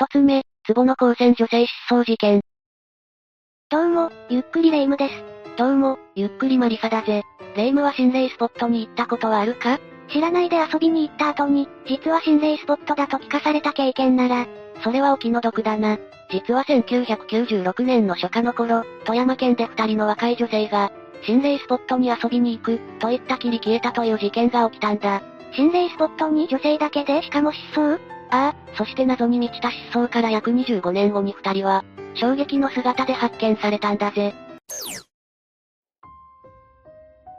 一つ目、壺の高専女性失踪事件。どうも、ゆっくりレ夢ムです。どうも、ゆっくりマリサだぜ。レ夢ムは心霊スポットに行ったことはあるか？知らないで遊びに行った後に、実は心霊スポットだと聞かされた経験なら、それはお気の毒だな。実は1996年の初夏の頃、富山県で二人の若い女性が、心霊スポットに遊びに行く、と言ったきり消えたという事件が起きたんだ。心霊スポットに女性だけでしかも失踪？ああ、そして謎に満ちた失踪から約25年後に二人は、衝撃の姿で発見されたんだぜ。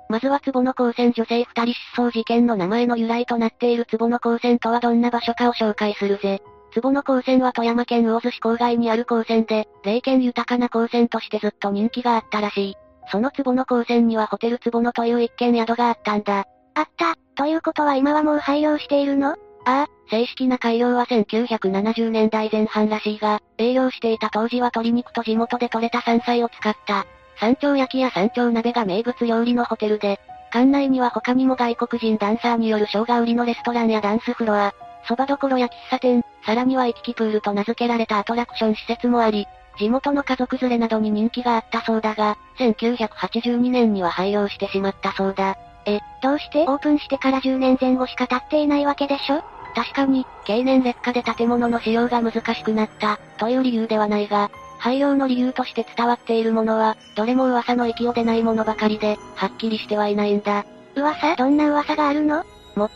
まずは壺の高専女性二人失踪事件の名前の由来となっている壺の高専とはどんな場所かを紹介するぜ。壺の高専は富山県魚津市郊外にある高専で、霊験豊かな高専としてずっと人気があったらしい。その壺の高専にはホテル壺のという一軒宿があったんだ。あった、ということは今はもう廃業しているの？ああ、正式な開業は1970年代前半らしいが、営業していた当時は鶏肉と地元で採れた山菜を使った、山頂焼きや山頂鍋が名物料理のホテルで、館内には他にも外国人ダンサーによる生姜売りのレストランやダンスフロア、蕎麦どころや喫茶店、さらには行き来プールと名付けられたアトラクション施設もあり、地元の家族連れなどに人気があったそうだが、1982年には廃業してしまったそうだ。え、どうして？オープンしてから10年前後しか経っていないわけでしょ？確かに、経年劣化で建物の使用が難しくなった、という理由ではないが、廃業の理由として伝わっているものは、どれも噂の域を出ないものばかりで、はっきりしてはいないんだ。噂？どんな噂があるの？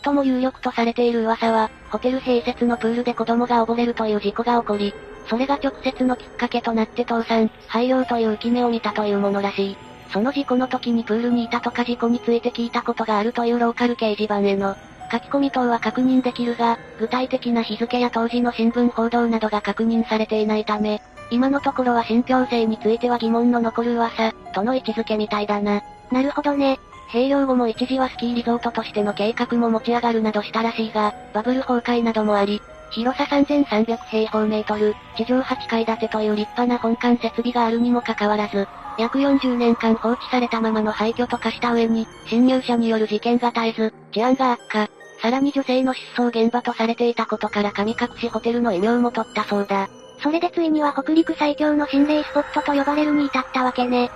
最も有力とされている噂は、ホテル併設のプールで子供が溺れるという事故が起こり、それが直接のきっかけとなって倒産、廃業という浮き目を見たというものらしい。その事故の時にプールにいたとか事故について聞いたことがあるというローカル掲示板への書き込み等は確認できるが、具体的な日付や当時の新聞報道などが確認されていないため、今のところは信憑性については疑問の残る噂、との位置づけみたいだな。なるほどね。併用後も一時はスキーリゾートとしての計画も持ち上がるなどしたらしいが、バブル崩壊などもあり、広さ3300平方メートル、地上8階建てという立派な本館設備があるにもかかわらず、約40年間放置されたままの廃墟と化した上に、侵入者による事件が絶えず、治安が悪化。さらに女性の失踪現場とされていたことから神隠しホテルの異名も取ったそうだ。それでついには北陸最強の心霊スポットと呼ばれるに至ったわけね。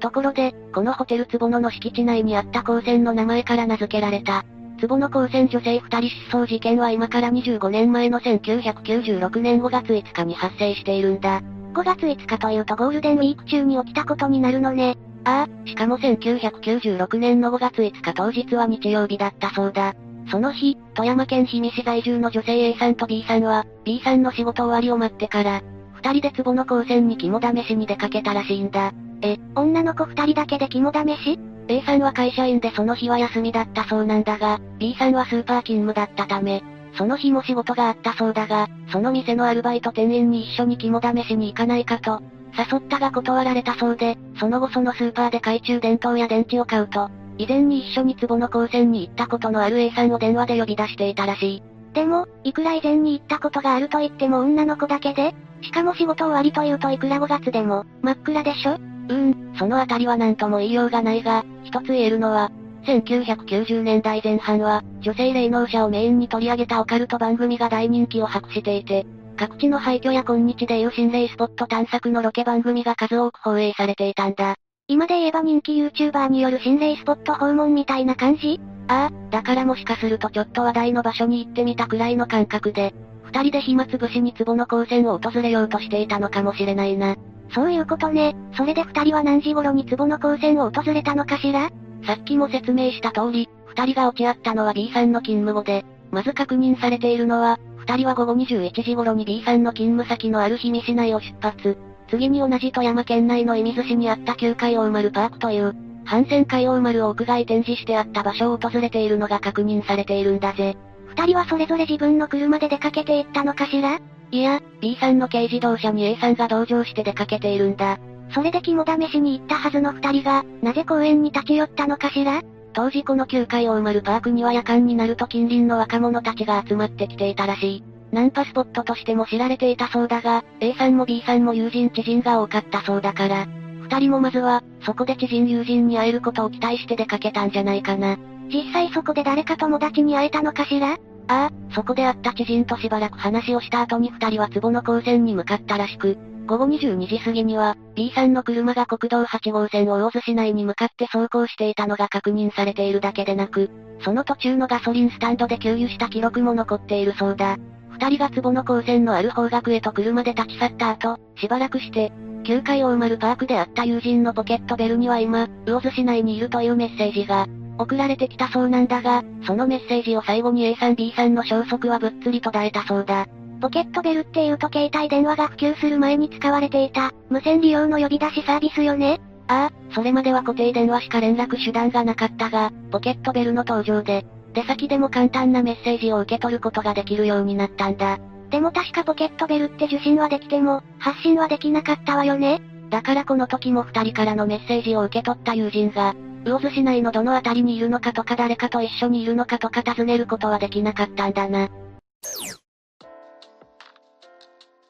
ところで、このホテル坪野の敷地内にあった高専の名前から名付けられた、坪野高専女性二人失踪事件は今から25年前の1996年5月5日に発生しているんだ。5月5日というとゴールデンウィーク中に起きたことになるのね。ああ、しかも1996年の5月5日当日は日曜日だったそうだ。その日、富山県氷見市在住の女性 A さんと B さんは、B さんの仕事終わりを待ってから、二人で壺の高専に肝試しに出かけたらしいんだ。え、女の子二人だけで肝試し？A さんは会社員でその日は休みだったそうなんだが、B さんはスーパー勤務だったため、その日も仕事があったそうだが、その店のアルバイト店員に一緒に肝試しに行かないかと、誘ったが断られたそうで、その後そのスーパーで懐中電灯や電池を買うと、以前に一緒に壺の高専に行ったことのある A さんを電話で呼び出していたらしい。でも、いくら以前に行ったことがあると言っても女の子だけでしかも仕事終わりというといくら5月でも、真っ暗でしょ？うーん、そのあたりは何とも言いようがないが、一つ言えるのは、1990年代前半は、女性霊能者をメインに取り上げたオカルト番組が大人気を博していて、各地の廃墟や今日でいう心霊スポット探索のロケ番組が数多く放映されていたんだ。今で言えば人気 YouTuber による心霊スポット訪問みたいな感じああ、だからもしかするとちょっと話題の場所に行ってみたくらいの感覚で、二人で暇つぶしに壺の高専を訪れようとしていたのかもしれないな。そういうことね。それで二人は何時頃に壺の高専を訪れたのかしら？さっきも説明した通り、二人が落ち合ったのは B さんの勤務後で、まず確認されているのは、二人は午後21時頃に B さんの勤務先のある日見市内を出発。次に同じ富山県内の射水市にあった旧海大丸パークという、反戦海大丸を屋外展示してあった場所を訪れているのが確認されているんだぜ。二人はそれぞれ自分の車で出かけていったのかしら？いや、B さんの軽自動車に A さんが同乗して出かけているんだ。それで肝試しに行ったはずの二人が、なぜ公園に立ち寄ったのかしら？当時この旧海大丸パークには夜間になると近隣の若者たちが集まってきていたらしい。ナンパスポットとしても知られていたそうだが、A さんも B さんも友人知人が多かったそうだから、二人もまずは、そこで知人友人に会えることを期待して出かけたんじゃないかな。実際そこで誰か友達に会えたのかしら？ああ、そこで会った知人としばらく話をした後に二人は壺の高線に向かったらしく、午後22時過ぎには、B さんの車が国道8号線を魚津市内に向かって走行していたのが確認されているだけでなく、その途中のガソリンスタンドで給油した記録も残っているそうだ。二人が壺の高線のある方角へと車で立ち去った後、しばらくして、9階大丸パークで会った友人のポケットベルには今、魚津市内にいるというメッセージが、送られてきたそうなんだが、そのメッセージを最後に A さん B さんの消息はぶっつり途絶えたそうだ。ポケットベルっていうと携帯電話が普及する前に使われていた、無線利用の呼び出しサービスよね？ああ、それまでは固定電話しか連絡手段がなかったが、ポケットベルの登場で、出先でも簡単なメッセージを受け取ることができるようになったんだ。でも確かポケットベルって受信はできても、発信はできなかったわよね？だからこの時も二人からのメッセージを受け取った友人が、魚津市内のどの辺りにいるのかとか誰かと一緒にいるのかとか尋ねることはできなかったんだな。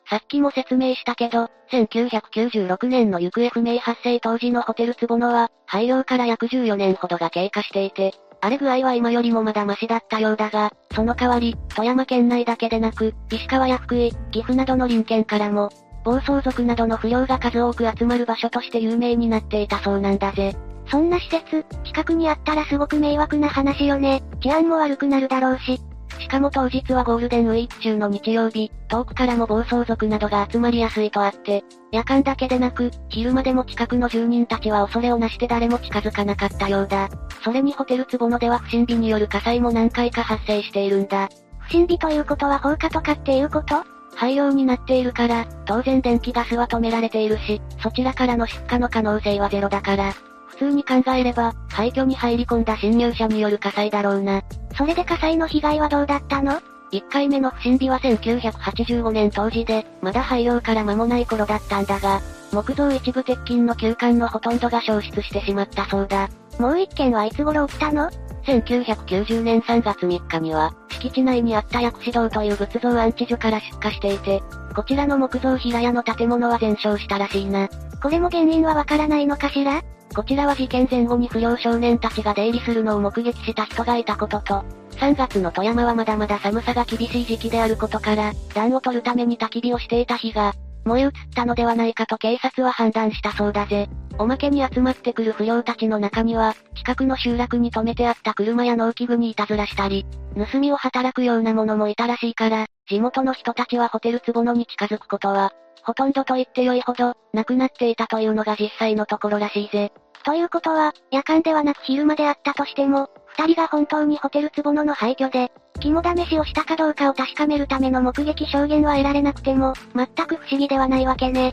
さっきも説明したけど、1996年の行方不明発生当時のホテル坪野は、廃業から約14年ほどが経過していて、荒れ具合は今よりもまだマシだったようだが、その代わり、富山県内だけでなく、石川や福井、岐阜などの隣県からも、暴走族などの不良が数多く集まる場所として有名になっていたそうなんだぜ。そんな施設、近くにあったらすごく迷惑な話よね。治安も悪くなるだろうし。しかも当日はゴールデンウィーク中の日曜日、遠くからも暴走族などが集まりやすいとあって、夜間だけでなく、昼間でも近くの住人たちは恐れをなして誰も近づかなかったようだ。それにホテル坪野では不審火による火災も何回か発生しているんだ。不審火ということは放火とかっていうこと？廃業になっているから、当然電気ガスは止められているし、そちらからの出火の可能性はゼロだから、普通に考えれば、廃墟に入り込んだ侵入者による火災だろうな。それで火災の被害はどうだったの ?1 回目の不審火は1985年当時で、まだ廃業から間もない頃だったんだが、木造一部鉄筋の旧館のほとんどが消失してしまったそうだ。もう一件はいつ頃起きたの？1990年3月3日には、敷地内にあった薬師堂という仏像安置所から出火していて、こちらの木造平屋の建物は全焼したらしいな。これも原因はわからないのかしら？こちらは事件前後に不良少年たちが出入りするのを目撃した人がいたことと、3月の富山はまだまだ寒さが厳しい時期であることから、暖を取るために焚き火をしていた日が、燃え移ったのではないかと警察は判断したそうだぜ。おまけに集まってくる不良たちの中には、近くの集落に止めてあった車や農機具にいたずらしたり、盗みを働くような者もいたらしいから、地元の人たちはホテル坪野に近づくことは、ほとんどと言ってよいほど、なくなっていたというのが実際のところらしいぜ。ということは、夜間ではなく昼間であったとしても、二人が本当にホテル坪野の廃墟で、肝試しをしたかどうかを確かめるための目撃証言は得られなくても、全く不思議ではないわけね。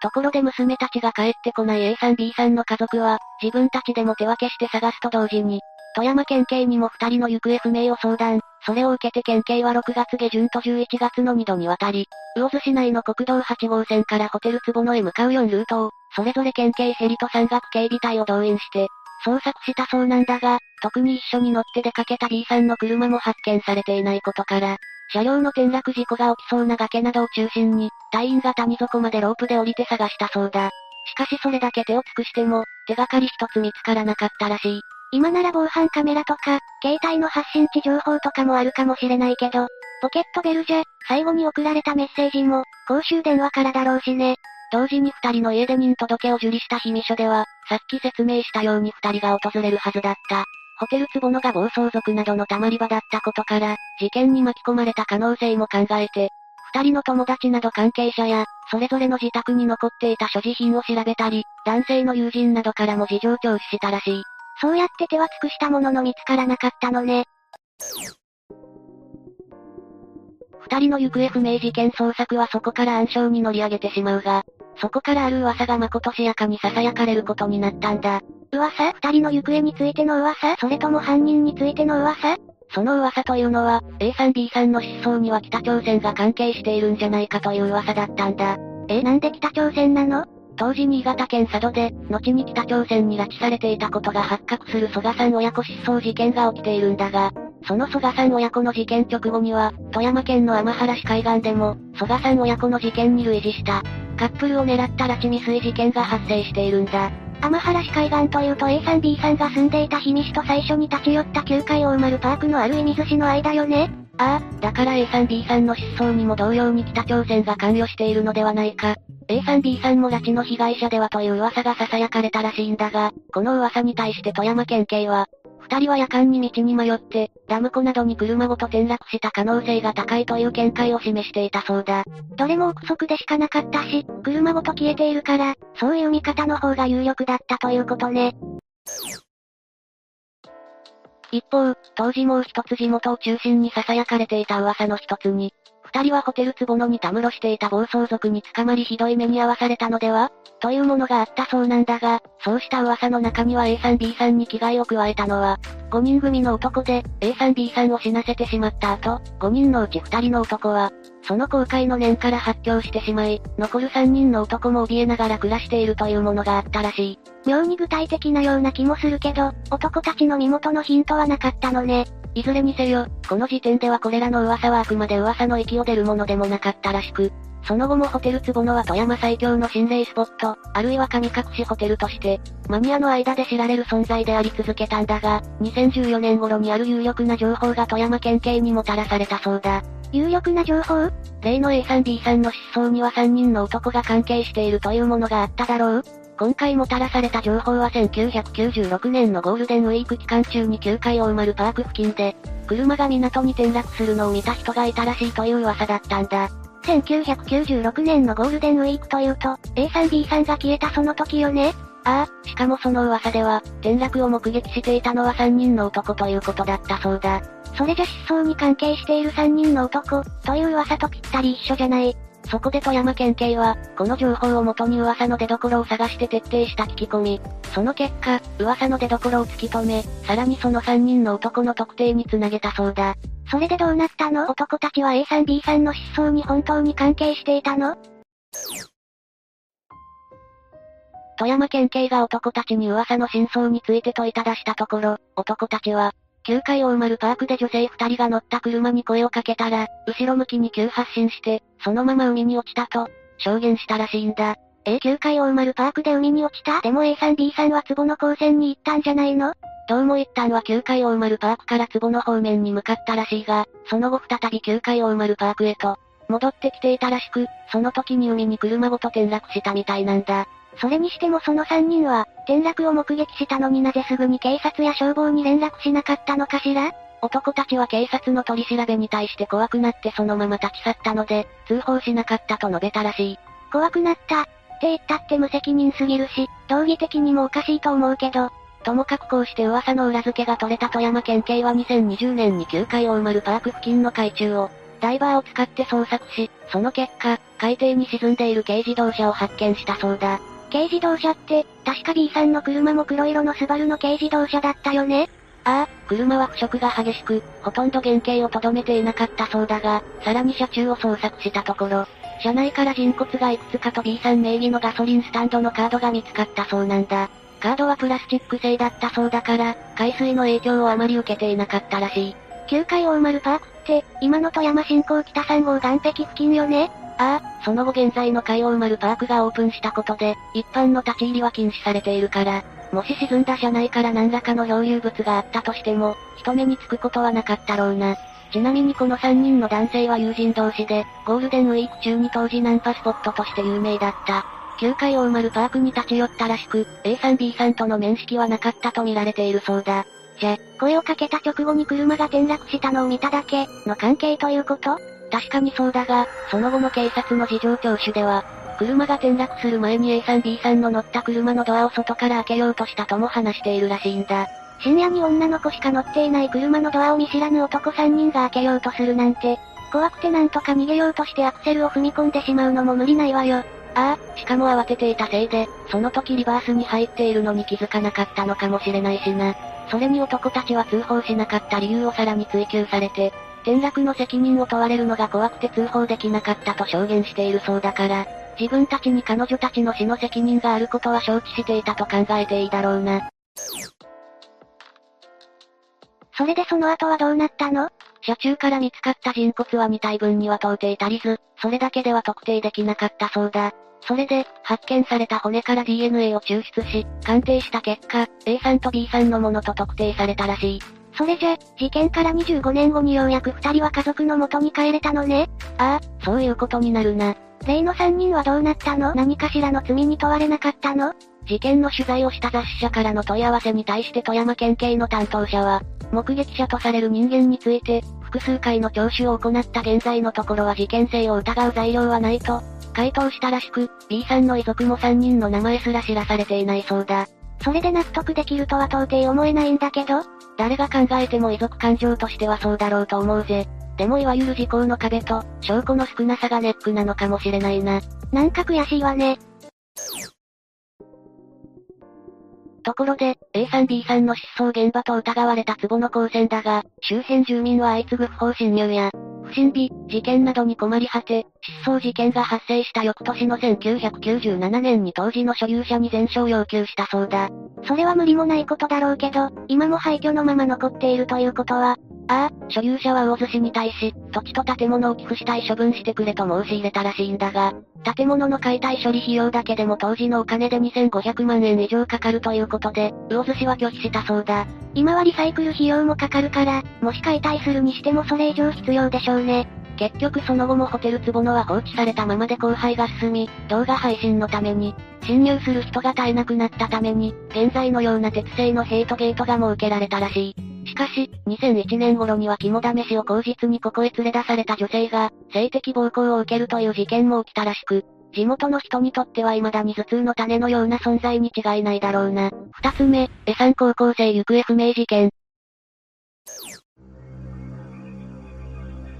ところで娘たちが帰ってこない A さん B さんの家族は、自分たちでも手分けして探すと同時に、富山県警にも二人の行方不明を相談。それを受けて県警は6月下旬と11月の2度にわたり、魚津市内の国道8号線からホテル坪野へ向かう4ルートを、それぞれ県警ヘリと山岳警備隊を動員して、捜索したそうなんだが、特に一緒に乗って出かけた B さんの車も発見されていないことから、車両の転落事故が起きそうな崖などを中心に、隊員が谷底までロープで降りて探したそうだ。しかしそれだけ手を尽くしても、手がかり一つ見つからなかったらしい。今なら防犯カメラとか、携帯の発信地情報とかもあるかもしれないけど、ポケットベルじゃ、最後に送られたメッセージも、公衆電話からだろうしね。同時に二人の家出人届を受理した秘密書では、さっき説明したように二人が訪れるはずだった。ホテル坪野が暴走族などの溜まり場だったことから、事件に巻き込まれた可能性も考えて、二人の友達など関係者や、それぞれの自宅に残っていた所持品を調べたり、男性の友人などからも事情聴取したらしい。そうやって手は尽くしたものの見つからなかったのね。二人の行方不明事件捜索はそこから暗礁に乗り上げてしまうが、そこからある噂がまことしやかに囁かれることになったんだ。噂？二人の行方についての噂？それとも犯人についての噂？その噂というのは、A さん B さんの失踪には北朝鮮が関係しているんじゃないかという噂だったんだ。え、なんで北朝鮮なの？当時新潟県佐渡で、後に北朝鮮に拉致されていたことが発覚する蘇我さん親子失踪事件が起きているんだが、その蘇我さん親子の事件直後には、富山県の天原市海岸でも、蘇我さん親子の事件に類似した、カップルを狙った拉致未遂事件が発生しているんだ。天原市海岸というと A さん B さんが住んでいた氷見市と最初に立ち寄った旧海大丸パークのある意味寿司の間よねああ、だから A さん B さんの失踪にも同様に北朝鮮が関与しているのではないか。A さん B さんも拉致の被害者ではという噂が囁かれたらしいんだが、この噂に対して富山県警は、二人は夜間に道に迷って、ダム湖などに車ごと転落した可能性が高いという見解を示していたそうだ。どれも憶測でしかなかったし、車ごと消えているから、そういう見方の方が有力だったということね。一方、当時もう一つ地元を中心に囁かれていた噂の一つに、二人はホテル坪野にたむろしていた暴走族に捕まりひどい目に遭わされたのでは？というものがあったそうなんだが、そうした噂の中には A さん B さんに危害を加えたのは、5人組の男で、A さん B さんを死なせてしまった後、5人のうち2人の男は、その公開の念から発狂してしまい、残る3人の男も怯えながら暮らしているというものがあったらしい。妙に具体的なような気もするけど、男たちの身元のヒントはなかったのね。いずれにせよ、この時点ではこれらの噂はあくまで噂の域を出るものでもなかったらしく、その後もホテル坪野は富山最強の心霊スポット、あるいは神隠しホテルとして、マニアの間で知られる存在であり続けたんだが、2014年頃にある有力な情報が富山県警にもたらされたそうだ。有力な情報？例の A さん B さんの失踪には3人の男が関係しているというものがあっただろう？今回もたらされた情報は1996年のゴールデンウィーク期間中に9回大丸パーク付近で、車が港に転落するのを見た人がいたらしいという噂だったんだ。1996年のゴールデンウィークというと、A さん B さんが消えたその時よね？ああ、しかもその噂では、転落を目撃していたのは3人の男ということだったそうだ。それじゃ失踪に関係している3人の男、という噂とぴったり一緒じゃない。そこで富山県警は、この情報をもとに噂の出所を探して徹底した聞き込み。その結果、噂の出所を突き止め、さらにその3人の男の特定につなげたそうだ。それでどうなったの？男たちは A さん B さんの失踪に本当に関係していたの？富山県警が男たちに噂の真相について問いただしたところ、男たちは、9階大丸パークで女性2人が乗った車に声をかけたら、後ろ向きに急発進して、そのまま海に落ちたと、証言したらしいんだ。A9 階大丸パークで海に落ちた？でも A さん B さんは壺の高専に行ったんじゃないの？どうも一旦は9階大丸パークから壺の方面に向かったらしいが、その後再び9階大丸パークへと、戻ってきていたらしく、その時に海に車ごと転落したみたいなんだ。それにしてもその3人は、転落を目撃したのになぜすぐに警察や消防に連絡しなかったのかしら？男たちは警察の取り調べに対して怖くなってそのまま立ち去ったので、通報しなかったと述べたらしい。怖くなった。って言ったって無責任すぎるし、道義的にもおかしいと思うけど、ともかくこうして噂の裏付けが取れた富山県警は2020年に9階大丸パーク付近の海中を、ダイバーを使って捜索し、その結果、海底に沈んでいる軽自動車を発見したそうだ。軽自動車って、確か B さんの車も黒色のスバルの軽自動車だったよね？ああ、車は腐食が激しく、ほとんど原型をとどめていなかったそうだが、さらに車中を捜索したところ、車内から人骨がいくつかと B さん名義のガソリンスタンドのカードが見つかったそうなんだ。カードはプラスチック製だったそうだから、海水の影響をあまり受けていなかったらしい。9階大丸パークって、今の富山新港北3号岸壁付近よね？ああ、その後現在の海王丸パークがオープンしたことで、一般の立ち入りは禁止されているから、もし沈んだ車内から何らかの漂流物があったとしても、人目につくことはなかったろうな。ちなみにこの3人の男性は友人同士で、ゴールデンウィーク中に当時ナンパスポットとして有名だった。9階大丸パークに立ち寄ったらしく、A さん B さんとの面識はなかったと見られているそうだ。じゃ、声をかけた直後に車が転落したのを見ただけ、の関係ということ？確かにそうだが、その後の警察の事情聴取では、車が転落する前に A さん B さんの乗った車のドアを外から開けようとしたとも話しているらしいんだ。深夜に女の子しか乗っていない車のドアを見知らぬ男3人が開けようとするなんて、怖くてなんとか逃げようとしてアクセルを踏み込んでしまうのも無理ないわよ。ああ、しかも慌てていたせいで、その時リバースに入っているのに気づかなかったのかもしれないしな。それに男たちは通報しなかった理由をさらに追及されて、転落の責任を問われるのが怖くて通報できなかったと証言しているそうだから、自分たちに彼女たちの死の責任があることは承知していたと考えていいだろうな。それでその後はどうなったの？車中から見つかった人骨は2体分には到底足りず、それだけでは特定できなかったそうだ。それで、発見された骨から DNA を抽出し、鑑定した結果、A さんと B さんのものと特定されたらしい。それじゃ、事件から25年後にようやく二人は家族の元に帰れたのねああ、そういうことになるな。例の三人はどうなったの？何かしらの罪に問われなかったの？事件の取材をした雑誌社からの問い合わせに対して富山県警の担当者は、目撃者とされる人間について、複数回の聴取を行った現在のところは事件性を疑う材料はないと、回答したらしく、B さんの遺族も3人の名前すら知らされていないそうだ。それで納得できるとは到底思えないんだけど誰が考えても遺族感情としてはそうだろうと思うぜ。でもいわゆる時効の壁と、証拠の少なさがネックなのかもしれないな。なんか悔しいわね。ところで、A さん B さんの失踪現場と疑われた坪野高専だが、周辺住民は相次ぐ不法侵入や、身日、事件などに困り果て、失踪事件が発生した翌年の1997年に当時の所有者に全焼要求したそうだ。それは無理もないことだろうけど、今も廃墟のまま残っているということは、ああ、所有者は魚津市に対し、土地と建物を寄付したい処分してくれと申し入れたらしいんだが、建物の解体処理費用だけでも当時のお金で2500万円以上かかるということで、魚津市は拒否したそうだ。今はリサイクル費用もかかるから、もし解体するにしてもそれ以上必要でしょうね。結局その後もホテル坪野は放置されたままで荒廃が進み、動画配信のために、侵入する人が絶えなくなったために、現在のような鉄製のヘイトゲートが設けられたらしい。しかし、2001年頃には肝試しを口実にここへ連れ出された女性が、性的暴行を受けるという事件も起きたらしく、地元の人にとっては未だに頭痛の種のような存在に違いないだろうな。二つ目、エサン高校生行方不明事件。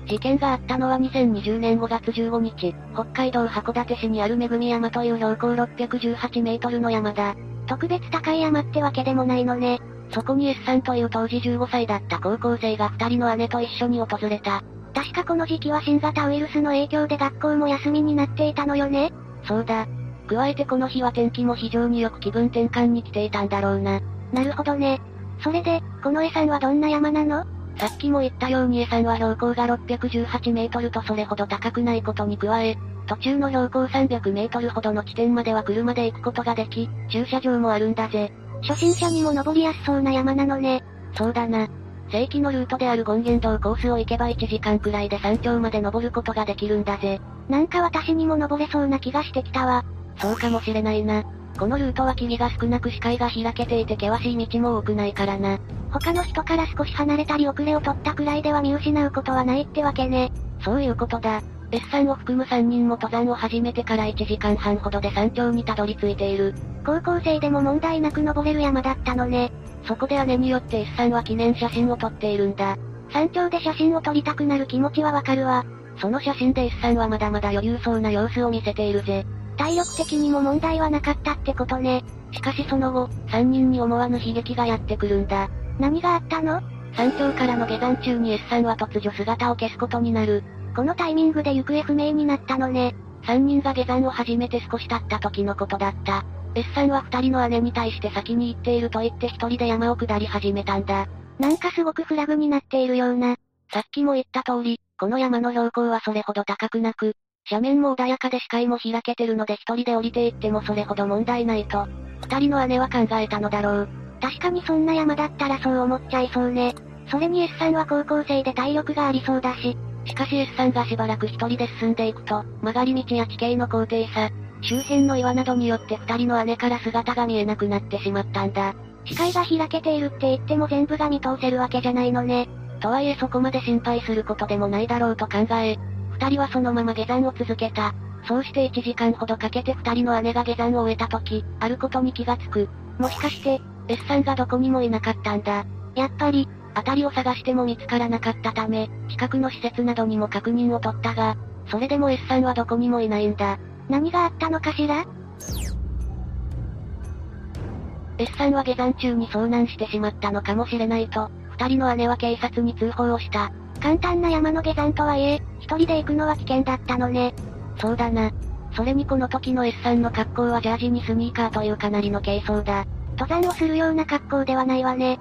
事件があったのは2020年5月15日、北海道函館市にある恵山という標高618メートルの山だ。特別高い山ってわけでもないのね。そこに S さんという当時15歳だった高校生が二人の姉と一緒に訪れた。確かこの時期は新型ウイルスの影響で学校も休みになっていたのよねそうだ。加えてこの日は天気も非常によく気分転換に来ていたんだろうな。なるほどね。それで、この A さんはどんな山なの？さっきも言ったように A さんは標高が618メートルとそれほど高くないことに加え、途中の標高300メートルほどの地点までは車で行くことができ、駐車場もあるんだぜ。初心者にも登りやすそうな山なのね。そうだな。正規のルートである権現道コースを行けば1時間くらいで山頂まで登ることができるんだぜ。なんか私にも登れそうな気がしてきたわ。そうかもしれないな。このルートは霧が少なく視界が開けていて険しい道も多くないからな。他の人から少し離れたり遅れを取ったくらいでは見失うことはないってわけね。そういうことだ。S さんを含む3人も登山を始めてから1時間半ほどで山頂にたどり着いている。高校生でも問題なく登れる山だったのね。そこで姉によって S さんは記念写真を撮っているんだ。山頂で写真を撮りたくなる気持ちはわかるわ。その写真で S さんはまだまだ余裕そうな様子を見せているぜ。体力的にも問題はなかったってことね。しかしその後、3人に思わぬ悲劇がやってくるんだ。何があったの？山頂からの下山中に S さんは突如姿を消すことになる。このタイミングで行方不明になったのね。3人が下山を始めて少し経った時のことだった。S さんは2人の姉に対して先に行っていると言って1人で山を下り始めたんだ。なんかすごくフラグになっているような。さっきも言った通り、この山の標高はそれほど高くなく、斜面も穏やかで視界も開けてるので1人で降りていってもそれほど問題ないと、2人の姉は考えたのだろう。確かにそんな山だったらそう思っちゃいそうね。それに S さんは高校生で体力がありそうだし。しかし S さんがしばらく一人で進んでいくと、曲がり道や地形の高低差、周辺の岩などによって二人の姉から姿が見えなくなってしまったんだ。視界が開けているって言っても全部が見通せるわけじゃないのね。とはいえそこまで心配することでもないだろうと考え、二人はそのまま下山を続けた。そうして1時間ほどかけて二人の姉が下山を終えた時、あることに気がつく。もしかして、S さんがどこにもいなかったんだ。やっぱり、辺りを探しても見つからなかったため、近くの施設などにも確認を取ったが、それでも S さんはどこにもいないんだ。何があったのかしら ?S さんは下山中に遭難してしまったのかもしれないと、二人の姉は警察に通報をした。簡単な山の下山とはいえ、一人で行くのは危険だったのね。そうだな。それにこの時の S さんの格好はジャージにスニーカーというかなりの軽装だ。登山をするような格好ではないわね。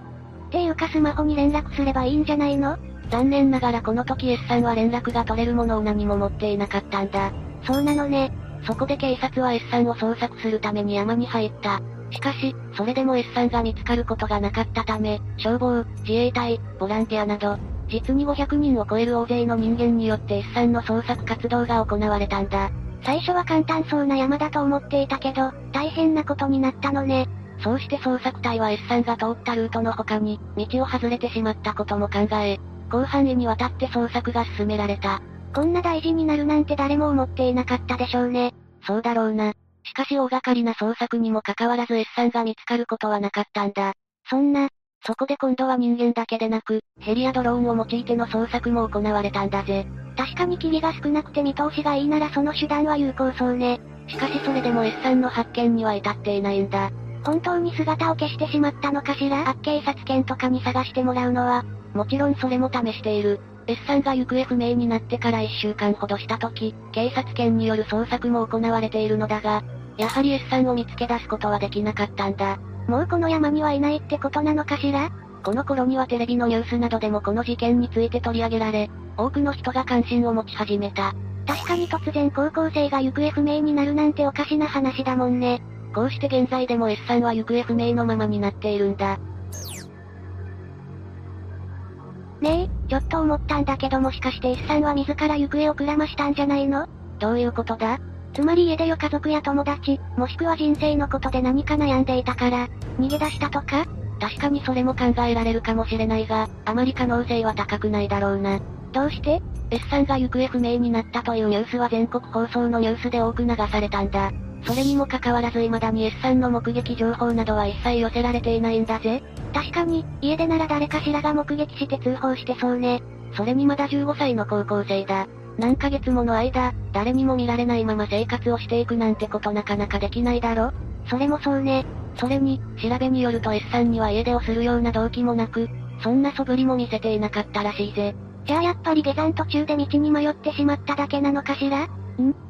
っていうかスマホに連絡すればいいんじゃないの？残念ながらこの時 S さんは連絡が取れるものを何も持っていなかったんだ。そうなのね。そこで警察は S さんを捜索するために山に入った。しかし、それでも S さんが見つかることがなかったため、消防、自衛隊、ボランティアなど、実に500人を超える大勢の人間によって S さんの捜索活動が行われたんだ。最初は簡単そうな山だと思っていたけど、大変なことになったのね。そうして捜索隊は S さんが通ったルートの他に、道を外れてしまったことも考え、広範囲にわたって捜索が進められた。こんな大事になるなんて誰も思っていなかったでしょうね。そうだろうな。しかし大掛かりな捜索にもかかわらず S さんが見つかることはなかったんだ。そんな、そこで今度は人間だけでなく、ヘリやドローンを用いての捜索も行われたんだぜ。確かに霧が少なくて見通しがいいならその手段は有効そうね。しかしそれでも S さんの発見には至っていないんだ。本当に姿を消してしまったのかしら？あ警察犬とかに探してもらうのは、もちろんそれも試している。S さんが行方不明になってから1週間ほどした時、警察犬による捜索も行われているのだが、やはり S さんを見つけ出すことはできなかったんだ。もうこの山にはいないってことなのかしら？この頃にはテレビのニュースなどでもこの事件について取り上げられ、多くの人が関心を持ち始めた。確かに突然高校生が行方不明になるなんておかしな話だもんね。こうして現在でも S さんは行方不明のままになっているんだ。ねえ、ちょっと思ったんだけどもしかして S さんは自ら行方をくらましたんじゃないの？どういうことだ？つまり家でよ家族や友達、もしくは人生のことで何か悩んでいたから、逃げ出したとか？確かにそれも考えられるかもしれないが、あまり可能性は高くないだろうな。どうして ?S さんが行方不明になったというニュースは全国放送のニュースで多く流されたんだ。それにもかかわらず未だに S さんの目撃情報などは一切寄せられていないんだぜ。確かに、家でなら誰かしらが目撃して通報してそうね。それにまだ15歳の高校生だ。何ヶ月もの間、誰にも見られないまま生活をしていくなんてことなかなかできないだろそれもそうね。それに、調べによると S さんには家出をするような動機もなく、そんな素振りも見せていなかったらしいぜ。じゃあやっぱり下山途中で道に迷ってしまっただけなのかしら？ん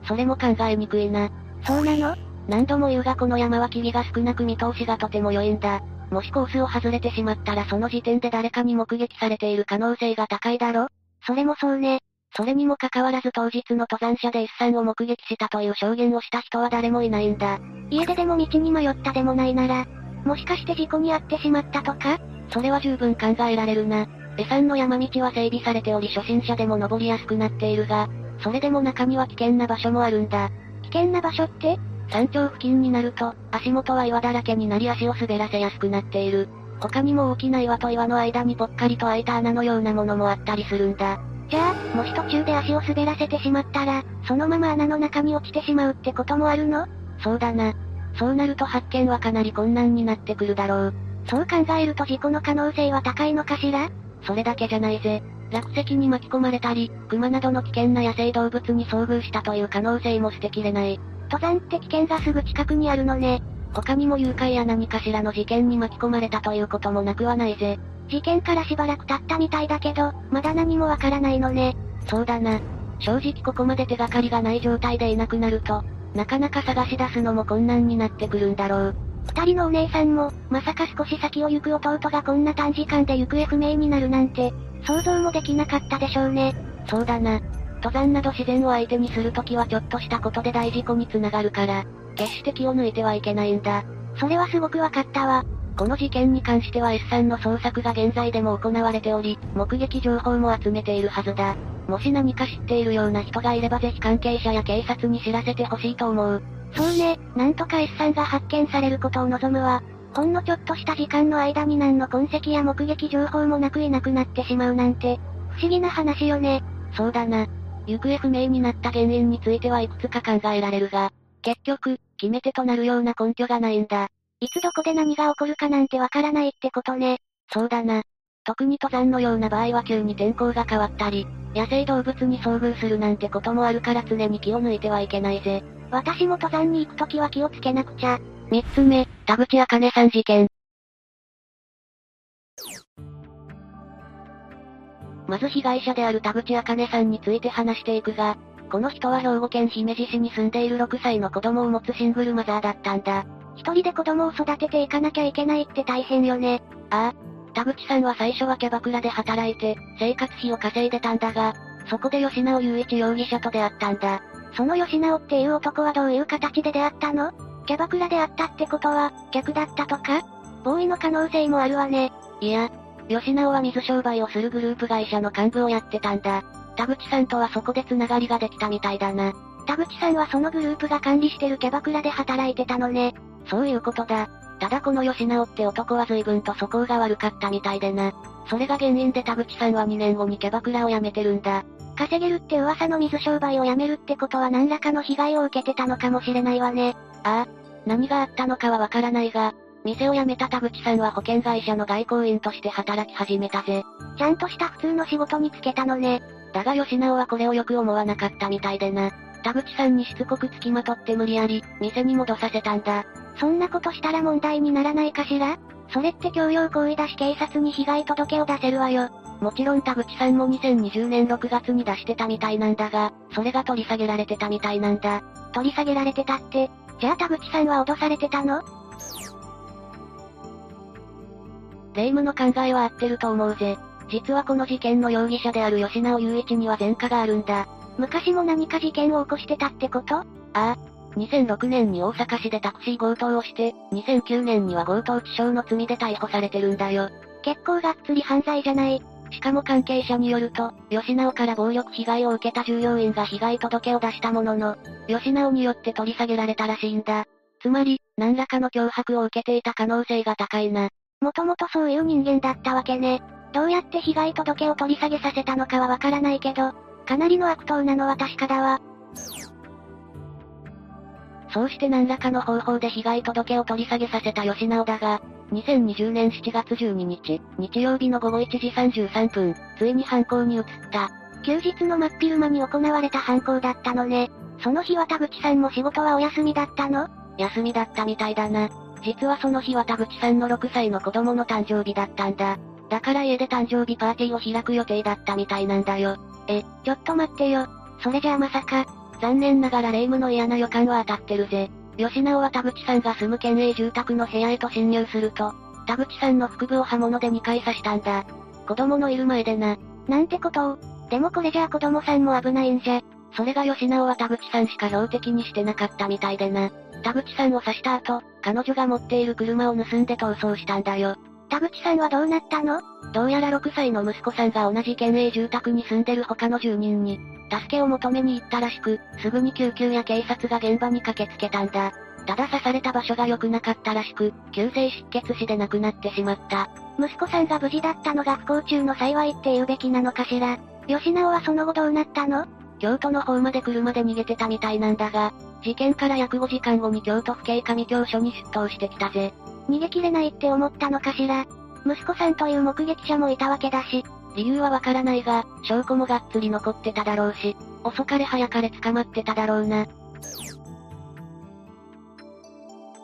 それも考えにくいな。そうなの？何度も言うがこの山は霧が少なく見通しがとても良いんだ。もしコースを外れてしまったらその時点で誰かに目撃されている可能性が高いだろ？それもそうね。それにもかかわらず当日の登山者でさんを目撃したという証言をした人は誰もいないんだ。家ででも道に迷ったでもないなら、もしかして事故に遭ってしまったとか？それは十分考えられるな。さんの山道は整備されており初心者でも登りやすくなっているが、それでも中には危険な場所もあるんだ。危険な場所って？山頂付近になると、足元は岩だらけになり足を滑らせやすくなっている。他にも大きな岩と岩の間にぽっかりと開いた穴のようなものもあったりするんだ。じゃあ、もし途中で足を滑らせてしまったら、そのまま穴の中に落ちてしまうってこともあるの？そうだな。そうなると発見はかなり困難になってくるだろう。そう考えると事故の可能性は高いのかしら？それだけじゃないぜ。落石に巻き込まれたり、熊などの危険な野生動物に遭遇したという可能性も捨てきれない。登山って危険がすぐ近くにあるのね。他にも誘拐や何かしらの事件に巻き込まれたということもなくはないぜ。事件からしばらく経ったみたいだけど、まだ何もわからないのね。そうだな。正直ここまで手がかりがない状態でいなくなると、なかなか探し出すのも困難になってくるんだろう。二人のお姉さんも、まさか少し先を行く弟がこんな短時間で行方不明になるなんて、想像もできなかったでしょうね。そうだな。登山など自然を相手にするときはちょっとしたことで大事故につながるから、決して気を抜いてはいけないんだ。それはすごくわかったわ。この事件に関しては S さんの捜索が現在でも行われており、目撃情報も集めているはずだ。もし何か知っているような人がいればぜひ関係者や警察に知らせてほしいと思う。そうね、なんとか S さんが発見されることを望むわ。ほんのちょっとした時間の間に何の痕跡や目撃情報もなくいなくなってしまうなんて、不思議な話よね。そうだな。行方不明になった原因についてはいくつか考えられるが、結局、決め手となるような根拠がないんだ。いつどこで何が起こるかなんてわからないってことね。そうだな。特に登山のような場合は急に天候が変わったり、野生動物に遭遇するなんてこともあるから常に気を抜いてはいけないぜ。私も登山に行くときは気をつけなくちゃ。三つ目、田口茜さん事件。まず被害者である田口茜さんについて話していくが、この人は兵庫県姫路市に住んでいる6歳の子供を持つシングルマザーだったんだ。一人で子供を育てていかなきゃいけないって大変よね。ああ。田口さんは最初はキャバクラで働いて、生活費を稼いでたんだが、そこで吉直雄一容疑者と出会ったんだ。その吉直っていう男はどういう形で出会ったの？キャバクラであったってことは、客だったとか？ボーイの可能性もあるわね。いや、吉直は水商売をするグループ会社の幹部をやってたんだ。田口さんとはそこで繋がりができたみたいだな。田口さんはそのグループが管理してるキャバクラで働いてたのね。そういうことだ。ただこの吉直って男は随分と素行が悪かったみたいでな。それが原因で田口さんは2年後にキャバクラを辞めてるんだ。稼げるって噂の水商売をやめるってことは何らかの被害を受けてたのかもしれないわね。ああ、何があったのかはわからないが、店を辞めた田口さんは保険会社の外交員として働き始めたぜ。ちゃんとした普通の仕事に就けたのね。だが吉直はこれをよく思わなかったみたいでな。田口さんにしつこく付きまとって無理やり、店に戻させたんだ。そんなことしたら問題にならないかしら？それって強要行為だし警察に被害届を出せるわよ。もちろん田口さんも2020年6月に出してたみたいなんだが、それが取り下げられてたみたいなんだ。取り下げられてたって、じゃあ田口さんは脅されてたの？霊夢の考えは合ってると思うぜ。実はこの事件の容疑者である吉直雄一には前科があるんだ。昔も何か事件を起こしてたってこと？ああ。2006年に大阪市でタクシー強盗をして、2009年には強盗致傷の罪で逮捕されてるんだよ。結構がっつり犯罪じゃない。しかも関係者によると、吉直から暴力被害を受けた従業員が被害届を出したものの、吉直によって取り下げられたらしいんだ。つまり、何らかの脅迫を受けていた可能性が高いな。もともとそういう人間だったわけね。どうやって被害届を取り下げさせたのかはわからないけど、かなりの悪党なのは確かだわ。そうして何らかの方法で被害届を取り下げさせた吉直だが、2020年7月12日、日曜日の午後1時33分、ついに犯行に移った。休日の真っ昼間に行われた犯行だったのね。その日は田口さんも仕事はお休みだったの？休みだったみたいだな。実はその日は田口さんの6歳の子供の誕生日だったんだ。だから家で誕生日パーティーを開く予定だったみたいなんだよ。え、ちょっと待ってよ。それじゃあまさか。残念ながら霊夢の嫌な予感は当たってるぜ。吉直は田口さんが住む県営住宅の部屋へと侵入すると、田口さんの腹部を刃物で2回刺したんだ。子供のいる前でな。なんてことを。でもこれじゃあ子供さんも危ないんじゃ。それが吉直は田口さんしか標的にしてなかったみたいでな。田口さんを刺した後、彼女が持っている車を盗んで逃走したんだよ。田口さんはどうなったの？どうやら6歳の息子さんが同じ県営住宅に住んでる他の住人に、助けを求めに行ったらしく、すぐに救急や警察が現場に駆けつけたんだ。ただ刺された場所が良くなかったらしく、急性失血死で亡くなってしまった。息子さんが無事だったのが不幸中の幸いって言うべきなのかしら？吉直はその後どうなったの？京都の方まで車で逃げてたみたいなんだが、事件から約5時間後に京都府警上京署に出頭してきたぜ。逃げ切れないって思ったのかしら。息子さんという目撃者もいたわけだし。理由はわからないが、証拠もがっつり残ってただろうし、遅かれ早かれ捕まってただろうな。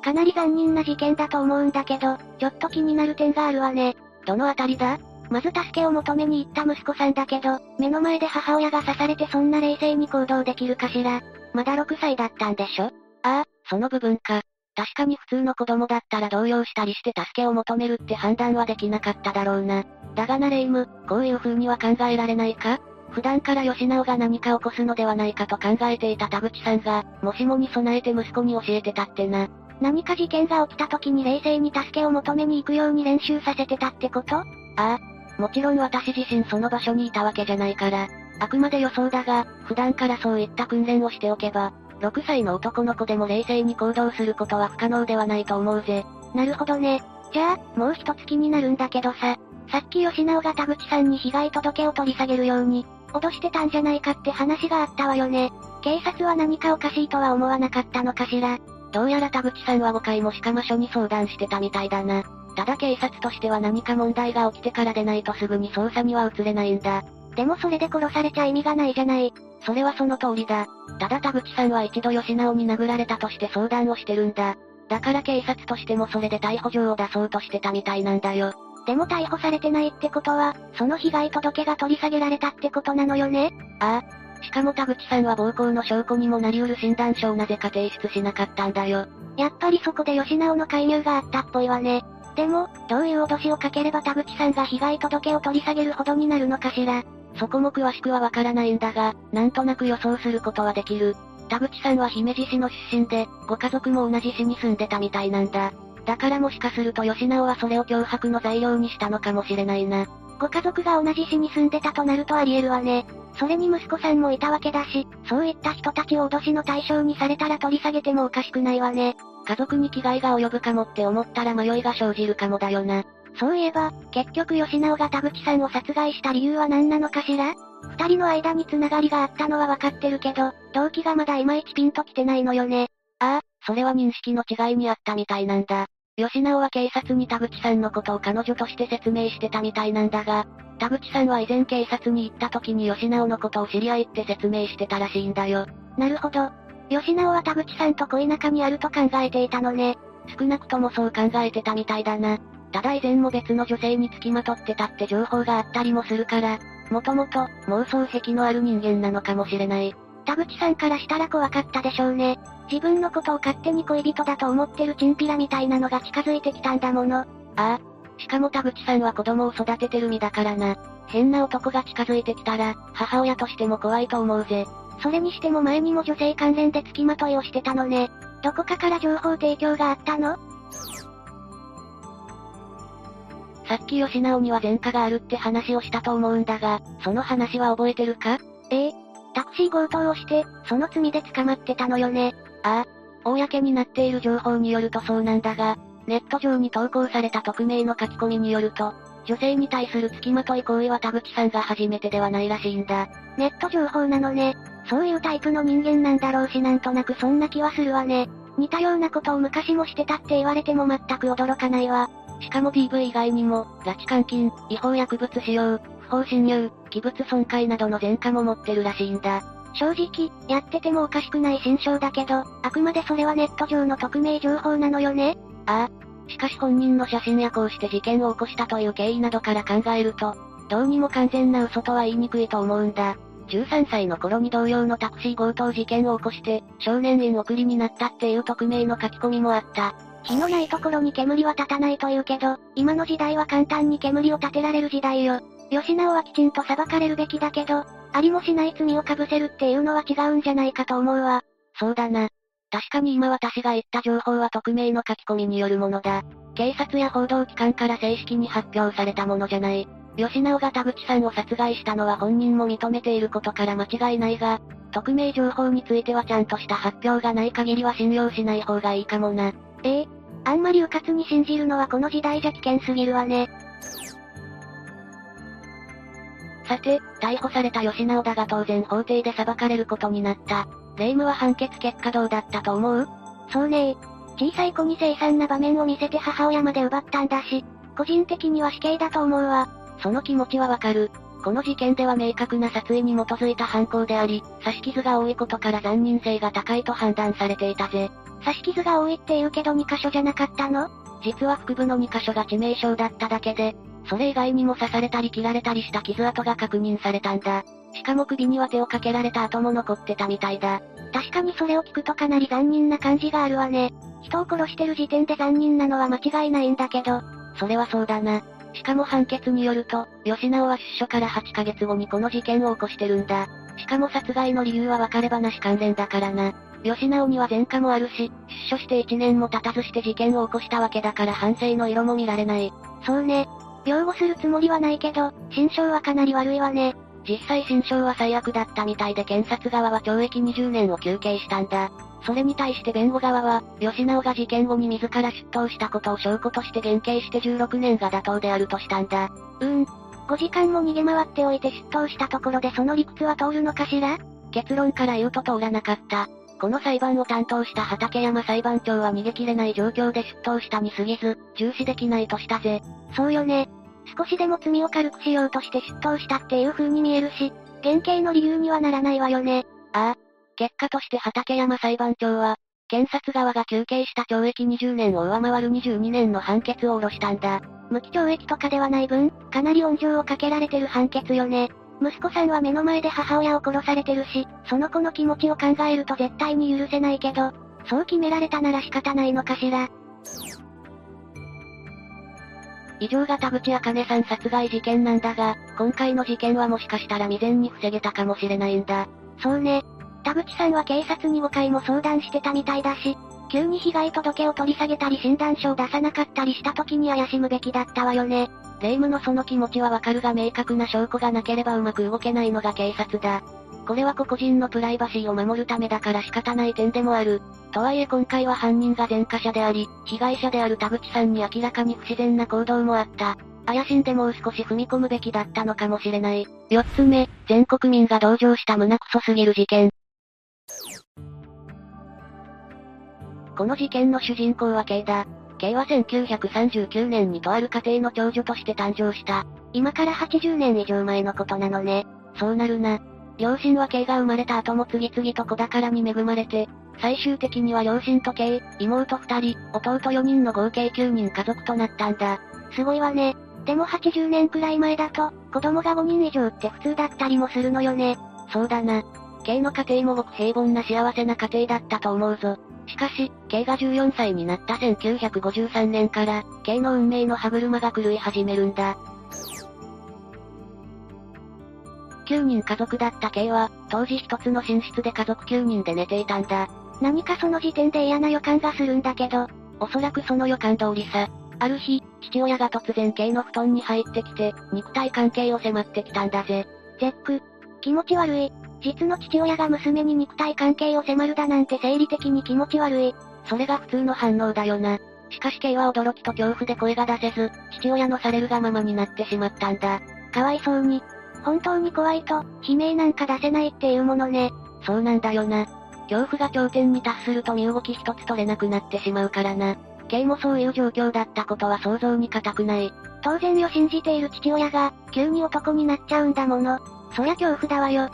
かなり残忍な事件だと思うんだけど、ちょっと気になる点があるわね。どのあたりだ？まず助けを求めに行った息子さんだけど、目の前で母親が刺されてそんな冷静に行動できるかしら。まだ6歳だったんでしょ？ああ、その部分か。確かに普通の子供だったら動揺したりして助けを求めるって判断はできなかっただろうな。だがなレイム、こういう風には考えられないか？普段から吉直が何か起こすのではないかと考えていた田口さんが、もしもに備えて息子に教えてたってな。何か事件が起きた時に冷静に助けを求めに行くように練習させてたってこと？ああ。もちろん私自身その場所にいたわけじゃないから。あくまで予想だが、普段からそういった訓練をしておけば、6歳の男の子でも冷静に行動することは不可能ではないと思うぜ。なるほどね。じゃあ、もう一つ気になるんだけどさ。さっき吉直が田口さんに被害届を取り下げるように、脅してたんじゃないかって話があったわよね。警察は何かおかしいとは思わなかったのかしら。どうやら田口さんは5回もしかま署に相談してたみたいだな。ただ警察としては何か問題が起きてからでないとすぐに捜査には移れないんだ。でもそれで殺されちゃ意味がないじゃない。それはその通りだ。ただ田口さんは一度吉直に殴られたとして相談をしてるんだ。だから警察としてもそれで逮捕状を出そうとしてたみたいなんだよ。でも逮捕されてないってことは、その被害届が取り下げられたってことなのよね？ああ。しかも田口さんは暴行の証拠にもなり得る診断書をなぜか提出しなかったんだよ。やっぱりそこで吉直の介入があったっぽいわね。でも、どういう脅しをかければ田口さんが被害届を取り下げるほどになるのかしら。そこも詳しくはわからないんだが、なんとなく予想することはできる。田口さんは姫路市の出身で、ご家族も同じ市に住んでたみたいなんだ。だからもしかすると吉直はそれを脅迫の材料にしたのかもしれないな。ご家族が同じ市に住んでたとなるとあり得るわね。それに息子さんもいたわけだし、そういった人たちを脅しの対象にされたら取り下げてもおかしくないわね。家族に危害が及ぶかもって思ったら迷いが生じるかもだよな。そういえば、結局吉直が田口さんを殺害した理由は何なのかしら？二人の間に繋がりがあったのはわかってるけど、動機がまだいまいちピンと来てないのよね。ああ、それは認識の違いにあったみたいなんだ。吉直は警察に田口さんのことを彼女として説明してたみたいなんだが、田口さんは以前警察に行った時に吉直のことを知り合いって説明してたらしいんだよ。なるほど。吉直は田口さんと恋仲にあると考えていたのね。少なくともそう考えてたみたいだな。ただ以前も別の女性に付きまとってたって情報があったりもするから、もともと、妄想癖のある人間なのかもしれない。田口さんからしたら怖かったでしょうね。自分のことを勝手に恋人だと思ってるチンピラみたいなのが近づいてきたんだもの。ああ。しかも田口さんは子供を育ててる身だからな。変な男が近づいてきたら、母親としても怖いと思うぜ。それにしても前にも女性関連で付きまといをしてたのね。どこかから情報提供があったの？さっき吉直には前科があるって話をしたと思うんだが、その話は覚えてるか？ええ。タクシー強盗をして、その罪で捕まってたのよね。ああ。公になっている情報によるとそうなんだが、ネット上に投稿された匿名の書き込みによると、女性に対する付きまとい行為は田口さんが初めてではないらしいんだ。ネット情報なのね。そういうタイプの人間なんだろうしなんとなくそんな気はするわね。似たようなことを昔もしてたって言われても全く驚かないわ。しかも DV 以外にも、拉致監禁、違法薬物使用、不法侵入、器物損壊などの前科も持ってるらしいんだ。正直、やっててもおかしくない心象だけど、あくまでそれはネット上の匿名情報なのよねああ。しかし本人の写真やこうして事件を起こしたという経緯などから考えると、どうにも完全な嘘とは言いにくいと思うんだ。13歳の頃に同様のタクシー強盗事件を起こして、少年院送りになったっていう匿名の書き込みもあった。火のないところに煙は立たないと言うけど、今の時代は簡単に煙を立てられる時代よ。吉直はきちんと裁かれるべきだけど、ありもしない罪を被せるっていうのは違うんじゃないかと思うわ。そうだな。確かに今私が言った情報は匿名の書き込みによるものだ。警察や報道機関から正式に発表されたものじゃない。吉直が田口さんを殺害したのは本人も認めていることから間違いないが、匿名情報についてはちゃんとした発表がない限りは信用しない方がいいかもな。ええあんまり迂闊に信じるのはこの時代じゃ危険すぎるわね。さて、逮捕された吉直だが当然法廷で裁かれることになった。霊夢は判決結果どうだったと思う？そうね小さい子に凄惨な場面を見せて母親まで奪ったんだし、個人的には死刑だと思うわ。その気持ちはわかる。この事件では明確な殺意に基づいた犯行であり、刺し傷が多いことから残忍性が高いと判断されていたぜ。刺し傷が多いって言うけど2箇所じゃなかったの？実は腹部の2箇所が致命傷だっただけで、それ以外にも刺されたり切られたりした傷跡が確認されたんだ。しかも首には手をかけられた跡も残ってたみたいだ。確かにそれを聞くとかなり残忍な感じがあるわね。人を殺してる時点で残忍なのは間違いないんだけど。それはそうだな。しかも判決によると、吉直は出所から8ヶ月後にこの事件を起こしてるんだ。しかも殺害の理由は別れ話関連だからな。吉直には前科もあるし、出所して1年も経たずして事件を起こしたわけだから反省の色も見られない。そうね。擁護するつもりはないけど、心象はかなり悪いわね。実際心象は最悪だったみたいで検察側は懲役20年を求刑したんだ。それに対して弁護側は、吉直が事件後に自ら出頭したことを証拠として減刑して16年が妥当であるとしたんだ。うーん。5時間も逃げ回っておいて出頭したところでその理屈は通るのかしら？結論から言うと通らなかった。この裁判を担当した畠山裁判長は逃げ切れない状況で出頭したに過ぎず、重視できないとしたぜ。そうよね。少しでも罪を軽くしようとして出頭したっていう風に見えるし、減刑の理由にはならないわよね。ああ。結果として畠山裁判長は、検察側が求刑した懲役20年を上回る22年の判決を下ろしたんだ。無期懲役とかではない分、かなり温情をかけられてる判決よね。息子さんは目の前で母親を殺されてるし、その子の気持ちを考えると絶対に許せないけど、そう決められたなら仕方ないのかしら。以上が田口茜さん殺害事件なんだが、今回の事件はもしかしたら未然に防げたかもしれないんだ。そうね。田口さんは警察に5回も相談してたみたいだし、急に被害届を取り下げたり診断書を出さなかったりした時に怪しむべきだったわよね。霊夢のその気持ちはわかるが明確な証拠がなければうまく動けないのが警察だ。これは個々人のプライバシーを守るためだから仕方ない点でもある。とはいえ今回は犯人が前科者であり、被害者である田口さんに明らかに不自然な行動もあった。怪しんでもう少し踏み込むべきだったのかもしれない。四つ目、全国民が同情した胸クソすぎる事件。この事件の主人公は K だ。K は1939年にとある家庭の長女として誕生した。今から80年以上前のことなのね。そうなるな。両親は K が生まれた後も次々と子宝に恵まれて、最終的には両親と K、妹2人、弟4人の合計9人家族となったんだ。すごいわね。でも80年くらい前だと、子供が5人以上って普通だったりもするのよね。そうだな。K の家庭もごく平凡な幸せな家庭だったと思うぞ。しかし、K が14歳になった1953年から、K の運命の歯車が狂い始めるんだ。9人家族だった K は、当時一つの寝室で家族9人で寝ていたんだ。何かその時点で嫌な予感がするんだけど、おそらくその予感通りさ。ある日、父親が突然 K の布団に入ってきて、肉体関係を迫ってきたんだぜ。ゼック、気持ち悪い。実の父親が娘に肉体関係を迫るだなんて生理的に気持ち悪い。それが普通の反応だよな。しかし K は驚きと恐怖で声が出せず、父親のされるがままになってしまったんだ。かわいそうに。本当に怖いと、悲鳴なんか出せないっていうものね。そうなんだよな。恐怖が頂点に達すると身動き一つ取れなくなってしまうからな。K もそういう状況だったことは想像に難くない。当然よ信じている父親が、急に男になっちゃうんだもの。そりゃ恐怖だわよ。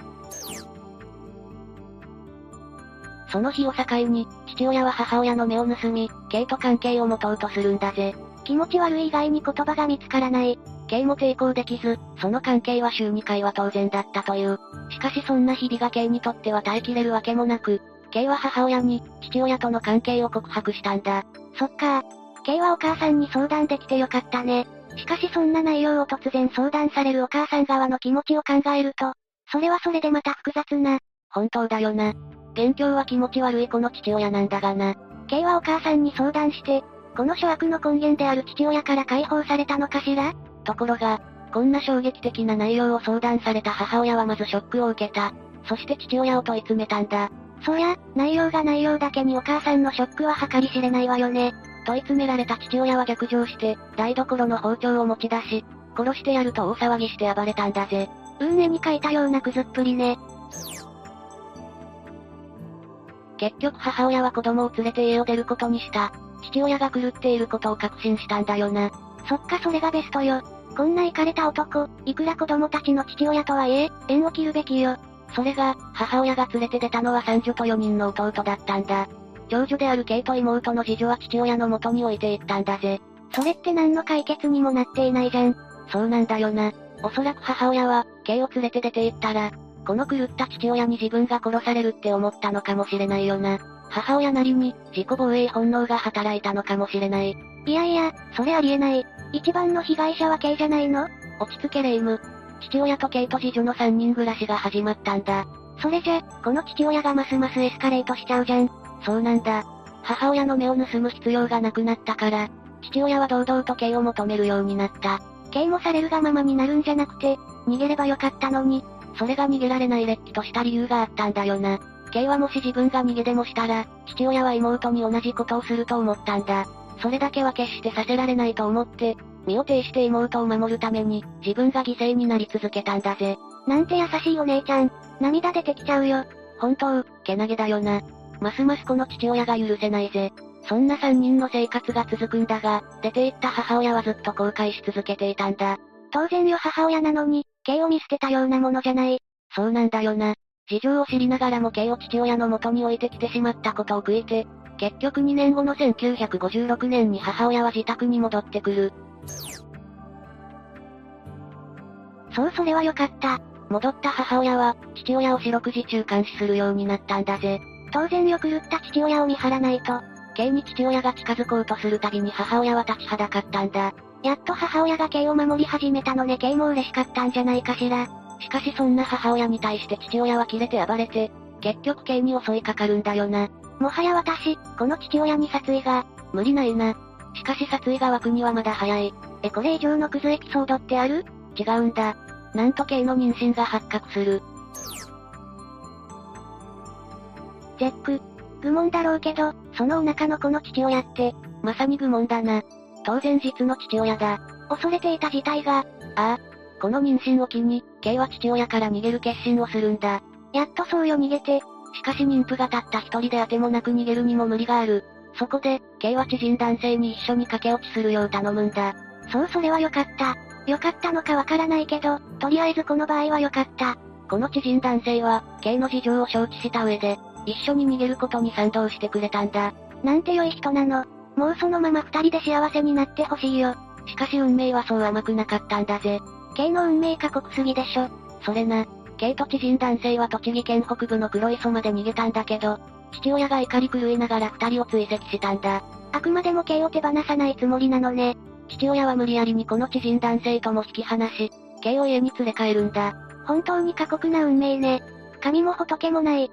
その日を境に、父親は母親の目を盗み、K と関係を持とうとするんだぜ。気持ち悪い以外に言葉が見つからない。K も抵抗できず、その関係は週2回は当然だったという。しかしそんな日々が K にとっては耐えきれるわけもなく、K は母親に、父親との関係を告白したんだ。そっか。K はお母さんに相談できてよかったね。しかしそんな内容を突然相談されるお母さん側の気持ちを考えると、それはそれでまた複雑な。本当だよな。勉強は気持ち悪いこの父親なんだがな。K はお母さんに相談して、この諸悪の根源である父親から解放されたのかしら？ところが、こんな衝撃的な内容を相談された母親はまずショックを受けた。そして父親を問い詰めたんだ。そりゃ、内容が内容だけにお母さんのショックは計り知れないわよね。問い詰められた父親は逆上して、台所の包丁を持ち出し、殺してやると大騒ぎして暴れたんだぜ。うーねに書いたようなくずっぷりね。結局母親は子供を連れて家を出ることにした。父親が狂っていることを確信したんだよな。そっかそれがベストよ。こんなイカれた男、いくら子供たちの父親とはいえ、縁を切るべきよ。それが、母親が連れて出たのは三女と4人の弟だったんだ。長女であるケイと妹の次女は父親の元に置いていったんだぜ。それって何の解決にもなっていないじゃん。そうなんだよな。おそらく母親は、ケイを連れて出て行ったら、この狂った父親に自分が殺されるって思ったのかもしれないよな。母親なりに、自己防衛本能が働いたのかもしれない。いやいや、それありえない。一番の被害者はケイじゃないの？落ち着けレイム。父親とケイと次女の3人暮らしが始まったんだ。それじゃ、この父親がますますエスカレートしちゃうじゃん。そうなんだ。母親の目を盗む必要がなくなったから、父親は堂々と刑を求めるようになった。刑もされるがままになるんじゃなくて、逃げればよかったのに。それが逃げられない劣気とした理由があったんだよな。K はもし自分が逃げでもしたら、父親は妹に同じことをすると思ったんだ。それだけは決してさせられないと思って、身を挺して妹を守るために、自分が犠牲になり続けたんだぜ。なんて優しいお姉ちゃん。涙出てきちゃうよ。本当、けなげだよな。ますますこの父親が許せないぜ。そんな三人の生活が続くんだが、出て行った母親はずっと後悔し続けていたんだ。当然よ母親なのに、K を見捨てたようなものじゃない。そうなんだよな。事情を知りながらも K を父親の元に置いてきてしまったことを悔いて、結局2年後の1956年に母親は自宅に戻ってくる。そうそれはよかった。戻った母親は、父親を四六時中監視するようになったんだぜ。当然よ狂った父親を見張らないと。K に父親が近づこうとするたびに母親は立ちはだかったんだ。やっと母親が K を守り始めたのね K も嬉しかったんじゃないかしら。しかしそんな母親に対して父親は切れて暴れて、結局 K に襲いかかるんだよな。もはや私、この父親に殺意が、無理ないな。しかし殺意が湧くにはまだ早い。え、これ以上のクズエピソードってある？違うんだ。なんと K の妊娠が発覚する。ゼック。愚問だろうけど、そのお腹の子の父親って、まさに愚問だな。当然実の父親だ。恐れていた事態が、ああ。この妊娠を機に、K は父親から逃げる決心をするんだ。やっとそうよ逃げて。しかし妊婦がたった一人で当てもなく逃げるにも無理がある。そこで、K は知人男性に一緒に駆け落ちするよう頼むんだ。そうそれはよかった。よかったのかわからないけど、とりあえずこの場合はよかった。この知人男性は、K の事情を承知した上で、一緒に逃げることに賛同してくれたんだ。なんて良い人なの。もうそのまま二人で幸せになってほしいよ。しかし運命はそう甘くなかったんだぜ。K の運命過酷すぎでしょ。それな。K と知人男性は栃木県北部の黒磯まで逃げたんだけど、父親が怒り狂いながら二人を追跡したんだ。あくまでも K を手放さないつもりなのね。父親は無理やりにこの知人男性とも引き離し、K を家に連れ帰るんだ。本当に過酷な運命ね。神も仏もない。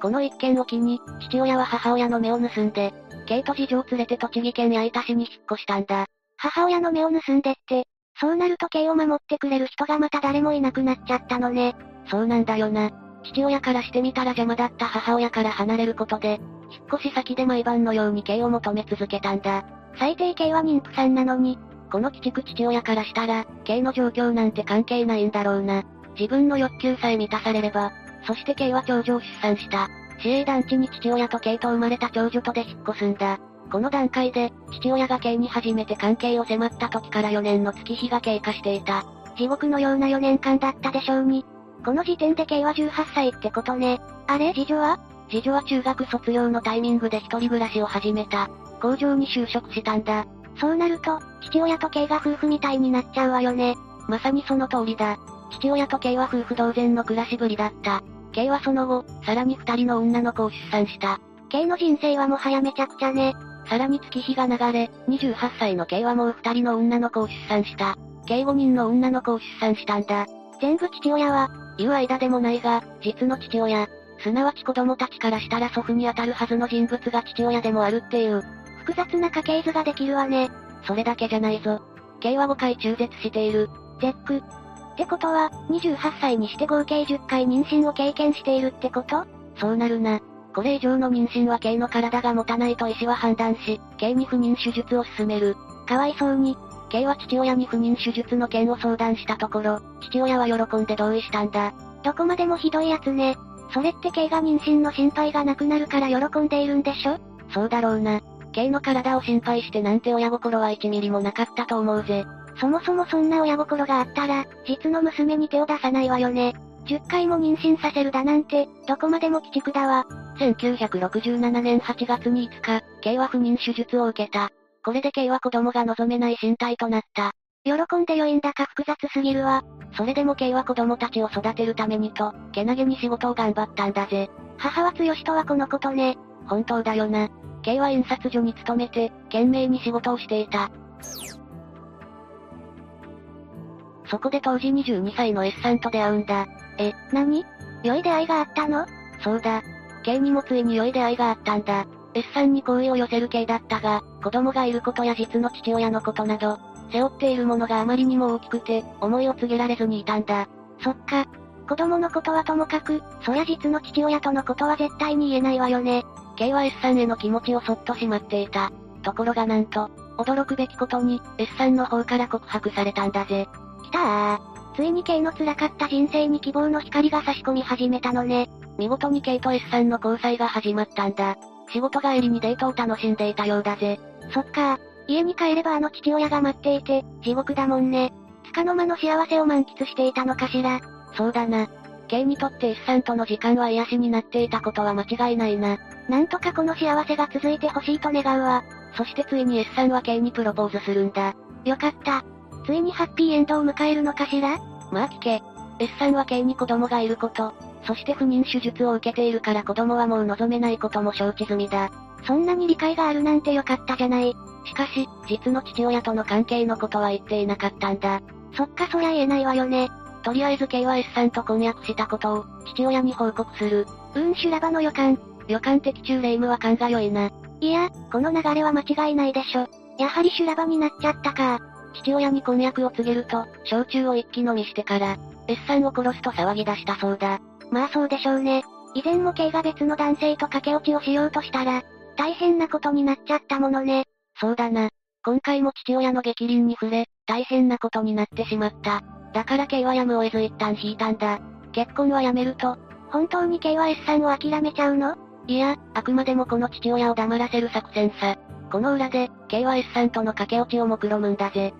この一件を機に、父親は母親の目を盗んで、ケイと次女を連れて栃木県矢板市に引っ越したんだ。母親の目を盗んでって、そうなるとケイを守ってくれる人がまた誰もいなくなっちゃったのね。そうなんだよな。父親からしてみたら邪魔だった母親から離れることで、引っ越し先で毎晩のようにケイを求め続けたんだ。最低ケイは妊婦さんなのに。この鬼畜父親からしたら、ケイの状況なんて関係ないんだろうな。自分の欲求さえ満たされれば、そして K は長女を出産した。市営団地に父親と K と生まれた長女とで引っ越すんだ。この段階で、父親が K に初めて関係を迫った時から4年の月日が経過していた。地獄のような4年間だったでしょうに。この時点で K は18歳ってことね。あれ次女は？次女は中学卒業のタイミングで一人暮らしを始めた。工場に就職したんだ。そうなると、父親と K が夫婦みたいになっちゃうわよね。まさにその通りだ。父親と K は夫婦同然の暮らしぶりだった。K はその後、さらに二人の女の子を出産した。K の人生はもはやめちゃくちゃね。さらに月日が流れ、28歳の K はもう二人の女の子を出産した。計5人の女の子を出産したんだ。全部父親は、言う間でもないが、実の父親。すなわち子供たちからしたら祖父に当たるはずの人物が父親でもあるっていう。複雑な家系図ができるわね。それだけじゃないぞ。K は5回中絶している。ゼック。ってことは、28歳にして合計10回妊娠を経験しているってこと？そうなるな。これ以上の妊娠は K の体が持たないと医師は判断し、K に不妊手術を進める。かわいそうに。K は父親に不妊手術の件を相談したところ、父親は喜んで同意したんだ。どこまでもひどいやつね。それって K が妊娠の心配がなくなるから喜んでいるんでしょ？そうだろうな。K の体を心配してなんて親心は1ミリもなかったと思うぜ。そもそもそんな親心があったら、実の娘に手を出さないわよね。10回も妊娠させるだなんて、どこまでも鬼畜だわ。1967年8月に5日、K は不妊手術を受けた。これで K は子供が望めない身体となった。喜んで良いんだか複雑すぎるわ。それでも K は子供たちを育てるためにと、けなげに仕事を頑張ったんだぜ。母は強しとはこのことね。本当だよな。K は印刷所に勤めて、懸命に仕事をしていた。そこで当時22歳の S さんと出会うんだ。え、何？良い出会いがあったの？そうだ。K にもついに良い出会いがあったんだ。S さんに好意を寄せる K だったが、子供がいることや実の父親のことなど、背負っているものがあまりにも大きくて、思いを告げられずにいたんだ。そっか。子供のことはともかく、そりゃ実の父親とのことは絶対に言えないわよね。K は S さんへの気持ちをそっとしまっていた。ところがなんと、驚くべきことに、S さんの方から告白されたんだぜ。きたー。ついに K の辛かった人生に希望の光が差し込み始めたのね。見事に K と S さんの交際が始まったんだ。仕事帰りにデートを楽しんでいたようだぜ。そっか家に帰ればあの父親が待っていて、地獄だもんね。束の間の幸せを満喫していたのかしら。そうだな。K にとって S さんとの時間は癒しになっていたことは間違いないな。なんとかこの幸せが続いてほしいと願うわ。そしてついに S さんは K にプロポーズするんだ。よかった。ついにハッピーエンドを迎えるのかしら？まあ聞け。S さんは K に子供がいること、そして不妊手術を受けているから子供はもう望めないことも承知済みだ。そんなに理解があるなんてよかったじゃない。しかし、実の父親との関係のことは言っていなかったんだ。そっかそりゃ言えないわよね。とりあえず K は S さんと婚約したことを、父親に報告する。うーん修羅場の予感。予感的中霊夢は勘が良いな。いや、この流れは間違いないでしょ。やはり修羅場になっちゃったか。父親に婚約を告げると、焼酎を一気飲みしてから、S さんを殺すと騒ぎ出したそうだ。まあそうでしょうね。以前も K が別の男性と駆け落ちをしようとしたら、大変なことになっちゃったものね。そうだな。今回も父親の激鱗に触れ、大変なことになってしまった。だから K はやむを得ず一旦引いたんだ。結婚はやめると、本当に K は S さんを諦めちゃうの？いや、あくまでもこの父親を黙らせる作戦さ。この裏で、K は S さんとの駆け落ちを目論むんだぜ。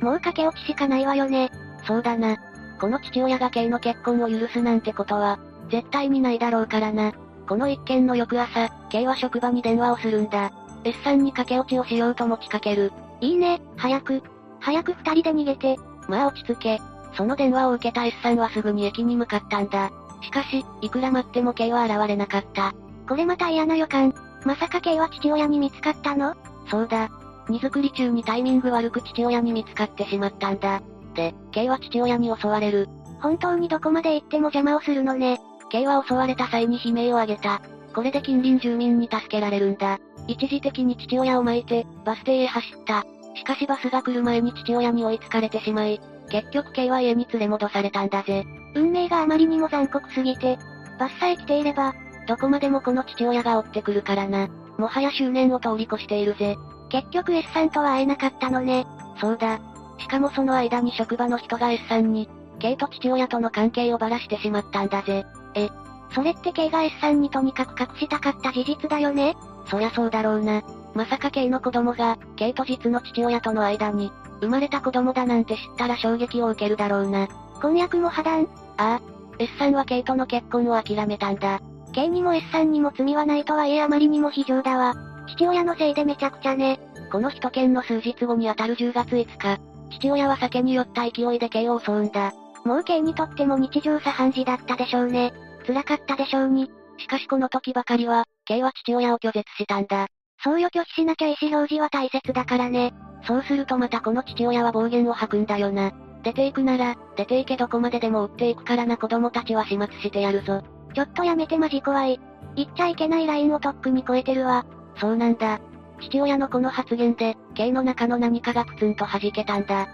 もう駆け落ちしかないわよね。そうだな。この父親が K の結婚を許すなんてことは、絶対にないだろうからな。この一件の翌朝、K は職場に電話をするんだ。S さんに駆け落ちをしようと持ちかける。いいね、早く。早く二人で逃げて。まあ落ち着け。その電話を受けた S さんはすぐに駅に向かったんだ。しかし、いくら待っても K は現れなかった。これまた嫌な予感。まさか K は父親に見つかったの？そうだ。荷造り中にタイミング悪く父親に見つかってしまったんだ。で、K は父親に襲われる。本当にどこまで行っても邪魔をするのね。K は襲われた際に悲鳴を上げた。これで近隣住民に助けられるんだ。一時的に父親を巻いて、バス停へ走った。しかしバスが来る前に父親に追いつかれてしまい、結局 K は家に連れ戻されたんだぜ。運命があまりにも残酷すぎて、バスさえ来ていれば、どこまでもこの父親が追ってくるからな。もはや執念を通り越しているぜ。結局 S さんとは会えなかったのね。そうだ。しかもその間に職場の人が S さんに、K と父親との関係をばらしてしまったんだぜ。え、それって K が S さんにとにかく隠したかった事実だよね？そりゃそうだろうな。まさか K の子供が、K と実の父親との間に、生まれた子供だなんて知ったら衝撃を受けるだろうな。婚約も破談？ああ。S さんは K との結婚を諦めたんだ。K にも S さんにも罪はないとはいえあまりにも非常だわ。父親のせいでめちゃくちゃね。この一件の数日後にあたる10月5日、父親は酒に酔った勢いで K を襲うんだ。もう K にとっても日常茶飯事だったでしょうね。辛かったでしょうに。しかしこの時ばかりは、K は父親を拒絶したんだ。そうよ拒否しなきゃ意思表示は大切だからね。そうするとまたこの父親は暴言を吐くんだよな。出ていくなら、出ていけどこまででも追っていくからな子供たちは始末してやるぞ。ちょっとやめてマジ怖い。言っちゃいけないラインをとっくに超えてるわ。そうなんだ。父親のこの発言で、K の中の何かがプツンと弾けたんだ。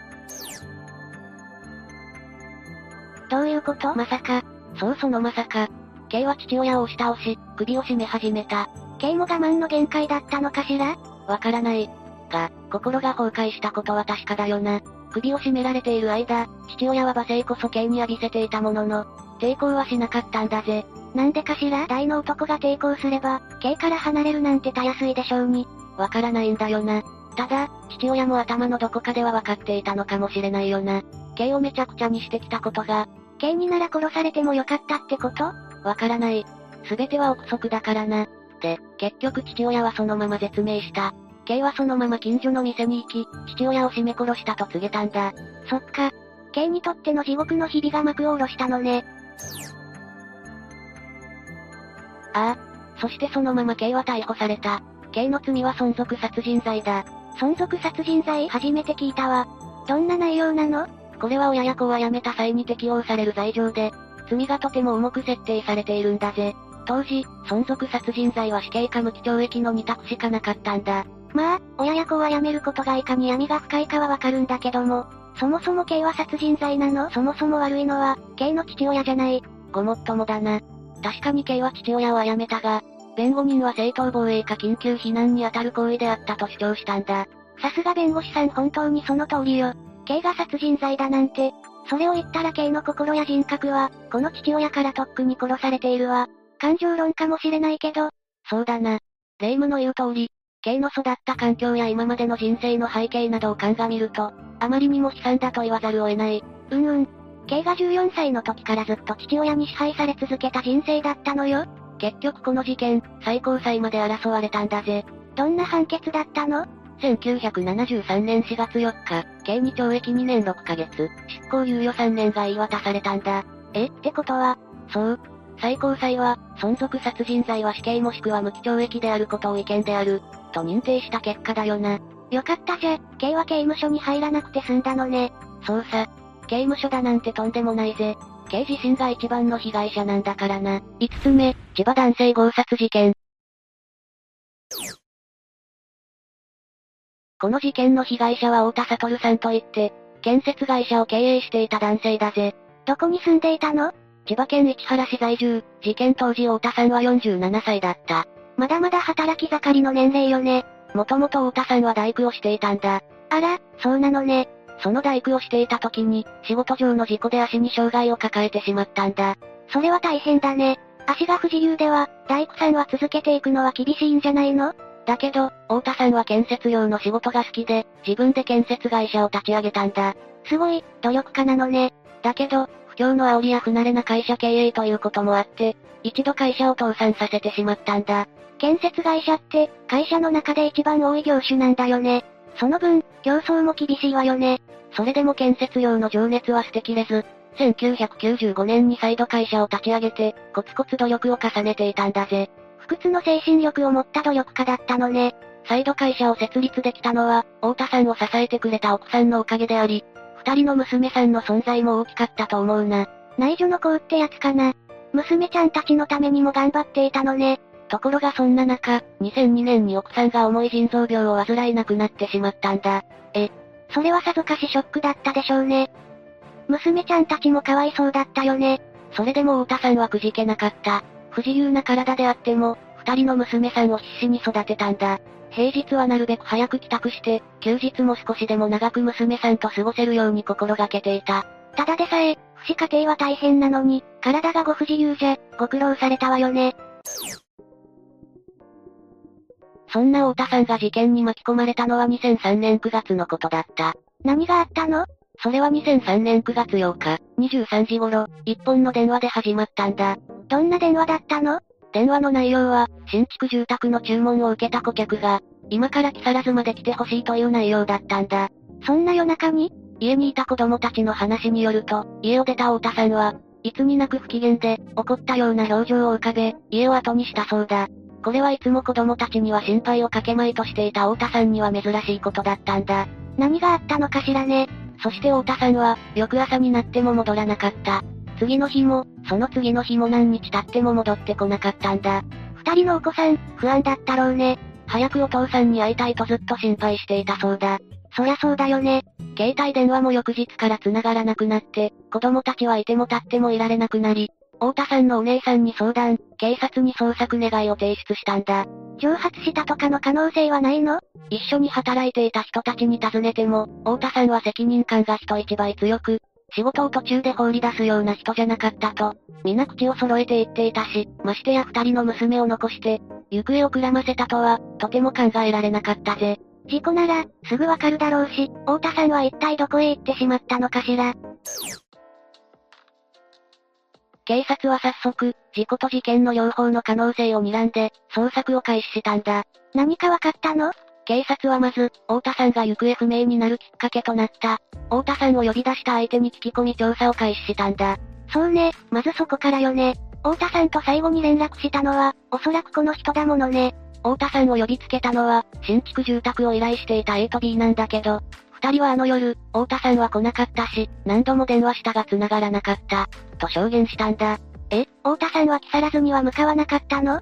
どういうこと？まさか。そうそのまさか。K は父親を押し倒し、首を絞め始めた。K も我慢の限界だったのかしら？わからない。が、心が崩壊したことは確かだよな。首を絞められている間、父親は罵声こそ K に浴びせていたものの、抵抗はしなかったんだぜ。なんでかしら？大の男が抵抗すれば、K から離れるなんてたやすいでしょうに。わからないんだよな。ただ、父親も頭のどこかでは分かっていたのかもしれないよな。K をめちゃくちゃにしてきたことが、K になら殺されてもよかったってこと？わからない。すべては憶測だからな。で、結局父親はそのまま絶命した。K はそのまま近所の店に行き、父親を絞め殺したと告げたんだ。そっか。K にとっての地獄の日々が幕を下ろしたのね。ああ。そしてそのまま K は逮捕された。K の罪は存続殺人罪だ。存続殺人罪？初めて聞いたわ。どんな内容なの？これは親や子を辞めた際に適用される罪状で、罪がとても重く設定されているんだぜ。当時、存続殺人罪は死刑か無期懲役の2択しかなかったんだ。まあ、親や子は辞めることがいかに闇が深いかはわかるんだけども、そもそも K は殺人罪なの？そもそも悪いのは、K の父親じゃない。ごもっともだな。確かに K は父親を殺めたが、弁護人は正当防衛か緊急避難に当たる行為であったと主張したんだ。さすが弁護士さん本当にその通りよ。K が殺人罪だなんて、それを言ったら K の心や人格は、この父親からとっくに殺されているわ。感情論かもしれないけど。そうだな。霊夢の言う通り、K の育った環境や今までの人生の背景などを鑑みると、あまりにも悲惨だと言わざるを得ない。うんうん。K が14歳の時からずっと父親に支配され続けた人生だったのよ。結局この事件、最高裁まで争われたんだぜ。どんな判決だったの ?1973 年4月4日、刑に懲役2年6ヶ月、執行猶予3年が言い渡されたんだ。え？ってことは、そう。最高裁は、存続殺人罪は死刑もしくは無期懲役であることを違憲である、と認定した結果だよな。よかったじゃ、K は刑務所に入らなくて済んだのね。そうさ。刑務所だなんてとんでもないぜ。K 自身が一番の被害者なんだからな。5つ目、千葉男性強殺事件。この事件の被害者は太田悟さんといって、建設会社を経営していた男性だぜ。どこに住んでいたの？千葉県市原市在住、事件当時太田さんは47歳だった。まだまだ働き盛りの年齢よね。もともと太田さんは大工をしていたんだ。あら、そうなのね。その大工をしていた時に、仕事上の事故で足に障害を抱えてしまったんだ。それは大変だね。足が不自由では、大工さんは続けていくのは厳しいんじゃないの？だけど、太田さんは建設用の仕事が好きで、自分で建設会社を立ち上げたんだ。すごい、努力家なのね。だけど、不況の煽りや不慣れな会社経営ということもあって、一度会社を倒産させてしまったんだ。建設会社って、会社の中で一番多い業種なんだよね。その分、競争も厳しいわよね。それでも建設用の情熱は捨てきれず、1995年に再度会社を立ち上げて、コツコツ努力を重ねていたんだぜ。不屈の精神力を持った努力家だったのね。再度会社を設立できたのは、太田さんを支えてくれた奥さんのおかげであり、二人の娘さんの存在も大きかったと思うな。内助の子ってやつかな。娘ちゃんたちのためにも頑張っていたのね。ところがそんな中、2002年に奥さんが重い腎臓病を患いなくなってしまったんだ。え、それはさぞかしショックだったでしょうね。娘ちゃんたちもかわいそうだったよね。それでも太田さんはくじけなかった。不自由な体であっても、二人の娘さんを必死に育てたんだ。平日はなるべく早く帰宅して、休日も少しでも長く娘さんと過ごせるように心がけていた。ただでさえ、不死家庭は大変なのに、体がご不自由じゃ、ご苦労されたわよね。そんな太田さんが事件に巻き込まれたのは2003年9月のことだった。何があったの？それは2003年9月8日、23時頃、一本の電話で始まったんだ。どんな電話だったの？電話の内容は、新築住宅の注文を受けた顧客が、今から木更津まで来てほしいという内容だったんだ。そんな夜中に？家にいた子供たちの話によると、家を出た太田さんは、いつになく不機嫌で、怒ったような表情を浮かべ、家を後にしたそうだ。これはいつも子供たちには心配をかけまいとしていた太田さんには珍しいことだったんだ。何があったのかしらね。そして太田さんは、翌朝になっても戻らなかった。次の日も、その次の日も何日経っても戻ってこなかったんだ。二人のお子さん、不安だったろうね。早くお父さんに会いたいとずっと心配していたそうだ。そりゃそうだよね。携帯電話も翌日から繋がらなくなって、子供たちはいても立ってもいられなくなり、太田さんのお姉さんに相談、警察に捜索願いを提出したんだ。蒸発したとかの可能性はないの？一緒に働いていた人たちに尋ねても、太田さんは責任感が人一倍強く、仕事を途中で放り出すような人じゃなかったと、皆口を揃えて言っていたし、ましてや二人の娘を残して、行方をくらませたとは、とても考えられなかったぜ。事故なら、すぐわかるだろうし、太田さんは一体どこへ行ってしまったのかしら。警察は早速、事故と事件の両方の可能性を睨んで、捜索を開始したんだ。何かわかったの？警察はまず、太田さんが行方不明になるきっかけとなった、太田さんを呼び出した相手に聞き込み調査を開始したんだ。そうね、まずそこからよね。太田さんと最後に連絡したのは、おそらくこの人だものね。太田さんを呼びつけたのは、新築住宅を依頼していた A と B なんだけど、二人はあの夜、太田さんは来なかったし、何度も電話したが繋がらなかった、と証言したんだ。え、太田さんは木更津には向かわなかったの？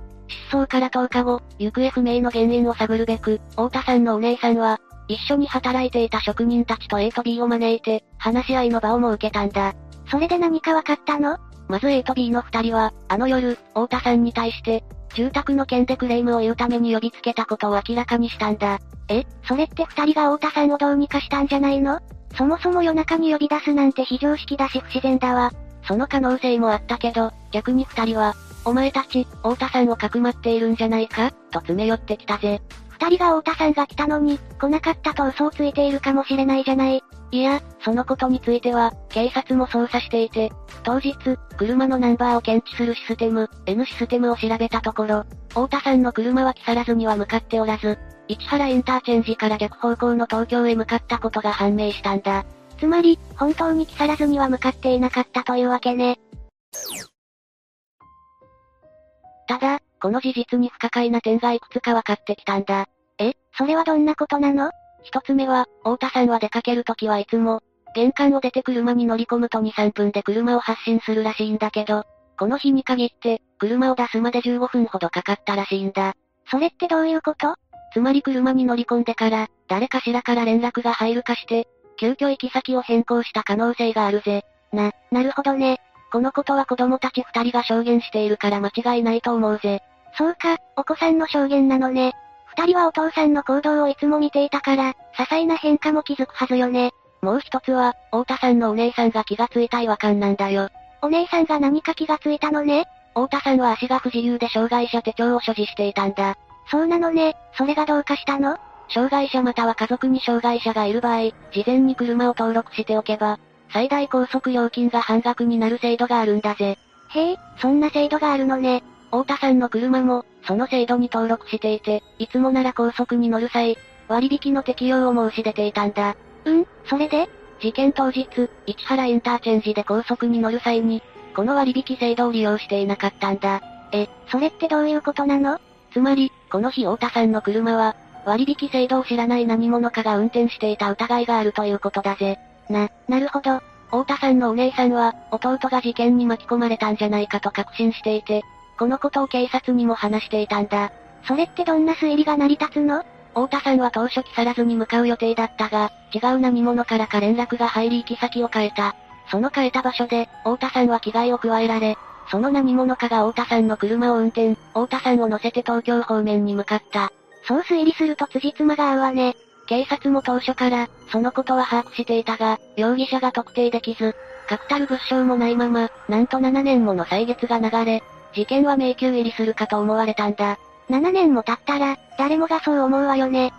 失踪から10日後、行方不明の原因を探るべく、太田さんのお姉さんは、一緒に働いていた職人たちと A と B を招いて、話し合いの場を設けたんだ。それで何か分かったの？まず A と B の二人は、あの夜、太田さんに対して、住宅の件でクレームを言うために呼びつけたことを明らかにしたんだ。え、それって二人が太田さんをどうにかしたんじゃないの？そもそも夜中に呼び出すなんて非常識だし不自然だわ。その可能性もあったけど、逆に二人は、お前たち、太田さんをかくまっているんじゃないか？と詰め寄ってきたぜ。二人が太田さんが来たのに、来なかったと嘘をついているかもしれないじゃない。いや、そのことについては、警察も捜査していて、当日、車のナンバーを検知するシステム、N システムを調べたところ、太田さんの車は木更津には向かっておらず、市原インターチェンジから逆方向の東京へ向かったことが判明したんだ。つまり、本当に木更津には向かっていなかったというわけね。ただ、この事実に不可解な点がいくつか分かってきたんだ。え、それはどんなことなの？一つ目は、太田さんは出かけるときはいつも、玄関を出て車に乗り込むと2、3分で車を発進するらしいんだけど、この日に限って、車を出すまで15分ほどかかったらしいんだ。それってどういうこと？つまり車に乗り込んでから、誰かしらから連絡が入るかして、急遽行き先を変更した可能性があるぜ。な、なるほどね。このことは子供たち二人が証言しているから間違いないと思うぜ。そうか、お子さんの証言なのね。二人はお父さんの行動をいつも見ていたから、些細な変化も気づくはずよね。もう一つは、太田さんのお姉さんが気がついた違和感なんだよ。お姉さんが何か気がついたのね？太田さんは足が不自由で障害者手帳を所持していたんだ。そうなのね、それがどうかしたの？障害者または家族に障害者がいる場合、事前に車を登録しておけば、最大高速料金が半額になる制度があるんだぜ。へえ、そんな制度があるのね。太田さんの車も、その制度に登録していて、いつもなら高速に乗る際、割引の適用を申し出ていたんだ。うん、それで？事件当日、市原インターチェンジで高速に乗る際に、この割引制度を利用していなかったんだ。え、それってどういうことなの？つまり、この日太田さんの車は、割引制度を知らない何者かが運転していた疑いがあるということだぜ。な、なるほど。太田さんのお姉さんは、弟が事件に巻き込まれたんじゃないかと確信していて、このことを警察にも話していたんだ。それってどんな推理が成り立つの？太田さんは当初木更津に向かう予定だったが、違う何者からか連絡が入り行き先を変えた。その変えた場所で、太田さんは危害を加えられ、その何者かが太田さんの車を運転、太田さんを乗せて東京方面に向かった。そう推理すると辻褄が合うわね。警察も当初から、そのことは把握していたが、容疑者が特定できず、確たる物証もないまま、なんと7年もの歳月が流れ、事件は迷宮入りするかと思われたんだ。7年も経ったら、誰もがそう思うわよね。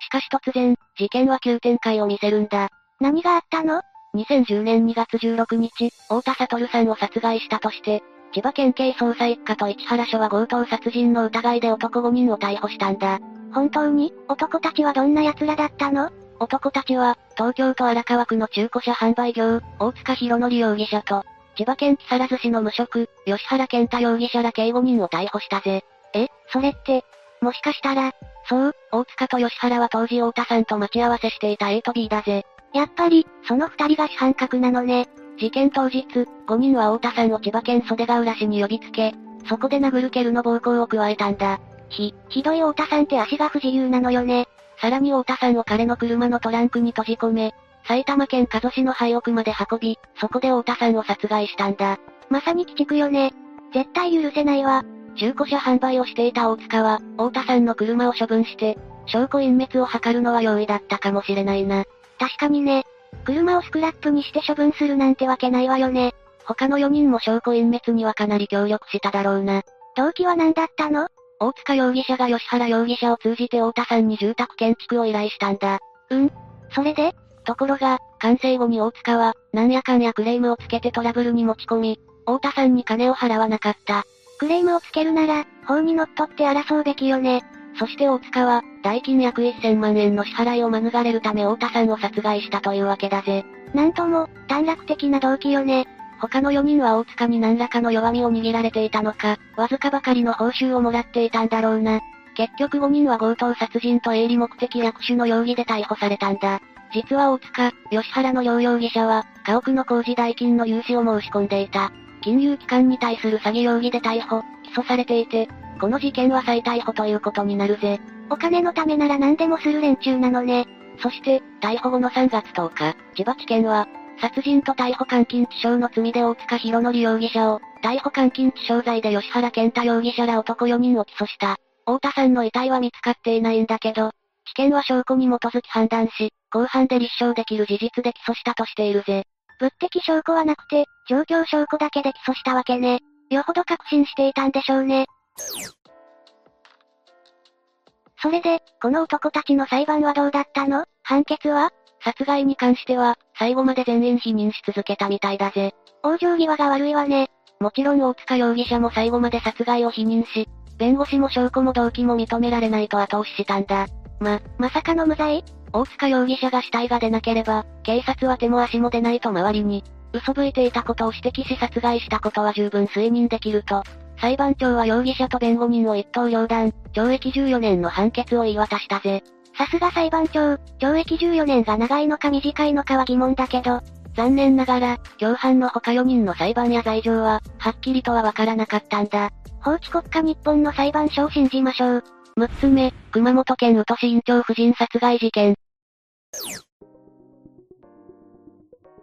しかし突然、事件は急展開を見せるんだ。何があったの ?2010 年2月16日、太田悟さんを殺害したとして、千葉県警捜査一課と市原署は強盗殺人の疑いで男5人を逮捕したんだ。本当に？男たちはどんな奴らだったの？男たちは、東京都荒川区の中古車販売業、大塚博則容疑者と、千葉県木更津市の無職、吉原健太容疑者ら計5人を逮捕したぜ。え、それって、もしかしたら、そう、大塚と吉原は当時太田さんと待ち合わせしていた A と B だぜ。やっぱり、その二人が主犯格なのね。事件当日、5人は太田さんを千葉県袖ヶ浦市に呼びつけ、そこで殴る蹴るの暴行を加えたんだ。ひ、ひどい太田さんって足が不自由なのよね。さらに太田さんを彼の車のトランクに閉じ込め、埼玉県加須市の廃屋まで運び、そこで太田さんを殺害したんだ。まさに鬼畜よね。絶対許せないわ。中古車販売をしていた大塚は、太田さんの車を処分して、証拠隠滅を図るのは容易だったかもしれないな。確かにね。車をスクラップにして処分するなんてわけないわよね。他の4人も証拠隠滅にはかなり協力しただろうな。動機は何だったの？大塚容疑者が吉原容疑者を通じて太田さんに住宅建築を依頼したんだ。うん。それで？ところが、完成後に大塚は、なんやかんやクレームをつけてトラブルに持ち込み、太田さんに金を払わなかった。クレームをつけるなら、法にのっとって争うべきよね。そして大塚は、代金約1000万円の支払いを免れるため太田さんを殺害したというわけだぜ。なんとも、短絡的な動機よね。他の4人は大塚に何らかの弱みを握られていたのか、わずかばかりの報酬をもらっていたんだろうな。結局5人は強盗殺人と営利目的略取の容疑で逮捕されたんだ。実は大塚、吉原の両容疑者は、家屋の工事代金の融資を申し込んでいた。金融機関に対する詐欺容疑で逮捕、起訴されていて、この事件は再逮捕ということになるぜ。お金のためなら何でもする連中なのね。そして、逮捕後の3月10日、千葉地検は、殺人と逮捕監禁致傷の罪で大塚博則容疑者を、逮捕監禁致傷罪で吉原健太容疑者ら男4人を起訴した。太田さんの遺体は見つかっていないんだけど、地検は証拠に基づき判断し、公判で立証できる事実で起訴したとしているぜ。物的証拠はなくて、状況証拠だけで起訴したわけね。よほど確信していたんでしょうね。それで、この男たちの裁判はどうだったの？判決は？殺害に関しては、最後まで全員否認し続けたみたいだぜ。往生際が悪いわね。もちろん大塚容疑者も最後まで殺害を否認し、弁護士も証拠も動機も認められないと後押ししたんだ。ま、まさかの無罪？大塚容疑者が死体が出なければ、警察は手も足も出ないと周りに、嘘吹いていたことを指摘し殺害したことは十分推認できると、裁判長は容疑者と弁護人を一刀両断、懲役14年の判決を言い渡したぜ。さすが裁判長、懲役14年が長いのか短いのかは疑問だけど、残念ながら、共犯の他4人の裁判や罪状は、はっきりとはわからなかったんだ。法治国家日本の裁判所を信じましょう。6つ目、熊本県宇土市院長夫人殺害事件。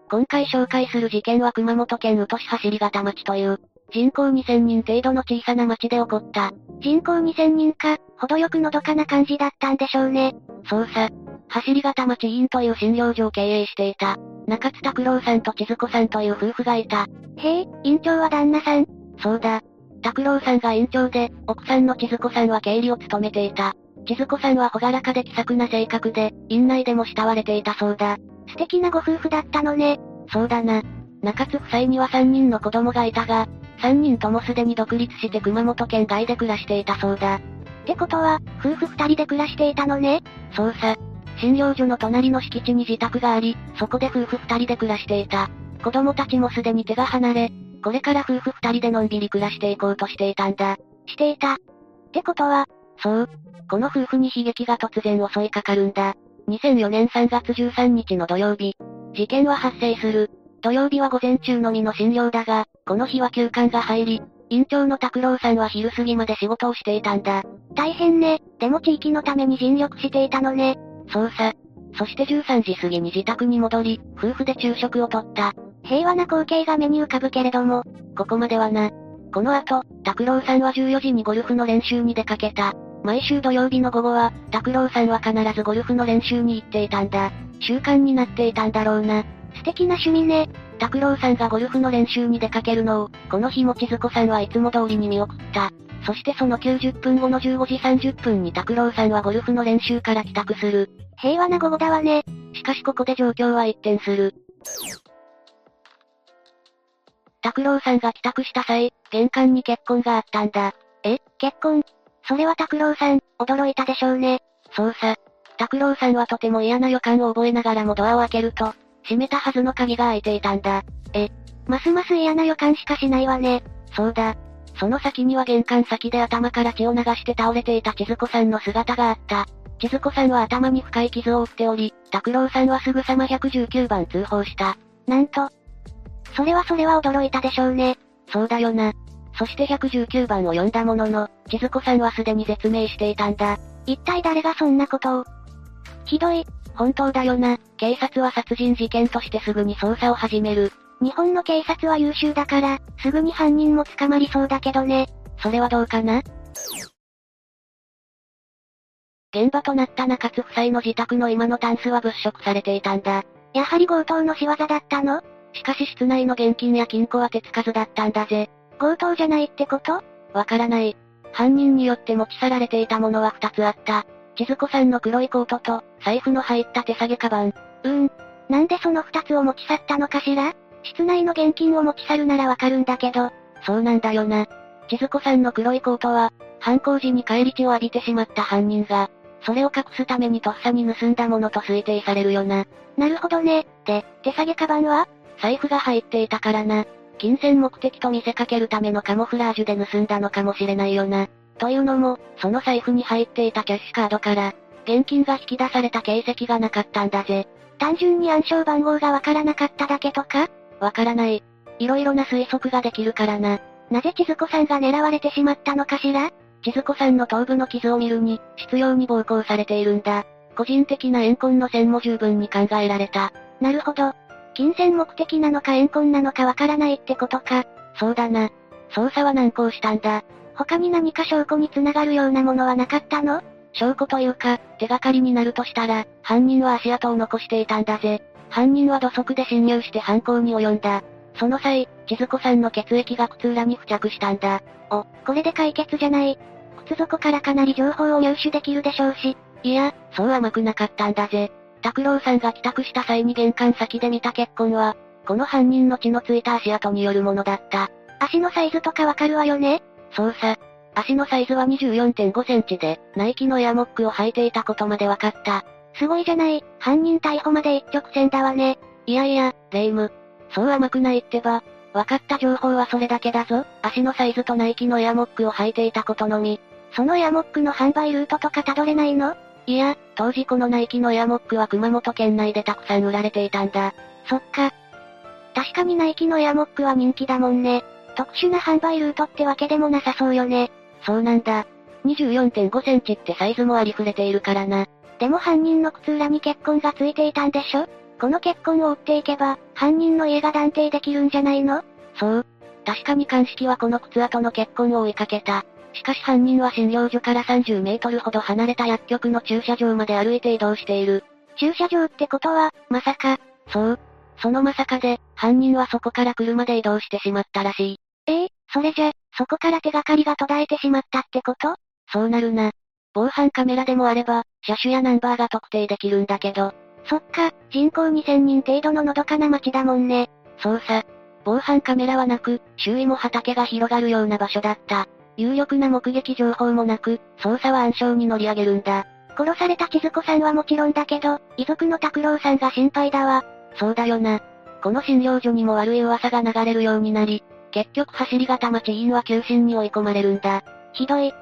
今回紹介する事件は熊本県宇土市走方町という、人口2000人程度の小さな町で起こった。人口2000人か、程よくのどかな感じだったんでしょうね。そうさ。走方町院という診療所を経営していた。中津拓郎さんと千鶴子さんという夫婦がいた。へえ、院長は旦那さんそうだ。拓郎さんが院長で、奥さんの千鶴子さんは経理を務めていた。千鶴子さんは朗らかで気さくな性格で、院内でも慕われていたそうだ。素敵なご夫婦だったのね。そうだな。中津夫妻には3人の子供がいたが、3人ともすでに独立して熊本県外で暮らしていたそうだ。ってことは、夫婦2人で暮らしていたのねそうさ。診療所の隣の敷地に自宅があり、そこで夫婦2人で暮らしていた。子供たちもすでに手が離れ、これから夫婦2人でのんびり暮らしていこうとしていたんだ。していた。ってことは、そう。この夫婦に悲劇が突然襲いかかるんだ。2004年3月13日の土曜日、事件は発生する。土曜日は午前中のみの診療だが、この日は休館が入り、院長の拓郎さんは昼過ぎまで仕事をしていたんだ。大変ね。でも地域のために尽力していたのね。そうさ。そして13時過ぎに自宅に戻り、夫婦で昼食をとった。平和な光景が目に浮かぶけれども、ここまではな。この後、拓郎さんは14時にゴルフの練習に出かけた。毎週土曜日の午後は、拓郎さんは必ずゴルフの練習に行っていたんだ。習慣になっていたんだろうな。素敵な趣味ね。拓郎さんがゴルフの練習に出かけるのを、この日も千鶴子さんはいつも通りに見送った。そしてその90分後の15時30分に拓郎さんはゴルフの練習から帰宅する。平和な午後だわね。しかしここで状況は一転する。拓郎さんが帰宅した際、玄関に血痕があったんだ。え血痕それは拓郎さん、驚いたでしょうね。そうさ。拓郎さんはとても嫌な予感を覚えながらもドアを開けると、閉めたはずの鍵が開いていたんだ。え、ますます嫌な予感しかしないわね。そうだ。その先には玄関先で頭から血を流して倒れていた千鶴子さんの姿があった。千鶴子さんは頭に深い傷を負っており、拓郎さんはすぐさま119番通報した。なんと。それはそれは驚いたでしょうね。そうだよな。そして119番を呼んだものの、千鶴子さんはすでに絶命していたんだ。一体誰がそんなことを？ひどい。本当だよな。警察は殺人事件としてすぐに捜査を始める。日本の警察は優秀だから、すぐに犯人も捕まりそうだけどね。それはどうかな？現場となった中津夫妻の自宅の今のタンスは物色されていたんだ。やはり強盗の仕業だったの？しかし室内の現金や金庫は手つかずだったんだぜ。強盗じゃないってこと？わからない。犯人によって持ち去られていたものは二つあった。千鶴子さんの黒いコートと、財布の入った手提げカバン。うーん。なんでその二つを持ち去ったのかしら？室内の現金を持ち去るならわかるんだけど。そうなんだよな。千鶴子さんの黒いコートは、犯行時に返り血を浴びてしまった犯人が、それを隠すためにとっさに盗んだものと推定されるよな。なるほどね。で、手提げカバンは？財布が入っていたからな。金銭目的と見せかけるためのカモフラージュで盗んだのかもしれないよな。というのも、その財布に入っていたキャッシュカードから、現金が引き出された形跡がなかったんだぜ。単純に暗証番号がわからなかっただけとか？わからない。いろいろな推測ができるからな。なぜ千鶴子さんが狙われてしまったのかしら？千鶴子さんの頭部の傷を見るに、執拗に暴行されているんだ。個人的な怨恨の線も十分に考えられた。なるほど。金銭目的なのか怨恨なのかわからないってことか。そうだな。捜査は難航したんだ。他に何か証拠につながるようなものはなかったの？証拠というか、手がかりになるとしたら、犯人は足跡を残していたんだぜ。犯人は土足で侵入して犯行に及んだ。その際、千鶴子さんの血液が靴裏に付着したんだ。お、これで解決じゃない。靴底からかなり情報を入手できるでしょうし。いや、そう甘くなかったんだぜ。拓郎さんが帰宅した際に玄関先で見た血痕は、この犯人の血のついた足跡によるものだった。足のサイズとかわかるわよね？そうさ。足のサイズは24.5センチで、ナイキのエアモックを履いていたことまでわかった。すごいじゃない、犯人逮捕まで一直線だわね。いやいや、レイム。そう甘くないってば。分かった情報はそれだけだぞ。足のサイズとナイキのエアモックを履いていたことのみ。そのエアモックの販売ルートとかたどれないの？いや、当時このナイキのエアモックは熊本県内でたくさん売られていたんだ。そっか。確かにナイキのエアモックは人気だもんね。特殊な販売ルートってわけでもなさそうよね。そうなんだ。24.5センチってサイズもありふれているからな。でも犯人の靴裏に血痕がついていたんでしょ？この血痕を追っていけば、犯人の家が断定できるんじゃないの？そう。確かに鑑識はこの靴跡の血痕を追いかけた。しかし犯人は診療所から30メートルほど離れた薬局の駐車場まで歩いて移動している。駐車場ってことは、まさか。そう。そのまさかで、犯人はそこから車で移動してしまったらしい。ええー、それじゃ、そこから手がかりが途絶えてしまったってこと？そうなるな。防犯カメラでもあれば、車種やナンバーが特定できるんだけど。そっか、人口2000人程度ののどかな町だもんね。そうさ。防犯カメラはなく、周囲も畑が広がるような場所だった。有力な目撃情報もなく、捜査は暗礁に乗り上げるんだ。殺された千鶴子さんはもちろんだけど、遺族の拓郎さんが心配だわ。そうだよな。この診療所にも悪い噂が流れるようになり、結局走り型町員は急進に追い込まれるんだ。ひどい。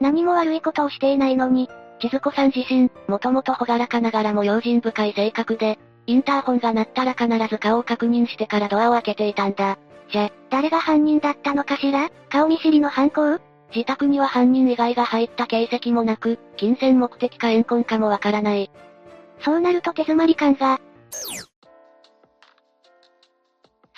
何も悪いことをしていないのに、千鶴子さん自身、もともと朗らかながらも用心深い性格で、インターホンが鳴ったら必ず顔を確認してからドアを開けていたんだ。じゃ、誰が犯人だったのかしら？顔見知りの犯行？自宅には犯人以外が入った形跡もなく、金銭目的か怨恨かもわからない。そうなると手詰まり感が。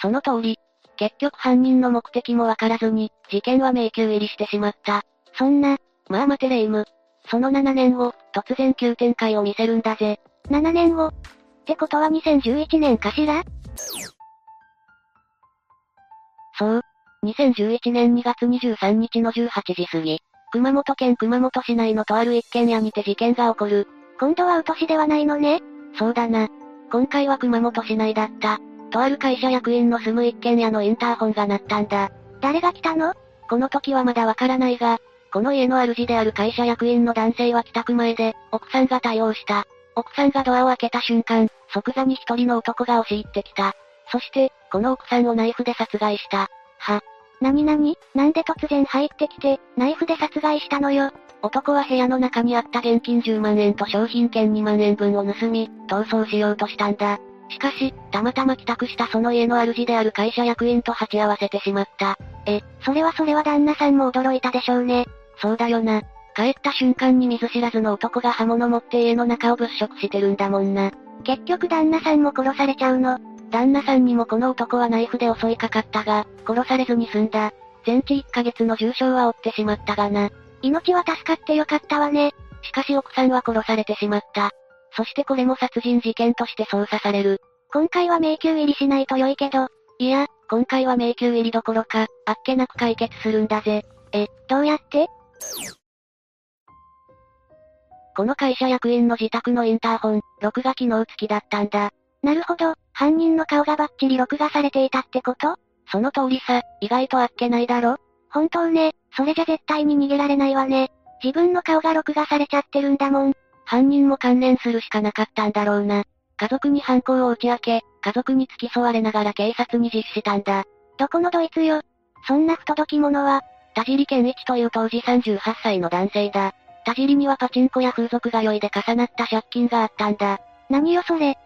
その通り。結局犯人の目的もわからずに、事件は迷宮入りしてしまった。そんな、まあ待てレイム。その7年後、突然急展開を見せるんだぜ。7年後ってことは2011年かしら？そう。2011年2月23日の18時過ぎ、熊本県熊本市内のとある一軒家にて事件が起こる。今度はう年ではないのねそうだな。今回は熊本市内だった。とある会社役員の住む一軒家のインターホンが鳴ったんだ。誰が来たの？この時はまだわからないが、この家の主である会社役員の男性は帰宅前で、奥さんが対応した。奥さんがドアを開けた瞬間、即座に一人の男が押し入ってきた。そして、この奥さんをナイフで殺害した。は。なになになんで突然入ってきて、ナイフで殺害したのよ。男は部屋の中にあった現金10万円と商品券2万円分を盗み、逃走しようとしたんだ。しかし、たまたま帰宅したその家の主である会社役員と鉢合わせてしまった。え、それはそれは旦那さんも驚いたでしょうね。そうだよな。帰った瞬間に見ず知らずの男が刃物持って家の中を物色してるんだもんな。結局旦那さんも殺されちゃうの。旦那さんにもこの男はナイフで襲いかかったが、殺されずに済んだ。全治1ヶ月の重傷は負ってしまったがな。命は助かってよかったわね。しかし奥さんは殺されてしまった。そしてこれも殺人事件として捜査される。今回は迷宮入りしないと良いけど。いや、今回は迷宮入りどころか、あっけなく解決するんだぜ。え、どうやって？この会社役員の自宅のインターホン、録画機能付きだったんだ。なるほど、犯人の顔がバッチリ録画されていたってこと？その通りさ、意外とあっけないだろ？本当ね、それじゃ絶対に逃げられないわね。自分の顔が録画されちゃってるんだもん。犯人も関連するしかなかったんだろうな。家族に犯行を打ち明け、家族に付き添われながら警察に実施したんだ。どこのドイツよ？そんな不届き者は、田尻健一という当時38歳の男性だ。田尻にはパチンコや風俗が酔いで重なった借金があったんだ。何よそれ。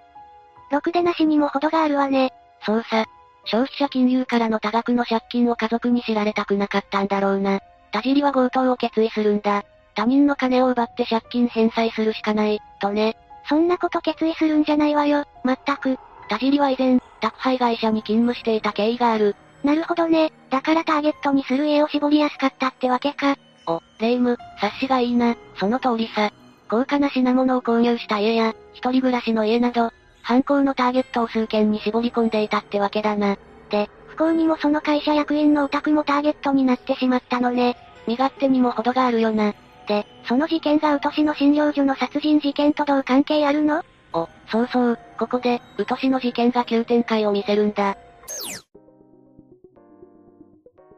ろくでなしにも程があるわね。そうさ。消費者金融からの多額の借金を家族に知られたくなかったんだろうな。田尻は強盗を決意するんだ。他人の金を奪って借金返済するしかない、とね。そんなこと決意するんじゃないわよ、まったく。田尻は以前、宅配会社に勤務していた経緯がある。なるほどね。だからターゲットにする家を絞りやすかったってわけか。お、レイム、察しがいいな、その通りさ。高価な品物を購入した家や、一人暮らしの家など、犯行のターゲットを数件に絞り込んでいたってわけだな。で、不幸にもその会社役員のお宅もターゲットになってしまったのね。身勝手にも程があるよな。で、その事件がウト市の診療所の殺人事件とどう関係あるの？お、そうそう、ここで、ウト市の事件が急展開を見せるんだ。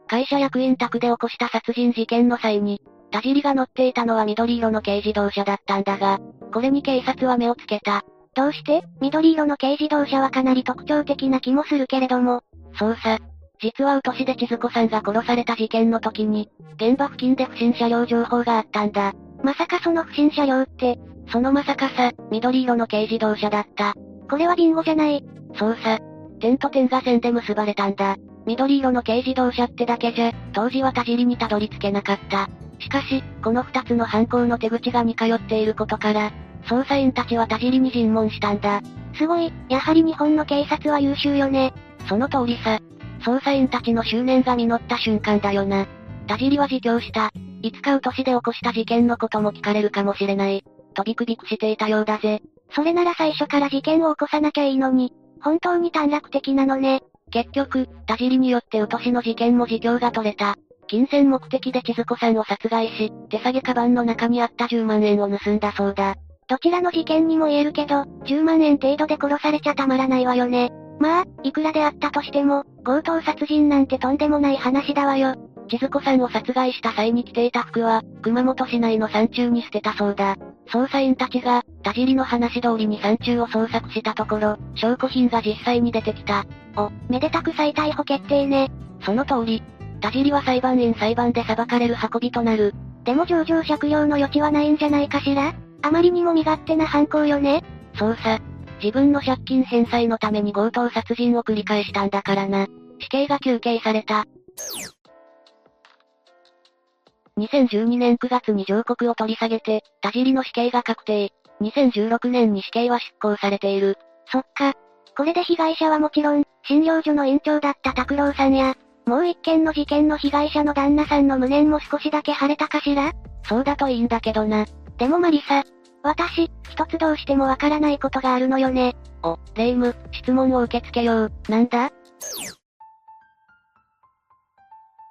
会社役員宅で起こした殺人事件の際に、田尻が乗っていたのは緑色の軽自動車だったんだが、これに警察は目をつけた。どうして？緑色の軽自動車はかなり特徴的な気もするけれども。そうさ、実はう年で千鶴子さんが殺された事件の時に、現場付近で不審車両情報があったんだ。まさかその不審車両って、そのまさかさ、緑色の軽自動車だった。これはビンゴじゃない。そうさ。点と点が線で結ばれたんだ。緑色の軽自動車ってだけじゃ、当時は田尻にたどり着けなかった。しかし、この二つの犯行の手口が似通っていることから、捜査員たちは田尻に尋問したんだ。すごい、やはり日本の警察は優秀よね。その通りさ。捜査員たちの執念が実った瞬間だよな。田尻は自供した。いつかう年で起こした事件のことも聞かれるかもしれない。とビクビクしていたようだぜ。それなら最初から事件を起こさなきゃいいのに、本当に短絡的なのね。結局、田尻によってう年の事件も自供が取れた。金銭目的で千鶴子さんを殺害し、手提げカバンの中にあった10万円を盗んだそうだ。どちらの事件にも言えるけど、10万円程度で殺されちゃたまらないわよね。まあ、いくらであったとしても、強盗殺人なんてとんでもない話だわよ。千鶴子さんを殺害した際に着ていた服は、熊本市内の山中に捨てたそうだ。捜査員たちが、田尻の話通りに山中を捜索したところ、証拠品が実際に出てきた。お、めでたく再逮捕決定ね。その通り。田尻は裁判員裁判で裁かれる運びとなる。でも上場借用の余地はないんじゃないかしら？あまりにも身勝手な犯行よね。そうさ。自分の借金返済のために強盗殺人を繰り返したんだからな。死刑が求刑された。2012年9月に上告を取り下げて、田尻の死刑が確定。2016年に死刑は執行されている。そっか。これで被害者はもちろん、診療所の院長だった拓郎さんや、もう一件の事件の被害者の旦那さんの無念も少しだけ晴れたかしら？そうだといいんだけどな。でもマリサ、私、一つどうしてもわからないことがあるのよね。お、レイム、質問を受け付けよう。なんだ？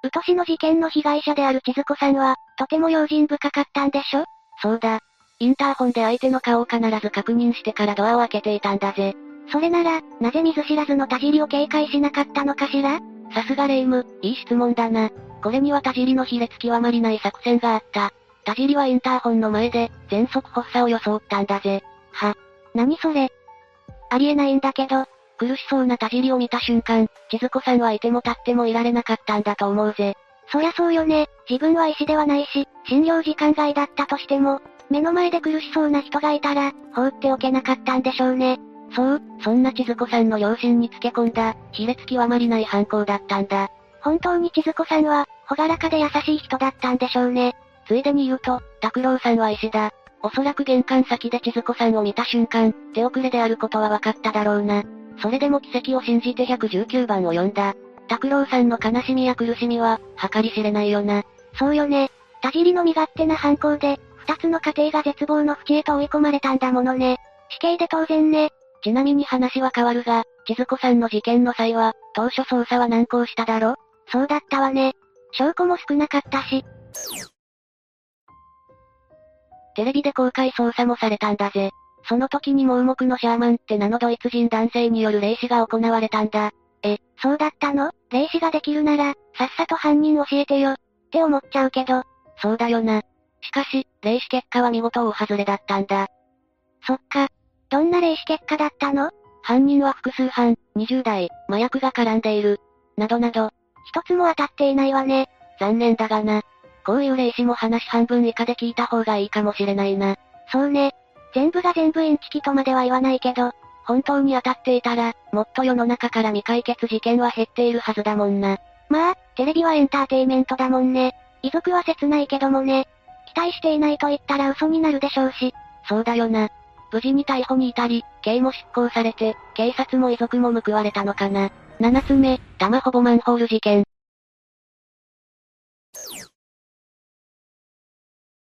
うとしの事件の被害者である千鶴子さんは、とても用心深かったんでしょ？そうだ。インターホンで相手の顔を必ず確認してからドアを開けていたんだぜ。それなら、なぜ見ず知らずの田尻を警戒しなかったのかしら？さすがレイム、いい質問だな。これには田尻の卑劣極まりない作戦があった。田尻はインターホンの前で、全速発作を装ったんだぜ。は、何それありえないんだけど、苦しそうな田尻を見た瞬間、千鶴子さんはいても立ってもいられなかったんだと思うぜ。そりゃそうよね、自分は医師ではないし、診療時間外だったとしても、目の前で苦しそうな人がいたら、放っておけなかったんでしょうね。そう、そんな千鶴子さんの両親につけ込んだ、卑劣極まりない犯行だったんだ。本当に千鶴子さんは、ほがらかで優しい人だったんでしょうね。ついでに言うと、拓郎さんは医師だ。おそらく玄関先で千鶴子さんを見た瞬間、手遅れであることは分かっただろうな。それでも奇跡を信じて119番を呼んだ。拓郎さんの悲しみや苦しみは、計り知れないよな。そうよね。田尻の身勝手な犯行で、二つの家庭が絶望の淵へと追い込まれたんだものね。死刑で当然ね。ちなみに話は変わるが、千鶴子さんの事件の際は、当初捜査は難航しただろそうだったわね。証拠も少なかったし。テレビで公開捜査もされたんだぜ。その時に盲目のシャーマンって名のドイツ人男性による霊視が行われたんだ。え、そうだったの？霊視ができるなら、さっさと犯人教えてよ。って思っちゃうけど。そうだよな。しかし、霊視結果は見事大外れだったんだ。そっか。どんな霊視結果だったの？犯人は複数犯、20代、麻薬が絡んでいる。などなど。一つも当たっていないわね。残念だがな。こういう霊視も話半分以下で聞いた方がいいかもしれないな。そうね。全部が全部インチキとまでは言わないけど、本当に当たっていたら、もっと世の中から未解決事件は減っているはずだもんな。まあ、テレビはエンターテイメントだもんね。遺族は切ないけどもね。期待していないと言ったら嘘になるでしょうし。そうだよな。無事に逮捕に至り、刑も執行されて、警察も遺族も報われたのかな。7つ目、玉ほぼマンホール事件。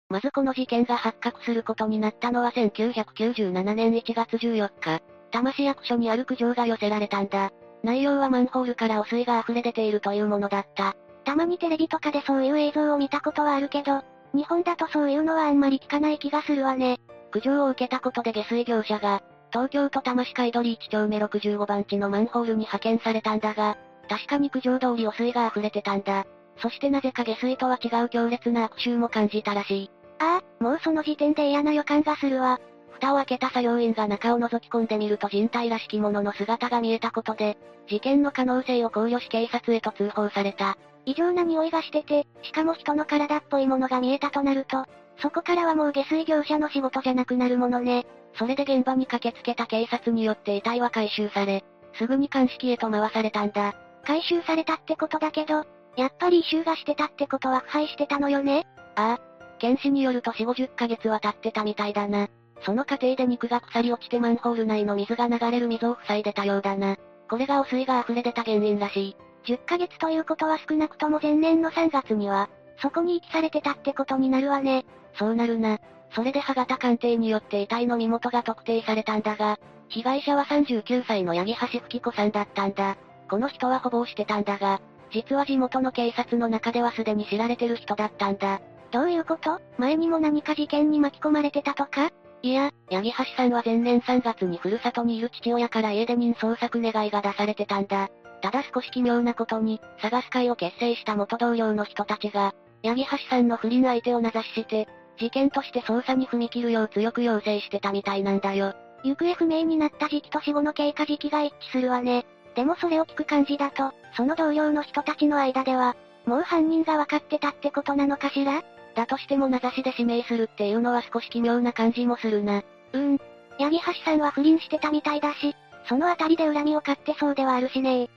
まずこの事件が発覚することになったのは1997年1月14日、多摩市役所にある苦情が寄せられたんだ。内容はマンホールから汚水が溢れ出ているというものだった。たまにテレビとかでそういう映像を見たことはあるけど、日本だとそういうのはあんまり聞かない気がするわね。苦情を受けたことで下水業者が、東京都多摩市海鳥1丁目65番地のマンホールに派遣されたんだが、確かに苦情通り汚水が溢れてたんだ。そしてなぜか下水とは違う強烈な悪臭も感じたらしい。ああ、もうその時点で嫌な予感がするわ。蓋を開けた作業員が中を覗き込んでみると人体らしきものの姿が見えたことで、事件の可能性を考慮し警察へと通報された。異常な匂いがしてて、しかも人の体っぽいものが見えたとなると、そこからはもう下水業者の仕事じゃなくなるものね。それで現場に駆けつけた警察によって遺体は回収され、すぐに鑑識へと回されたんだ。回収されたってことだけど、やっぱり異臭がしてたってことは腐敗してたのよね？ああ。検視によると4、50ヶ月は経ってたみたいだな。その過程で肉が腐り落ちてマンホール内の水が流れる溝を塞いでたようだな。これが汚水が溢れ出た原因らしい。10ヶ月ということは少なくとも前年の3月には、そこに遺棄されてたってことになるわね。そうなるな。それで歯型鑑定によって遺体の身元が特定されたんだが、被害者は39歳の八木橋吹子さんだったんだ。この人はほぼしてたんだが、実は地元の警察の中ではすでに知られてる人だったんだ。どういうこと？前にも何か事件に巻き込まれてたとか？いや、八木橋さんは前年3月にふるさとにいる父親から家出人捜索願いが出されてたんだ。ただ少し奇妙なことに、探す会を結成した元同僚の人たちが、八木橋さんの不倫相手を名指しして、事件として捜査に踏み切るよう強く要請してたみたいなんだよ。行方不明になった時期と死後の経過時期が一致するわね。でもそれを聞く感じだと、その同僚の人たちの間では、もう犯人が分かってたってことなのかしら？だとしても名指しで指名するっていうのは少し奇妙な感じもするな。うーん。八木橋さんは不倫してたみたいだし、そのあたりで恨みを買ってそうではあるしね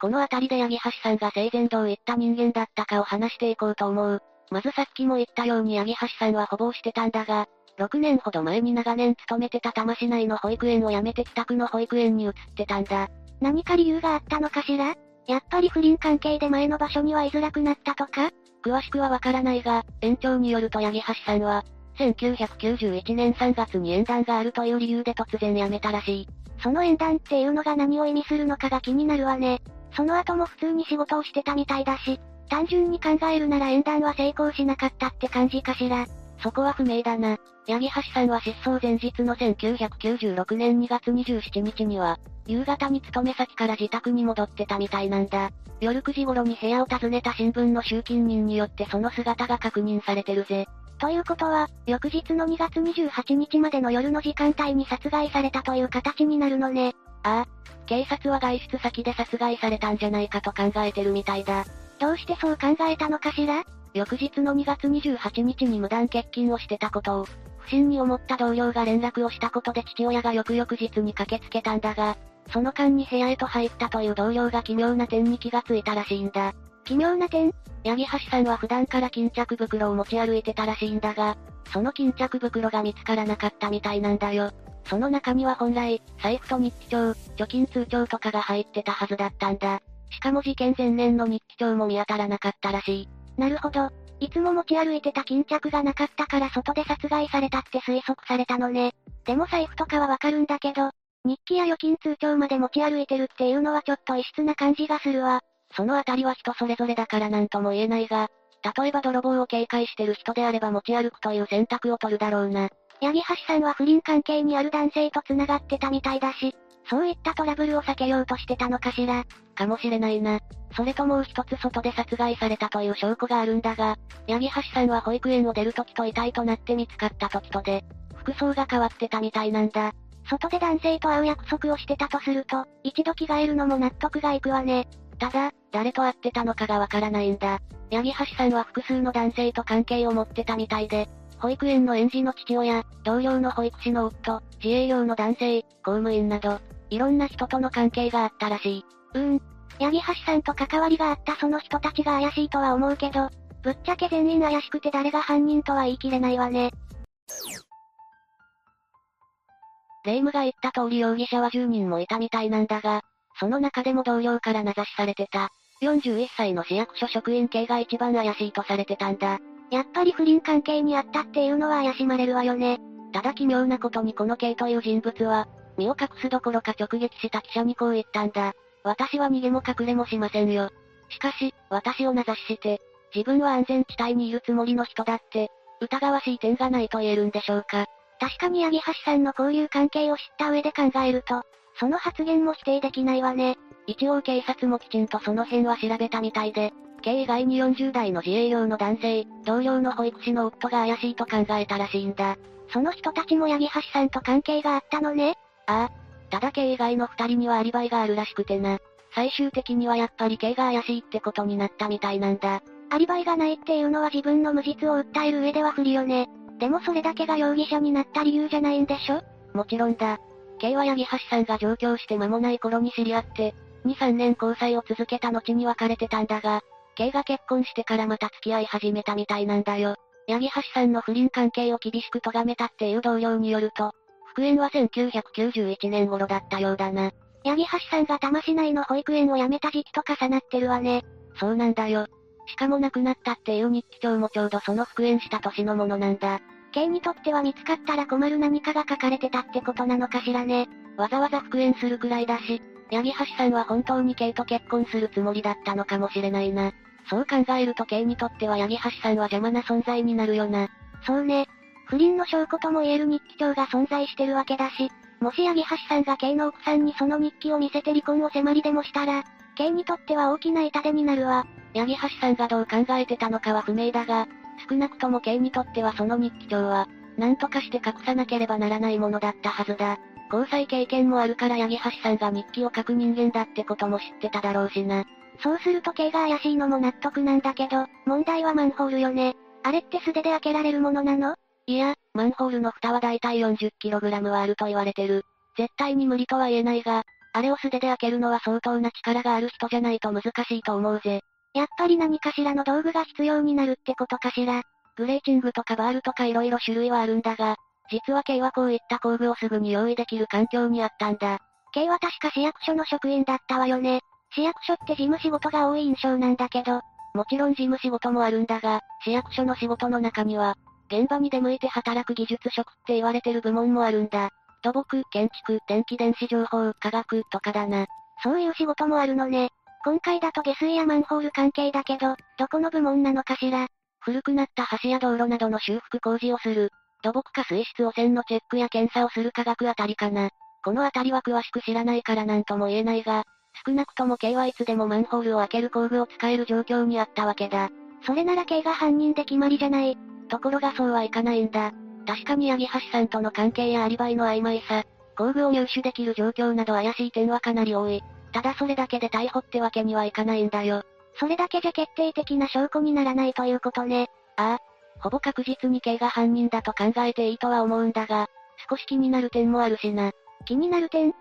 このあたりで八木橋さんが生前どういった人間だったかを話していこうと思う。まずさっきも言ったように八木橋さんはほぼしてたんだが、6年ほど前に長年勤めてた多摩市内の保育園を辞めて帰宅の保育園に移ってたんだ。何か理由があったのかしら？やっぱり不倫関係で前の場所には居づらくなったとか？詳しくはわからないが、園長によると八木橋さんは、1991年3月に縁談があるという理由で突然辞めたらしい。その縁談っていうのが何を意味するのかが気になるわね。その後も普通に仕事をしてたみたいだし、単純に考えるなら縁談は成功しなかったって感じかしら？そこは不明だな。八木橋さんは失踪前日の1996年2月27日には、夕方に勤め先から自宅に戻ってたみたいなんだ。夜9時頃に部屋を訪ねた新聞の集金人によってその姿が確認されてるぜ。ということは、翌日の2月28日までの夜の時間帯に殺害されたという形になるのね。ああ。警察は外出先で殺害されたんじゃないかと考えてるみたいだ。どうしてそう考えたのかしら？翌日の2月28日に無断欠勤をしてたことを、不審に思った同僚が連絡をしたことで父親が翌々日に駆けつけたんだが、その間に部屋へと入ったという同僚が奇妙な点に気がついたらしいんだ。奇妙な点？八木橋さんは普段から巾着袋を持ち歩いてたらしいんだが、その巾着袋が見つからなかったみたいなんだよ。その中には本来、財布と日記帳、貯金通帳とかが入ってたはずだったんだ。しかも事件前年の日記帳も見当たらなかったらしい。なるほど。いつも持ち歩いてた巾着がなかったから外で殺害されたって推測されたのね。でも財布とかはわかるんだけど、日記や預金通帳まで持ち歩いてるっていうのはちょっと異質な感じがするわ。そのあたりは人それぞれだからなんとも言えないが、例えば泥棒を警戒してる人であれば持ち歩くという選択を取るだろうな。八木橋さんは不倫関係にある男性と繋がってたみたいだし、そういったトラブルを避けようとしてたのかしら。かもしれないな。それともう一つ外で殺害されたという証拠があるんだが、八木橋さんは保育園を出る時と遺体となって見つかった時とで、服装が変わってたみたいなんだ。外で男性と会う約束をしてたとすると、一度着替えるのも納得がいくわね。ただ、誰と会ってたのかがわからないんだ。八木橋さんは複数の男性と関係を持ってたみたいで、保育園の園児の父親、同僚の保育士の夫、自営業の男性、公務員など、いろんな人との関係があったらしい。うーん。八木橋さんと関わりがあったその人たちが怪しいとは思うけど、ぶっちゃけ全員怪しくて誰が犯人とは言い切れないわね。霊夢が言った通り容疑者は10人もいたみたいなんだが、その中でも同僚から名指しされてた。41歳の市役所職員系が一番怪しいとされてたんだ。やっぱり不倫関係にあったっていうのは怪しまれるわよね。ただ奇妙なことにこの K という人物は、身を隠すどころか直撃した記者にこう言ったんだ。私は逃げも隠れもしませんよ。しかし、私を名指しして、自分は安全地帯にいるつもりの人だって、疑わしい点がないと言えるんでしょうか。確かに八木橋さんの交友関係を知った上で考えると、その発言も否定できないわね。一応警察もきちんとその辺は調べたみたいで、K 以外に40代の自営業の男性、同僚の保育士の夫が怪しいと考えたらしいんだ。その人たちも八木橋さんと関係があったのねああ。ただ K 以外の二人にはアリバイがあるらしくてな。最終的にはやっぱり K が怪しいってことになったみたいなんだ。アリバイがないっていうのは自分の無実を訴える上では不利よね。でもそれだけが容疑者になった理由じゃないんでしょ？もちろんだ。K は八木橋さんが上京して間もない頃に知り合って、2、3年交際を続けた後に別れてたんだが、K が結婚してからまた付き合い始めたみたいなんだよ。八木橋さんの不倫関係を厳しく咎めたっていう同僚によると、復縁は1991年頃だったようだな。八木橋さんが多摩市内の保育園を辞めた時期と重なってるわね。そうなんだよ。しかも亡くなったっていう日記帳もちょうどその復縁した年のものなんだ。K にとっては見つかったら困る何かが書かれてたってことなのかしらね。わざわざ復縁するくらいだし、八木橋さんは本当に K と結婚するつもりだったのかもしれないな。そう考えると K にとっては八木橋さんは邪魔な存在になるよな。そうね。不倫の証拠とも言える日記帳が存在してるわけだし、もし八木橋さんが K の奥さんにその日記を見せて離婚を迫りでもしたら、K にとっては大きな痛手になるわ。八木橋さんがどう考えてたのかは不明だが、少なくとも K にとってはその日記帳は、何とかして隠さなければならないものだったはずだ。交際経験もあるから八木橋さんが日記を書く人間だってことも知ってただろうしな。そうすると K が怪しいのも納得なんだけど、問題はマンホールよね。あれって素手で開けられるものなの？いや、マンホールの蓋はだいたい 40kg はあると言われてる。絶対に無理とは言えないが、あれを素手で開けるのは相当な力がある人じゃないと難しいと思うぜ。やっぱり何かしらの道具が必要になるってことかしら。グレーチングとかバールとか色々種類はあるんだが、実は K はこういった工具をすぐに用意できる環境にあったんだ。K は確か市役所の職員だったわよね。市役所って事務仕事が多い印象なんだけど、もちろん事務仕事もあるんだが、市役所の仕事の中には、現場に出向いて働く技術職って言われてる部門もあるんだ。土木、建築、電気電子情報、科学とかだな。そういう仕事もあるのね。今回だと下水やマンホール関係だけど、どこの部門なのかしら。古くなった橋や道路などの修復工事をする。土木か水質汚染のチェックや検査をする科学あたりかな。このあたりは詳しく知らないからなんとも言えないが、少なくとも K はいつでもマンホールを開ける工具を使える状況にあったわけだ。それなら K が犯人で決まりじゃない。ところがそうはいかないんだ。確かに八木橋さんとの関係やアリバイの曖昧さ、工具を入手できる状況など怪しい点はかなり多い。ただそれだけで逮捕ってわけにはいかないんだよ。それだけじゃ決定的な証拠にならないということね。ああ。ほぼ確実に K が犯人だと考えていいとは思うんだが、少し気になる点もあるしな。気になる点？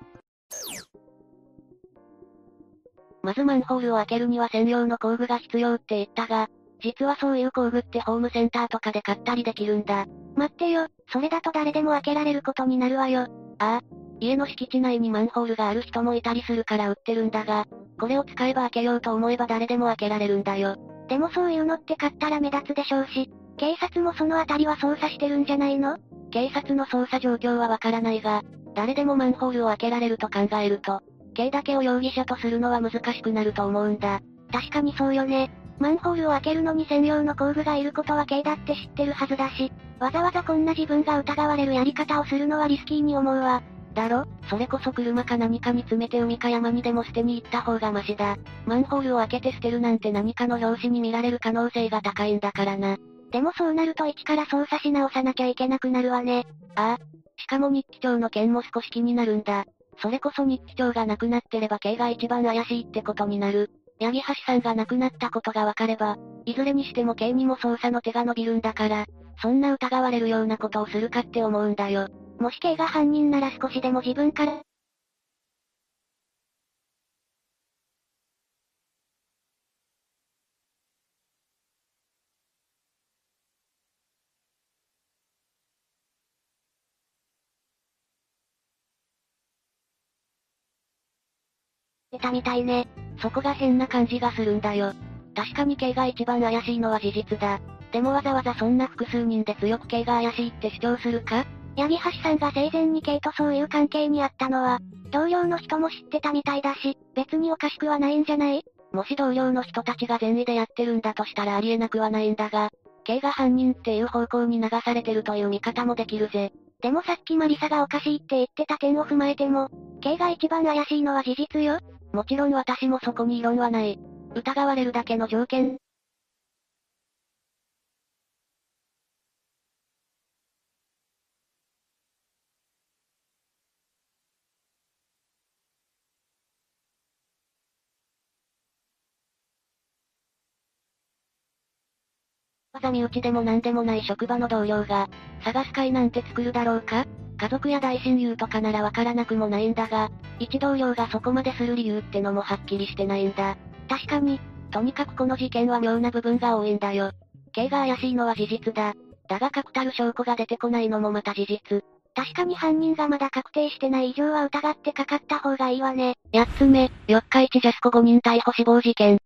まずマンホールを開けるには専用の工具が必要って言ったが、実はそういう工具ってホームセンターとかで買ったりできるんだ。待ってよ、それだと誰でも開けられることになるわよ。ああ。家の敷地内にマンホールがある人もいたりするから売ってるんだが、これを使えば開けようと思えば誰でも開けられるんだよ。でもそういうのって買ったら目立つでしょうし、警察もそのあたりは捜査してるんじゃないの？警察の捜査状況はわからないが、誰でもマンホールを開けられると考えると、K だけを容疑者とするのは難しくなると思うんだ。確かにそうよね。マンホールを開けるのに専用の工具がいることは K だって知ってるはずだし、わざわざこんな自分が疑われるやり方をするのはリスキーに思うわ。だろ？それこそ車か何かに詰めて海か山にでも捨てに行った方がマシだ。マンホールを開けて捨てるなんて何かの拍子に見られる可能性が高いんだからな。でもそうなると一から操作し直さなきゃいけなくなるわね。ああ。しかも日記帳の件も少し気になるんだ。それこそ日記帳がなくなってれば K が一番怪しいってことになる。八木橋さんが亡くなったことがわかれば、いずれにしても K にも捜査の手が伸びるんだから、そんな疑われるようなことをするかって思うんだよ。もし K が犯人なら少しでも自分から、出たみたいね。そこが変な感じがするんだよ。確かに K が一番怪しいのは事実だ。でもわざわざそんな複数人で強く K が怪しいって主張するか？八木橋さんが生前に K とそういう関係にあったのは、同僚の人も知ってたみたいだし、別におかしくはないんじゃない？もし同僚の人たちが善意でやってるんだとしたらありえなくはないんだが、K が犯人っていう方向に流されてるという見方もできるぜ。でもさっきマリサがおかしいって言ってた点を踏まえても、K が一番怪しいのは事実よ。もちろん私もそこに異論はない。疑われるだけの条件。わざ身内でも何でもない職場の同僚が、探す会なんて作るだろうか？家族や大親友とかならわからなくもないんだが、一同僚がそこまでする理由ってのもはっきりしてないんだ。確かに、とにかくこの事件は妙な部分が多いんだよ。K が怪しいのは事実だ。だが確たる証拠が出てこないのもまた事実。確かに犯人がまだ確定してない以上は疑ってかかった方がいいわね。八つ目、四日市ジャスコ5人逮捕死亡事件。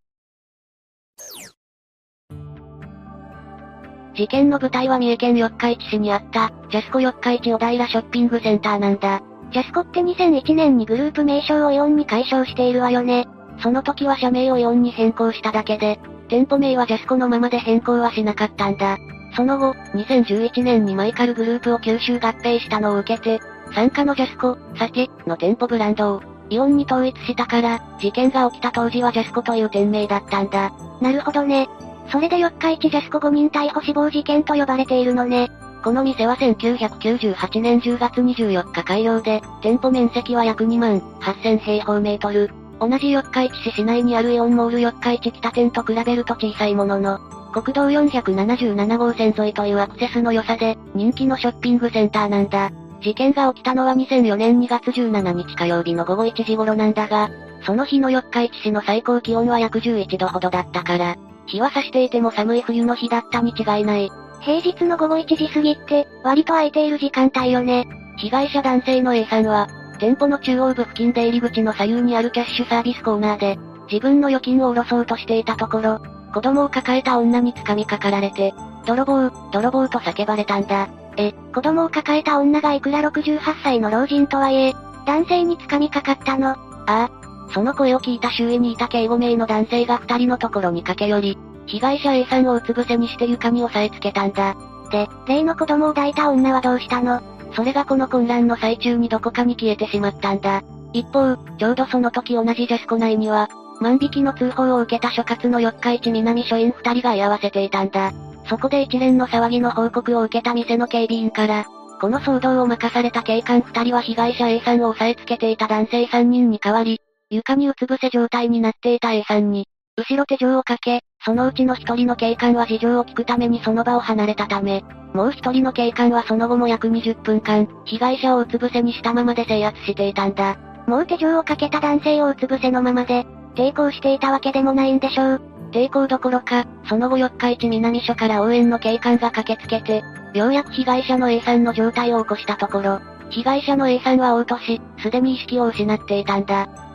事件の舞台は三重県四日市市にあった、ジャスコ四日市小平ショッピングセンターなんだ。ジャスコって2001年にグループ名称をイオンに解消しているわよね。その時は社名をイオンに変更しただけで、店舗名はジャスコのままで変更はしなかったんだ。その後、2011年にマイカルグループを吸収合併したのを受けて、参加のジャスコ、酒の店舗ブランドを、イオンに統一したから、事件が起きた当時はジャスコという店名だったんだ。なるほどね。それで四日市ジャスコ5人逮捕死亡事件と呼ばれているのね。この店は1998年10月24日開業で、店舗面積は約2万8000平方メートル。同じ四日市市市内にあるイオンモール四日市北店と比べると小さいものの、国道477号線沿いというアクセスの良さで、人気のショッピングセンターなんだ。事件が起きたのは2004年2月17日火曜日の午後1時頃なんだが、その日の四日市市の最高気温は約11度ほどだったから、日は差していても寒い冬の日だったに違いない。平日の午後1時過ぎって、割と空いている時間帯よね。被害者男性の A さんは、店舗の中央部付近出入り口の左右にあるキャッシュサービスコーナーで、自分の預金を下ろそうとしていたところ、子供を抱えた女に掴みかかられて、泥棒、泥棒と叫ばれたんだ。え、子供を抱えた女がいくら68歳の老人とはいえ、男性に掴みかかったの？ああ、その声を聞いた周囲にいた警護名の男性が二人のところに駆け寄り、被害者 A さんをうつ伏せにして床に押さえつけたんだ。で、例の子供を抱いた女はどうしたの？それがこの混乱の最中にどこかに消えてしまったんだ。一方、ちょうどその時同じジャスコ内には、万引きの通報を受けた所轄の四日市南署員二人が居合わせていたんだ。そこで一連の騒ぎの報告を受けた店の警備員から、この騒動を任された警官二人は被害者 A さんを押さえつけていた男性三人に代わり、床にうつ伏せ状態になっていた A さんに、後ろ手錠をかけ、そのうちの一人の警官は事情を聞くためにその場を離れたため、もう一人の警官はその後も約20分間、被害者をうつ伏せにしたままで制圧していたんだ。もう手錠をかけた男性をうつ伏せのままで、抵抗していたわけでもないんでしょう。抵抗どころか、その後四日市南署から応援の警官が駆けつけて、ようやく被害者の A さんの状態を起こしたところ、被害者の A さんは嘔吐し、すでに意識を失っていたんだ。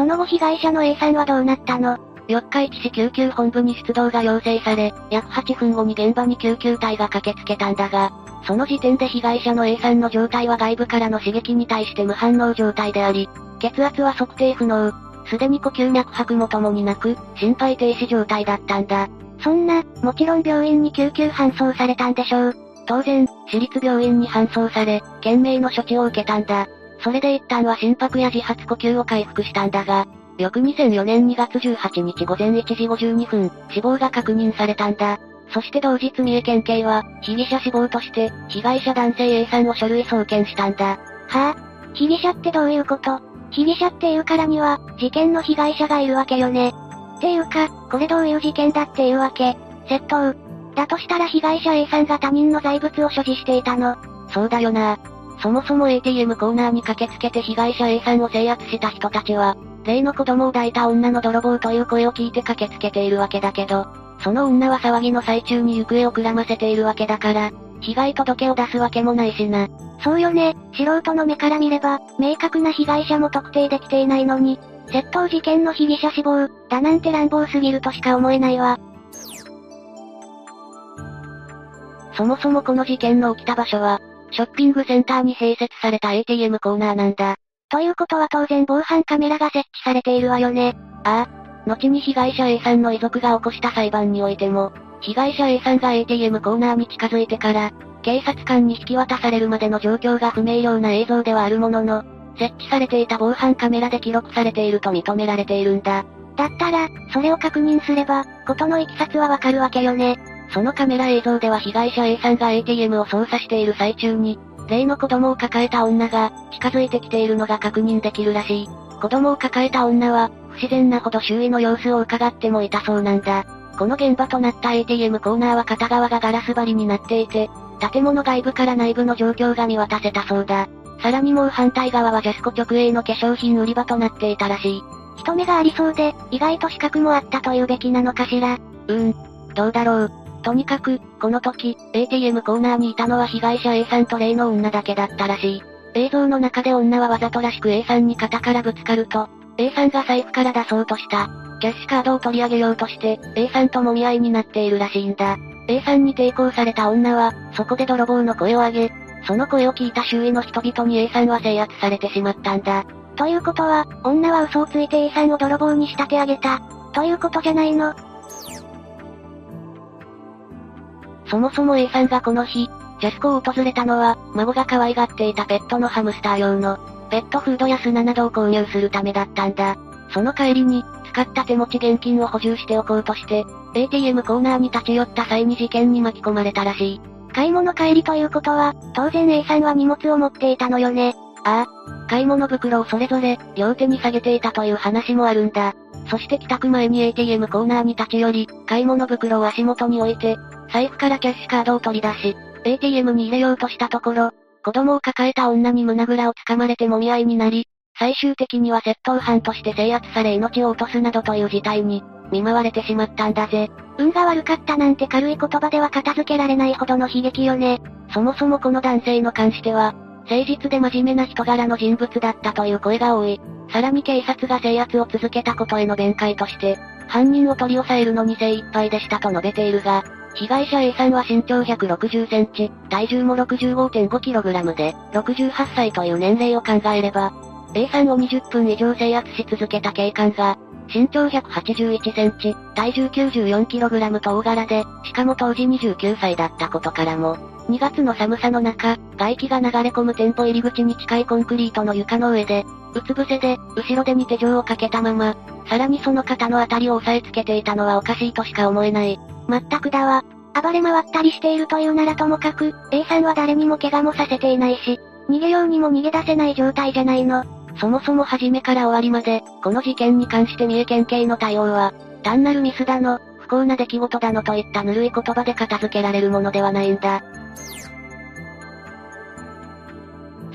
その後被害者の A さんはどうなったの？四日市市救急本部に出動が要請され、約8分後に現場に救急隊が駆けつけたんだが、その時点で被害者の A さんの状態は外部からの刺激に対して無反応状態であり、血圧は測定不能、すでに呼吸脈拍もともになく、心肺停止状態だったんだ。そんな、もちろん病院に救急搬送されたんでしょう。当然、私立病院に搬送され、懸命の処置を受けたんだ。それで一旦は心拍や自発呼吸を回復したんだが、翌2004年2月18日午前1時52分、死亡が確認されたんだ。そして同日三重県警は、被疑者死亡として、被害者男性 A さんを書類送検したんだ。はぁ、あ、被疑者ってどういうこと？被疑者っていうからには、事件の被害者がいるわけよね。っていうか、これどういう事件だっていうわけ？窃盗。だとしたら被害者 A さんが他人の財物を所持していたの。そうだよな。そもそも ATM コーナーに駆けつけて被害者 A さんを制圧した人たちは、例の子供を抱いた女の泥棒という声を聞いて駆けつけているわけだけど、その女は騒ぎの最中に行方をくらませているわけだから、被害届を出すわけもないしな。そうよね、素人の目から見れば、明確な被害者も特定できていないのに、窃盗事件の被疑者死亡、だなんて乱暴すぎるとしか思えないわ。そもそもこの事件の起きた場所は、ショッピングセンターに併設された ATM コーナーなんだ。ということは当然防犯カメラが設置されているわよね。ああ。後に被害者 A さんの遺族が起こした裁判においても、被害者 A さんが ATM コーナーに近づいてから、警察官に引き渡されるまでの状況が不明瞭な映像ではあるものの、設置されていた防犯カメラで記録されていると認められているんだ。だったら、それを確認すれば、ことの行き先はわかるわけよね。そのカメラ映像では被害者 A さんが ATM を操作している最中に、例の子供を抱えた女が、近づいてきているのが確認できるらしい。子供を抱えた女は、不自然なほど周囲の様子を伺ってもいたそうなんだ。この現場となった ATM コーナーは片側がガラス張りになっていて、建物外部から内部の状況が見渡せたそうだ。さらにもう反対側はジャスコ直営の化粧品売り場となっていたらしい。人目がありそうで、意外と資格もあったというべきなのかしら。うん。どうだろう。とにかく、この時、ATM コーナーにいたのは被害者 A さんと例の女だけだったらしい。映像の中で女はわざとらしく A さんに肩からぶつかると、A さんが財布から出そうとした。キャッシュカードを取り上げようとして、A さんと揉み合いになっているらしいんだ。A さんに抵抗された女は、そこで泥棒の声を上げ、その声を聞いた周囲の人々に A さんは制圧されてしまったんだ。ということは、女は嘘をついて A さんを泥棒に仕立て上げた。ということじゃないのそもそも A さんがこの日、ジャスコを訪れたのは、孫が可愛がっていたペットのハムスター用の、ペットフードや砂などを購入するためだったんだ。その帰りに、使った手持ち現金を補充しておこうとして、ATM コーナーに立ち寄った際に事件に巻き込まれたらしい。買い物帰りということは、当然 A さんは荷物を持っていたのよね。ああ、買い物袋をそれぞれ、両手に下げていたという話もあるんだ。そして帰宅前に ATM コーナーに立ち寄り、買い物袋を足元に置いて、財布からキャッシュカードを取り出し、ATM に入れようとしたところ、子供を抱えた女に胸ぐらをつかまれて揉み合いになり、最終的には窃盗犯として制圧され命を落とすなどという事態に、見舞われてしまったんだぜ。運が悪かったなんて軽い言葉では片付けられないほどの悲劇よね。そもそもこの男性の関しては、誠実で真面目な人柄の人物だったという声が多い。さらに警察が制圧を続けたことへの弁解として、犯人を取り押さえるのに精一杯でしたと述べているが、被害者 A さんは身長160センチ、体重も 65.5kg で、68歳という年齢を考えれば、A さんを20分以上制圧し続けた警官が、身長181センチ、体重 94kg と大柄で、しかも当時29歳だったことからも、2月の寒さの中、外気が流れ込む店舗入り口に近いコンクリートの床の上で、うつ伏せで、後ろ手に手錠をかけたまま、さらにその肩のあたりを押さえつけていたのはおかしいとしか思えない。まったくだわ。暴れ回ったりしているというならともかく、A さんは誰にも怪我もさせていないし、逃げようにも逃げ出せない状態じゃないの。そもそも初めから終わりまで、この事件に関して三重県警の対応は、単なるミスだの、不幸な出来事だのといったぬるい言葉で片付けられるものではないんだ。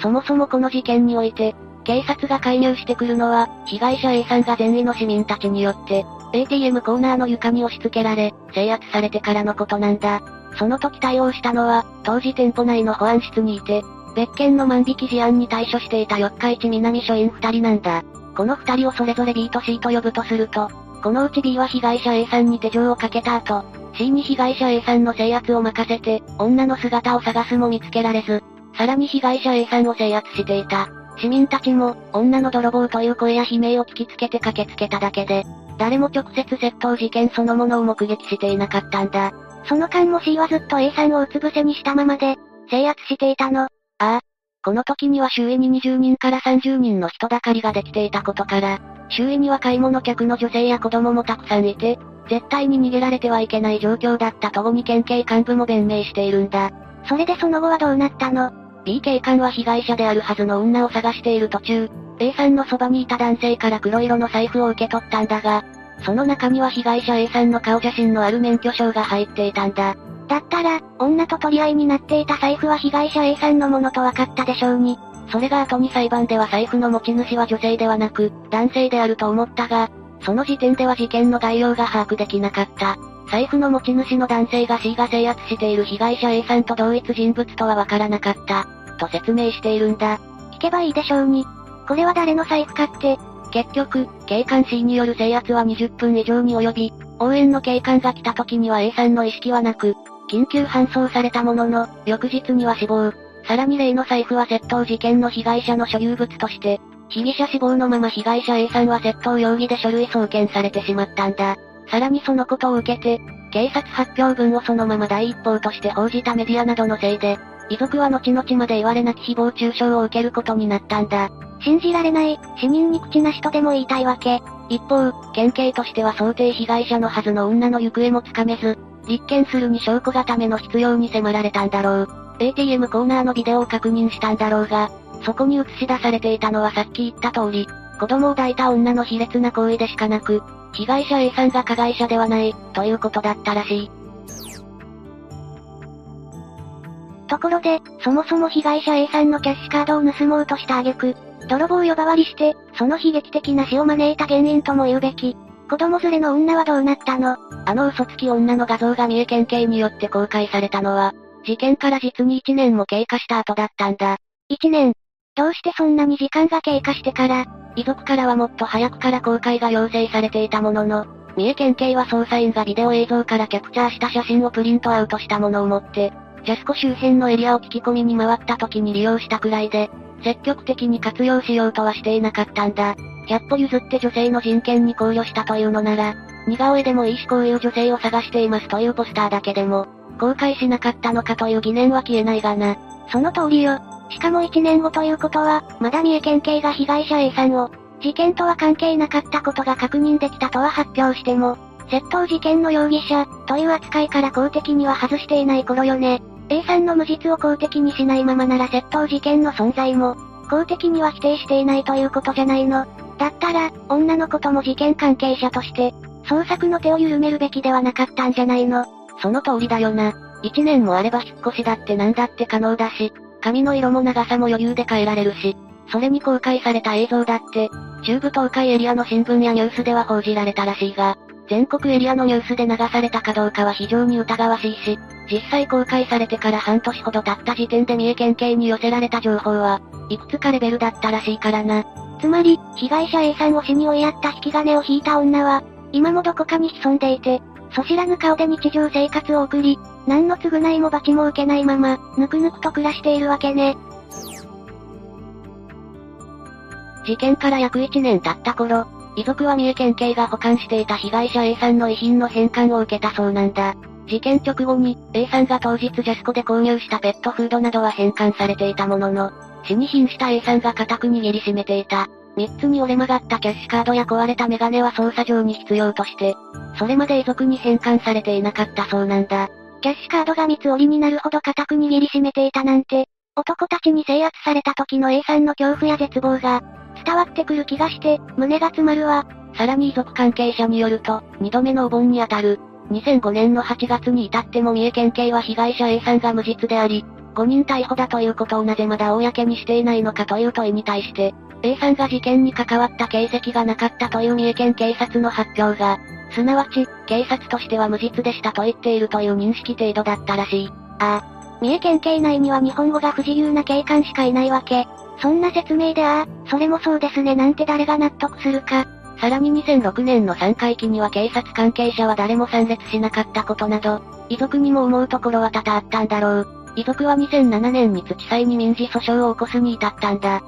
そもそもこの事件において、警察が介入してくるのは、被害者 A さんが善意の市民たちによって、ATM コーナーの床に押し付けられ、制圧されてからのことなんだ。その時対応したのは、当時店舗内の保安室にいて、別件の万引き事案に対処していた四日市南署員二人なんだ。この二人をそれぞれ B と C と呼ぶとすると、このうち B は被害者 A さんに手錠をかけた後、C に被害者 A さんの制圧を任せて、女の姿を探すも見つけられず、さらに被害者 A さんを制圧していた。市民たちも、女の泥棒という声や悲鳴を聞きつけて駆けつけただけで、誰も直接窃盗事件そのものを目撃していなかったんだ。その間も C はずっと A さんをうつ伏せにしたままで、制圧していたの。ああ。この時には周囲に20人から30人の人だかりができていたことから、周囲には買い物客の女性や子供もたくさんいて、絶対に逃げられてはいけない状況だったと後に県警幹部も弁明しているんだ。それでその後はどうなったの？?B 警官は被害者であるはずの女を探している途中、A さんのそばにいた男性から黒色の財布を受け取ったんだが、その中には被害者 A さんの顔写真のある免許証が入っていたんだ。だったら、女と取り合いになっていた財布は被害者 A さんのものと分かったでしょうに。それが後に裁判では財布の持ち主は女性ではなく、男性であると思ったが、その時点では事件の概要が把握できなかった。財布の持ち主の男性が C が制圧している被害者 A さんと同一人物とは分からなかった。と説明しているんだ。聞けばいいでしょうに。これは誰の財布かって。結局、警官 C による制圧は20分以上に及び、応援の警官が来た時には A さんの意識はなく、緊急搬送されたものの、翌日には死亡。さらに例の財布は窃盗事件の被害者の所有物として、被疑者死亡のまま被害者 A さんは窃盗容疑で書類送検されてしまったんだ。さらにそのことを受けて、警察発表文をそのまま第一報として報じたメディアなどのせいで、遺族は後々まで言われなき誹謗中傷を受けることになったんだ。信じられない、市民に口なしとでも言いたいわけ。一方、県警としては想定被害者のはずの女の行方もつかめず、立件するに証拠固めの必要に迫られたんだろう。ATM コーナーのビデオを確認したんだろうが、そこに映し出されていたのはさっき言った通り、子供を抱いた女の卑劣な行為でしかなく、被害者 A さんが加害者ではない、ということだったらしい。ところで、そもそも被害者 A さんのキャッシュカードを盗もうとした挙句、泥棒呼ばわりして、その悲劇的な死を招いた原因とも言うべき。子供連れの女はどうなったの？あの嘘つき女の画像が三重県警によって公開されたのは、事件から実に1年も経過した後だったんだ。1年どうしてそんなに時間が経過してから、遺族からはもっと早くから公開が要請されていたものの、三重県警は捜査員がビデオ映像からキャプチャーした写真をプリントアウトしたものを持って、ジャスコ周辺のエリアを聞き込みに回った時に利用したくらいで、積極的に活用しようとはしていなかったんだ。100歩譲って女性の人権に考慮したというのなら、似顔絵でもいいしこういう女性を探していますというポスターだけでも、公開しなかったのかという疑念は消えないがな。その通りよ。しかも1年後ということは、まだ三重県警が被害者 A さんを、事件とは関係なかったことが確認できたとは発表しても、窃盗事件の容疑者、という扱いから公的には外していない頃よね。A さんの無実を公的にしないままなら窃盗事件の存在も、公的には否定していないということじゃないの。だったら、女の子とも事件関係者として、捜索の手を緩めるべきではなかったんじゃないの。その通りだよな。一年もあれば引っ越しだって何だって可能だし、髪の色も長さも余裕で変えられるし、それに公開された映像だって、中部東海エリアの新聞やニュースでは報じられたらしいが、全国エリアのニュースで流されたかどうかは非常に疑わしいし、実際公開されてから半年ほど経った時点で三重県警に寄せられた情報は、いくつかレベルだったらしいからな。つまり、被害者 A さんを死に追いやった引き金を引いた女は、今もどこかに潜んでいて、そ知らぬ顔で日常生活を送り、何の償いも罰も受けないまま、ぬくぬくと暮らしているわけね。事件から約1年経った頃、遺族は三重県警が保管していた被害者 A さんの遺品の返還を受けたそうなんだ。事件直後に、A さんが当日ジャスコで購入したペットフードなどは返還されていたものの、死に瀕した A さんが固く握りしめていた。三つに折れ曲がったキャッシュカードや壊れたメガネは捜査上に必要として、それまで遺族に返還されていなかったそうなんだ。キャッシュカードが三つ折りになるほど固く握りしめていたなんて、男たちに制圧された時の A さんの恐怖や絶望が、伝わってくる気がして、胸が詰まるわ。さらに遺族関係者によると、二度目のお盆にあたる、2005年の8月に至っても三重県警は被害者 A さんが無実であり、5人逮捕だということをなぜまだ公にしていないのかという問いに対して、A さんが事件に関わった形跡がなかったという三重県警察の発表が、すなわち、警察としては無実でしたと言っているという認識程度だったらしい。ああ、三重県警内には日本語が不自由な警官しかいないわけ。そんな説明でああ、それもそうですねなんて誰が納得するか。さらに2006年の3回期には警察関係者は誰も参列しなかったことなど、遺族にも思うところは多々あったんだろう。遺族は2007年に土祭に民事訴訟を起こすに至ったんだ。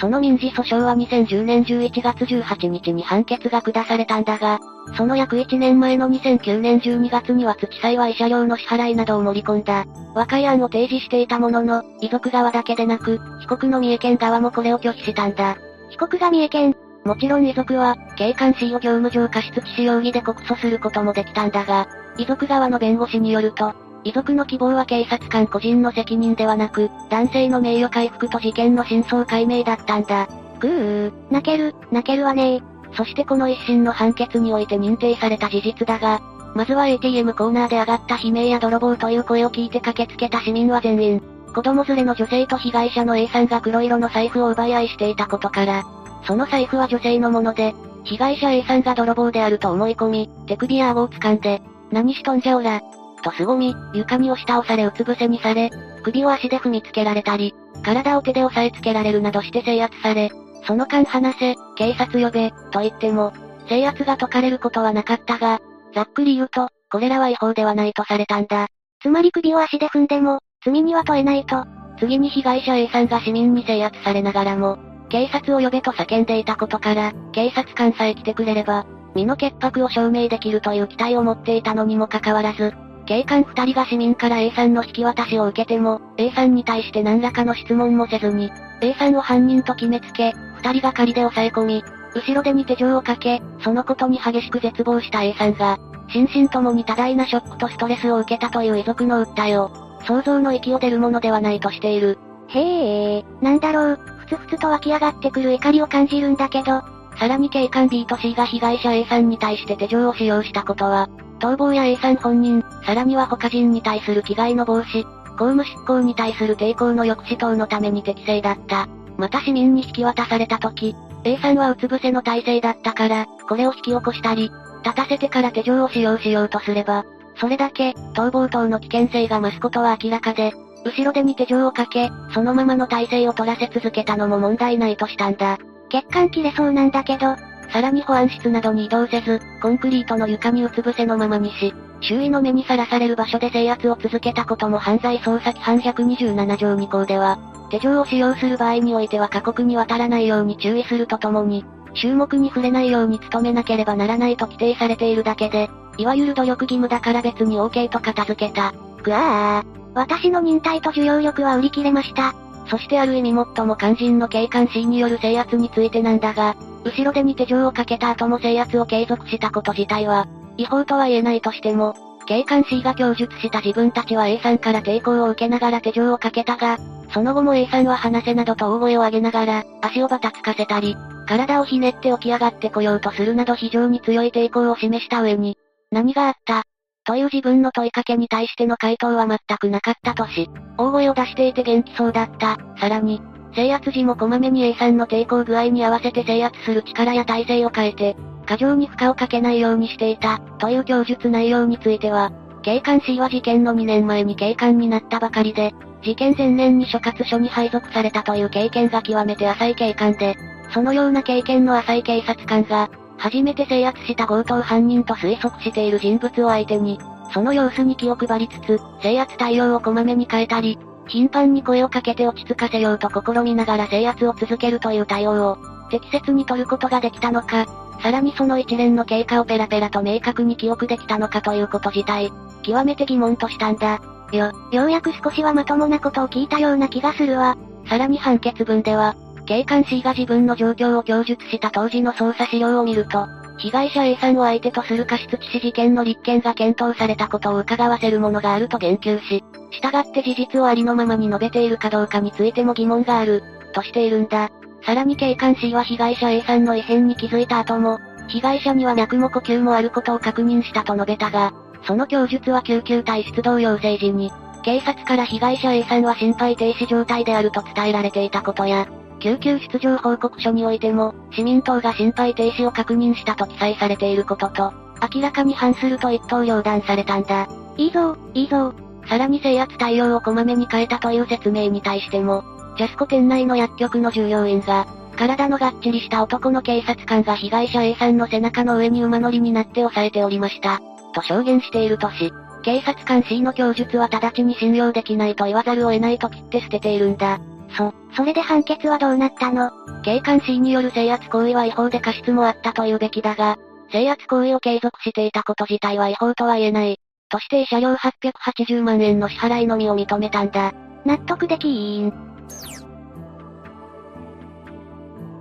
その民事訴訟は2010年11月18日に判決が下されたんだが、その約1年前の2009年12月には土祭は慰謝料の支払いなどを盛り込んだ、和解案を提示していたものの、遺族側だけでなく、被告の三重県側もこれを拒否したんだ。被告が三重県もちろん遺族は、警官 C を業務上過失致死容疑で告訴することもできたんだが、遺族側の弁護士によると、遺族の希望は警察官個人の責任ではなく、男性の名誉回復と事件の真相解明だったんだ。ぐー、泣ける、泣けるわね。そしてこの一審の判決において認定された事実だが、まずは ATM コーナーで上がった悲鳴や泥棒という声を聞いて駆けつけた市民は全員、子供連れの女性と被害者の A さんが黒色の財布を奪い合いしていたことから、その財布は女性のもので、被害者 A さんが泥棒であると思い込み、手首や顎を掴んで、何しとんじゃおら、と凄み、床に押し倒されうつ伏せにされ、首を足で踏みつけられたり、体を手で押さえつけられるなどして制圧され、その間話せ、警察呼べ、と言っても、制圧が解かれることはなかったが、ざっくり言うと、これらは違法ではないとされたんだ。つまり首を足で踏んでも、罪には問えないと。次に被害者 A さんが市民に制圧されながらも、警察を呼べと叫んでいたことから、警察官さえ来てくれれば、身の潔白を証明できるという期待を持っていたのにもかかわらず、警官二人が市民から A さんの引き渡しを受けても、A さんに対して何らかの質問もせずに、A さんを犯人と決めつけ、二人が仮で押さえ込み、後ろ手に手錠をかけ、そのことに激しく絶望した A さんが、心身ともに多大なショックとストレスを受けたという遺族の訴えを、想像の域を出るものではないとしている。へえ、なんだろう、ふつふつと湧き上がってくる怒りを感じるんだけど、さらに警官 B と C が被害者 A さんに対して手錠を使用したことは、逃亡や A さん本人、さらには他人に対する危害の防止、公務執行に対する抵抗の抑止等のために適正だった。また市民に引き渡された時、A さんはうつ伏せの体勢だったから、これを引き起こしたり、立たせてから手錠を使用しようとすれば、それだけ、逃亡等の危険性が増すことは明らかで、後ろ手に手錠をかけ、そのままの体勢を取らせ続けたのも問題ないとしたんだ。血管切れそうなんだけど、さらに保安室などに移動せず、コンクリートの床にうつ伏せのままにし、周囲の目にさらされる場所で制圧を続けたことも犯罪捜査規範127条2項では、手錠を使用する場合においては過酷に渡らないように注意するとともに、注目に触れないように努めなければならないと規定されているだけで、いわゆる努力義務だから別に OK と片付けた。ぐわー。私の忍耐と受容力は売り切れました。そしてある意味最も肝心の警官 C による制圧についてなんだが、後ろ手に手錠をかけた後も制圧を継続したこと自体は、違法とは言えないとしても、警官 C が供述した自分たちは A さんから抵抗を受けながら手錠をかけたが、その後も A さんは話せなどと大声を上げながら、足をばたつかせたり、体をひねって起き上がってこようとするなど非常に強い抵抗を示した上に、何があったという自分の問いかけに対しての回答は全くなかったとし、大声を出していて元気そうだった。さらに、制圧時もこまめに A さんの抵抗具合に合わせて制圧する力や体勢を変えて、過剰に負荷をかけないようにしていた、という供述内容については、警官 C は事件の2年前に警官になったばかりで、事件前年に所轄署に配属されたという経験が極めて浅い警官で、そのような経験の浅い警察官が、初めて制圧した強盗犯人と推測している人物を相手に、その様子に気を配りつつ、制圧対応をこまめに変えたり、頻繁に声をかけて落ち着かせようと試みながら制圧を続けるという対応を、適切に取ることができたのか、さらにその一連の経過をペラペラと明確に記憶できたのかということ自体、極めて疑問としたんだ。よ、ようやく少しはまともなことを聞いたような気がするわ。さらに判決文では、警官 C が自分の状況を供述した当時の捜査資料を見ると、被害者 A さんを相手とする過失致死事件の立件が検討されたことを伺わせるものがあると言及し、従って事実をありのままに述べているかどうかについても疑問がある、としているんだ。さらに警官 C は被害者 A さんの異変に気づいた後も、被害者には脈も呼吸もあることを確認したと述べたが、その供述は救急隊出動要請時に、警察から被害者 A さんは心肺停止状態であると伝えられていたことや、救急出場報告書においても、市民党が心肺停止を確認したと記載されていることと、明らかに反すると一刀両断されたんだ。いいぞ、いいぞ。さらに制圧対応をこまめに変えたという説明に対しても、ジャスコ店内の薬局の従業員が、体のがっちりした男の警察官が被害者 A さんの背中の上に馬乗りになって押さえておりました。と証言しているとし、警察官 C の供述は直ちに信用できないと言わざるを得ないと切って捨てているんだ。そ、それで判決はどうなったの？警官 C による制圧行為は違法で過失もあったというべきだが、制圧行為を継続していたこと自体は違法とは言えない。として車両880万円の支払いのみを認めたんだ。納得できーん。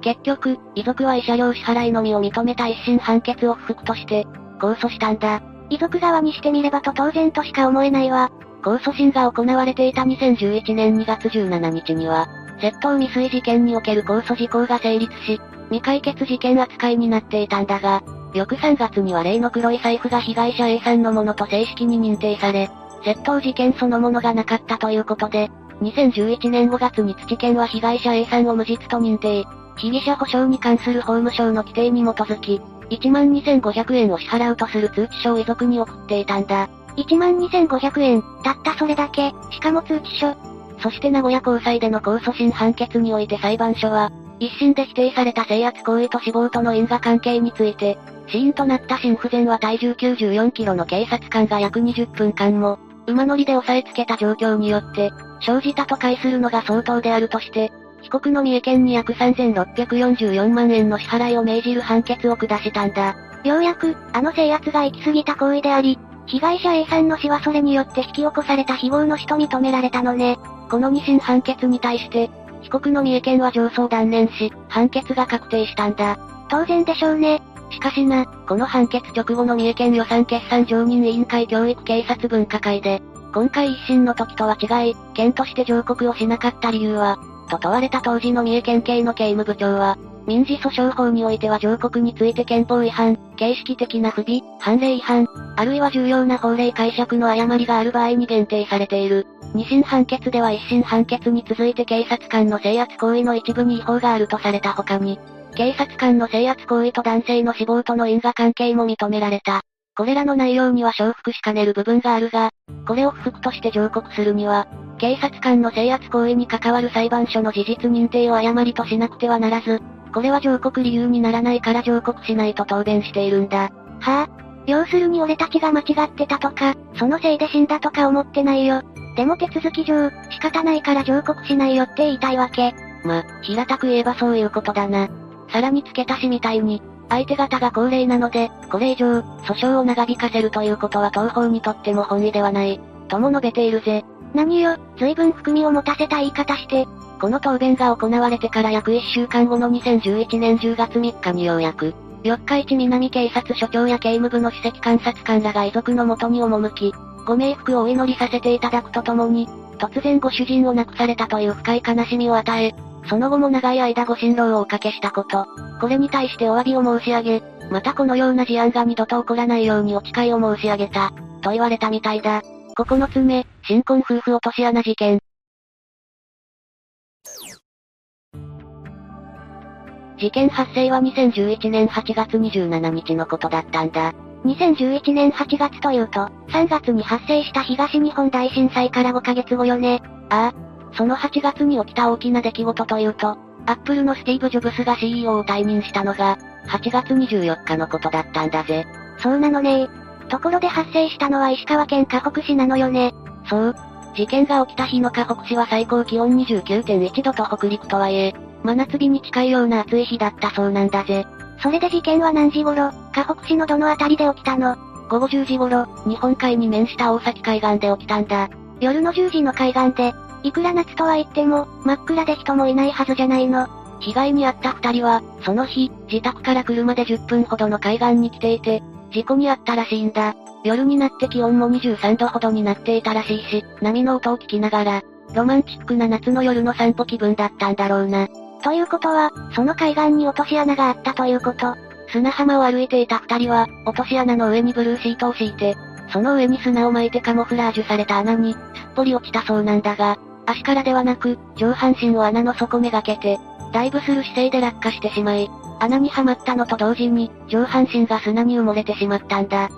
結局、遺族は慰謝料支払いのみを認めた一審判決を不服として、控訴したんだ。遺族側にしてみればと当然としか思えないわ。控訴審が行われていた2011年2月17日には、窃盗未遂事件における控訴事項が成立し、未解決事件扱いになっていたんだが、翌3月には例の黒い財布が被害者 A さんのものと正式に認定され、窃盗事件そのものがなかったということで、2011年5月に土県は被害者 A さんを無実と認定、被疑者保障に関する法務省の規定に基づき、12,500円を支払うとする通知書を遺族に送っていたんだ。12,500円、たったそれだけ、しかも通知書。そして名古屋高裁での控訴審判決において裁判所は、一審で否定された制圧行為と死亡との因果関係について、死因となった心不全は体重94キロの警察官が約20分間も、馬乗りで押さえつけた状況によって、生じたと解するのが相当であるとして、被告の三重県に約3644万円の支払いを命じる判決を下したんだ。ようやく、あの制圧が行き過ぎた行為であり、被害者 A さんの死はそれによって引き起こされた非業の死と認められたのね。この二審判決に対して、被告の三重県は上訴を断念し、判決が確定したんだ。当然でしょうね。しかしな、この判決直後の三重県予算決算常任委員会教育警察分科会で、今回一審の時とは違い、県として上告をしなかった理由は、と問われた当時の三重県警の警務部長は、民事訴訟法においては上告について憲法違反、形式的な不備、判例違反、あるいは重要な法令解釈の誤りがある場合に限定されている。二審判決では一審判決に続いて警察官の制圧行為の一部に違法があるとされた他に、警察官の制圧行為と男性の死亡との因果関係も認められた。これらの内容には承服しかねる部分があるが、これを不服として上告するには、警察官の制圧行為に関わる裁判所の事実認定を誤りとしなくてはならず、これは上告理由にならないから上告しないと答弁しているんだ。はぁ、あ、要するに俺たちが間違ってたとか、そのせいで死んだとか思ってないよ。でも手続き上、仕方ないから上告しないよって言いたいわけ。ま、平たく言えばそういうことだな。さらに付け足しみたいに、相手方が高齢なので、これ以上、訴訟を長引かせるということは当方にとっても本意ではない、とも述べているぜ。何よ、随分含みを持たせた言い方して。この答弁が行われてから約1週間後の2011年10月3日にようやく、四日市南警察署長や警務部の首席監察官らが遺族のもとに赴き、ご冥福をお祈りさせていただくとともに、突然ご主人を亡くされたという深い悲しみを与え、その後も長い間ご心労をおかけしたこと、これに対してお詫びを申し上げ、またこのような事案が二度と起こらないようにお誓いを申し上げた、と言われたみたいだ。9つ目、新婚夫婦落とし穴事件。事件発生は2011年8月27日のことだったんだ。2011年8月というと、3月に発生した東日本大震災から5ヶ月後よね。ああ、その8月に起きた大きな出来事というと、アップルのスティーブ・ジョブスが CEO を退任したのが、8月24日のことだったんだぜ。そうなのねところで発生したのは石川県河北市なのよね。そう。事件が起きた日の河北市は最高気温29.1度と北陸とはいえ、真夏日に近いような暑い日だったそうなんだぜ。それで事件は何時頃、河北市のどの辺りで起きたの？午後10時頃、日本海に面した大崎海岸で起きたんだ。夜の10時の海岸で、いくら夏とは言っても、真っ暗で人もいないはずじゃないの。被害に遭った二人は、その日、自宅から車で10分ほどの海岸に来ていて、事故に遭ったらしいんだ。夜になって気温も23度ほどになっていたらしいし、波の音を聞きながら、ロマンチックな夏の夜の散歩気分だったんだろうな。ということは、その海岸に落とし穴があったということ砂浜を歩いていた二人は、落とし穴の上にブルーシートを敷いて、その上に砂を巻いてカモフラージュされた穴に、すっぽり落ちたそうなんだが、足からではなく、上半身を穴の底めがけて、ダイブする姿勢で落下してしまい、穴にはまったのと同時に、上半身が砂に埋もれてしまったんだ。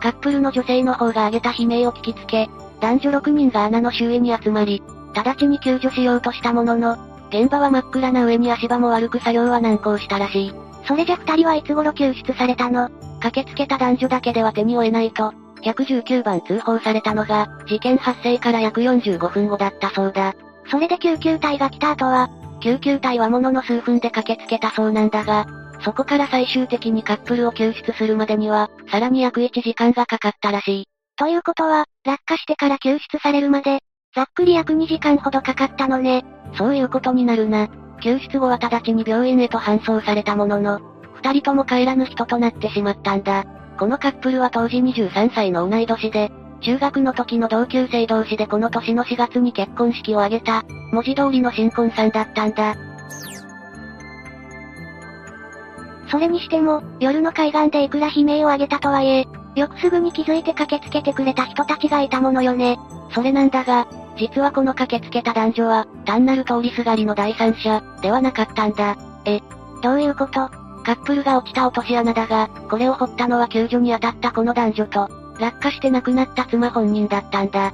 カップルの女性の方が上げた悲鳴を聞きつけ、男女6人が穴の周囲に集まり、直ちに救助しようとしたものの、現場は真っ暗な上に足場も悪く作業は難航したらしい。それじゃ二人はいつ頃救出されたの？駆けつけた男女だけでは手に負えないと、119番通報されたのが、事件発生から約45分後だったそうだ。それで救急隊が来た後は、救急隊はものの数分で駆けつけたそうなんだが、そこから最終的にカップルを救出するまでには、さらに約1時間がかかったらしい。ということは、落下してから救出されるまで、ざっくり約2時間ほどかかったのね。そういうことになるな。救出後は直ちに病院へと搬送されたものの、二人とも帰らぬ人となってしまったんだ。このカップルは当時23歳の同い年で、中学の時の同級生同士でこの年の4月に結婚式を挙げた、文字通りの新婚さんだったんだ。それにしても、夜の海岸でいくら悲鳴を上げたとはいえ、よくすぐに気づいて駆けつけてくれた人たちがいたものよね。それなんだが、実はこの駆けつけた男女は、単なる通りすがりの第三者、ではなかったんだ。え、どういうこと？カップルが落ちた落とし穴だが、これを掘ったのは救助に当たったこの男女と、落下して亡くなった妻本人だったんだ。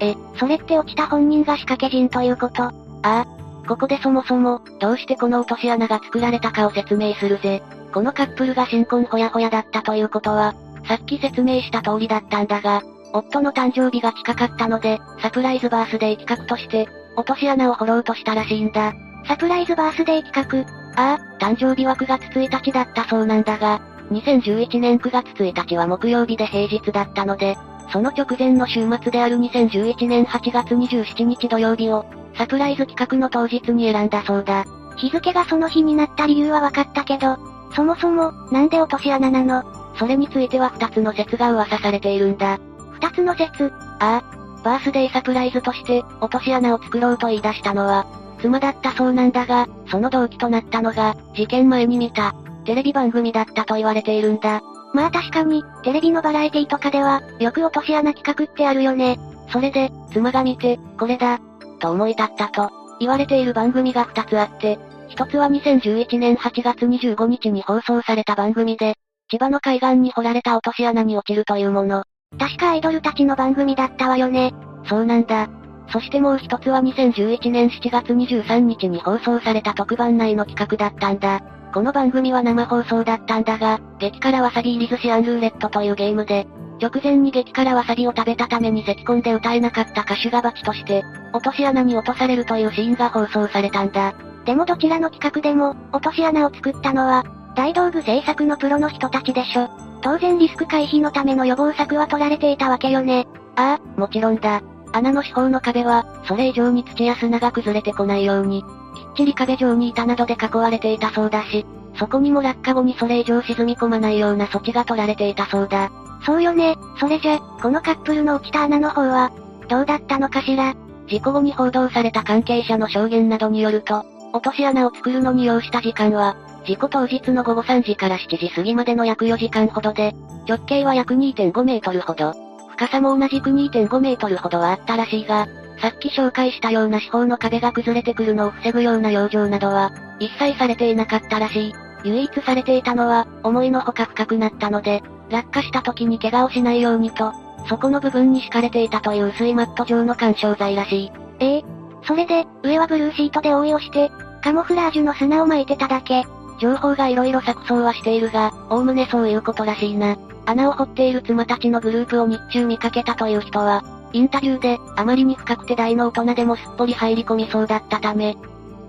え、それって落ちた本人が仕掛け人ということ？ああ。ここでそもそも、どうしてこの落とし穴が作られたかを説明するぜ。このカップルが新婚ほやほやだったということは、さっき説明した通りだったんだが、夫の誕生日が近かったので、サプライズバースデー企画として、落とし穴を掘ろうとしたらしいんだ。サプライズバースデー企画？ああ、誕生日は9月1日だったそうなんだが、2011年9月1日は木曜日で平日だったので、その直前の週末である2011年8月27日土曜日を、サプライズ企画の当日に選んだそうだ。日付がその日になった理由は分かったけど、そもそも、なんで落とし穴なの？それについては二つの説が噂されているんだ。二つの説？ああ。バースデーサプライズとして、落とし穴を作ろうと言い出したのは、妻だったそうなんだが、その動機となったのが、事件前に見た、テレビ番組だったと言われているんだ。まあ確かに、テレビのバラエティとかでは、よく落とし穴企画ってあるよね。それで、妻が見て、これだ、と思い立ったと、言われている番組が二つあって、一つは2011年8月25日に放送された番組で、千葉の海岸に掘られた落とし穴に落ちるというもの。確かアイドルたちの番組だったわよね。そうなんだ。そしてもう一つは2011年7月23日に放送された特番内の企画だったんだ。この番組は生放送だったんだが、激辛わさび入り寿司アンルーレットというゲームで、直前に激辛わさびを食べたために咳込んで歌えなかった歌手が罰として、落とし穴に落とされるというシーンが放送されたんだ。でもどちらの企画でも、落とし穴を作ったのは、大道具製作のプロの人たちでしょ。当然リスク回避のための予防策は取られていたわけよね。ああ、もちろんだ。穴の四方の壁は、それ以上に土や砂が崩れてこないように、っちり壁状に板などで囲われていたそうだし、そこにも落下後にそれ以上沈み込まないような措置が取られていたそうだ。そうよね、それじゃ、このカップルの落ちた穴の方は、どうだったのかしら？事故後に報道された関係者の証言などによると、落とし穴を作るのに要した時間は、事故当日の午後3時から7時過ぎまでの約4時間ほどで、直径は約2.5メートルほど、深さも同じく2.5メートルほどはあったらしいが、さっき紹介したような四方の壁が崩れてくるのを防ぐような養生などは、一切されていなかったらしい。唯一されていたのは、思いのほか深くなったので、落下した時に怪我をしないようにと、そこの部分に敷かれていたという薄いマット状の干渉剤らしい。ええそれで、上はブルーシートで覆いをして、カモフラージュの砂を巻いてただけ。情報が色々錯綜はしているが、おおむねそういうことらしいな。穴を掘っている妻たちのグループを日中見かけたという人は、インタビューで、あまりに深くて大の大人でもすっぽり入り込みそうだったため、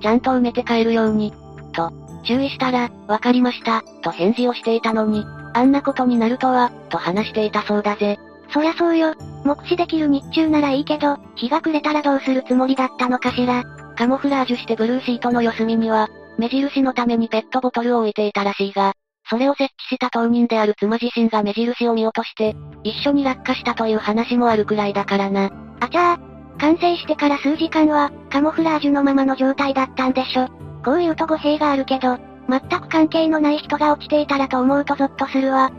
ちゃんと埋めて帰るように、と、注意したら、わかりました、と返事をしていたのに、あんなことになるとは、と話していたそうだぜ。そりゃそうよ。目視できる日中ならいいけど、日が暮れたらどうするつもりだったのかしら。カモフラージュしてブルーシートの四隅には、目印のためにペットボトルを置いていたらしいが、それを設置した当人である妻自身が目印を見落として、一緒に落下したという話もあるくらいだからな。あちゃー。完成してから数時間は、カモフラージュのままの状態だったんでしょ。こういうと語弊があるけど、全く関係のない人が落ちていたらと思うとゾッとするわ。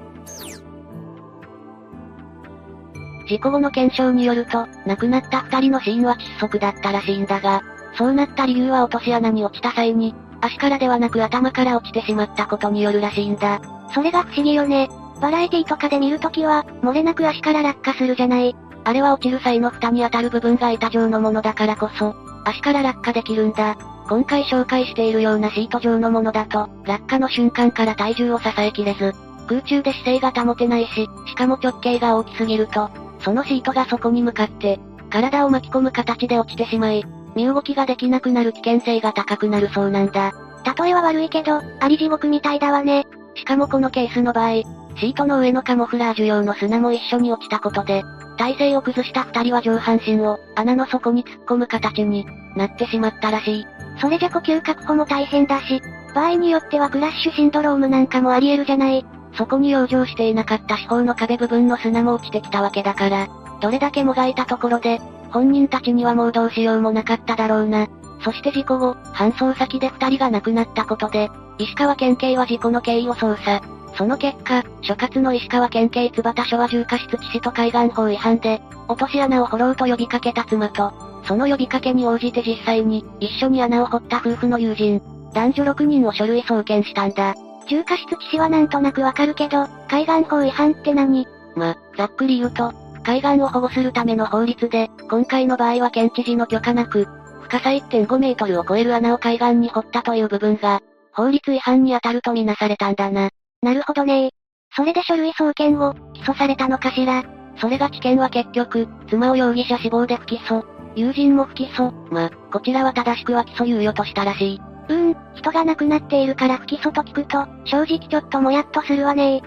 事故後の検証によると、亡くなった二人の死因は窒息だったらしいんだが、そうなった理由は落とし穴に落ちた際に、足からではなく頭から落ちてしまったことによるらしいんだ。それが不思議よね。バラエティとかで見るときは、漏れなく足から落下するじゃない。あれは落ちる際の蓋に当たる部分が板状のものだからこそ、足から落下できるんだ。今回紹介しているようなシート状のものだと、落下の瞬間から体重を支えきれず、空中で姿勢が保てないし、しかも直径が大きすぎると、そのシートがそこに向かって、体を巻き込む形で落ちてしまい、身動きができなくなる危険性が高くなるそうなんだ。例えは悪いけど、あり地獄みたいだわね。しかもこのケースの場合、シートの上のカモフラージュ用の砂も一緒に落ちたことで、体勢を崩した二人は上半身を穴の底に突っ込む形になってしまったらしい。それじゃ呼吸確保も大変だし、場合によってはクラッシュシンドロームなんかもあり得るじゃない。そこに養生していなかった四方の壁部分の砂も落ちてきたわけだから、どれだけもがいたところで、本人たちにはもうどうしようもなかっただろうな。そして事故後、搬送先で二人が亡くなったことで、石川県警は事故の経緯を捜査。その結果、所轄の石川県警津畑署は重過失致死と海岸法違反で、落とし穴を掘ろうと呼びかけた妻と、その呼びかけに応じて実際に、一緒に穴を掘った夫婦の友人、男女6人を書類送検したんだ。重過失致死はなんとなくわかるけど、海岸法違反って何？ま、ざっくり言うと、海岸を保護するための法律で、今回の場合は県知事の許可なく、深さ1.5メートルを超える穴を海岸に掘ったという部分が、法律違反に当たるとみなされたんだな。なるほどねそれで書類送検を、起訴されたのかしら。それが知見は結局、妻を容疑者死亡で不起訴。友人も不起訴。ま、こちらは正しくは起訴猶予としたらしい。うーん、人が亡くなっているから不起訴と聞くと、正直ちょっともやっとするわね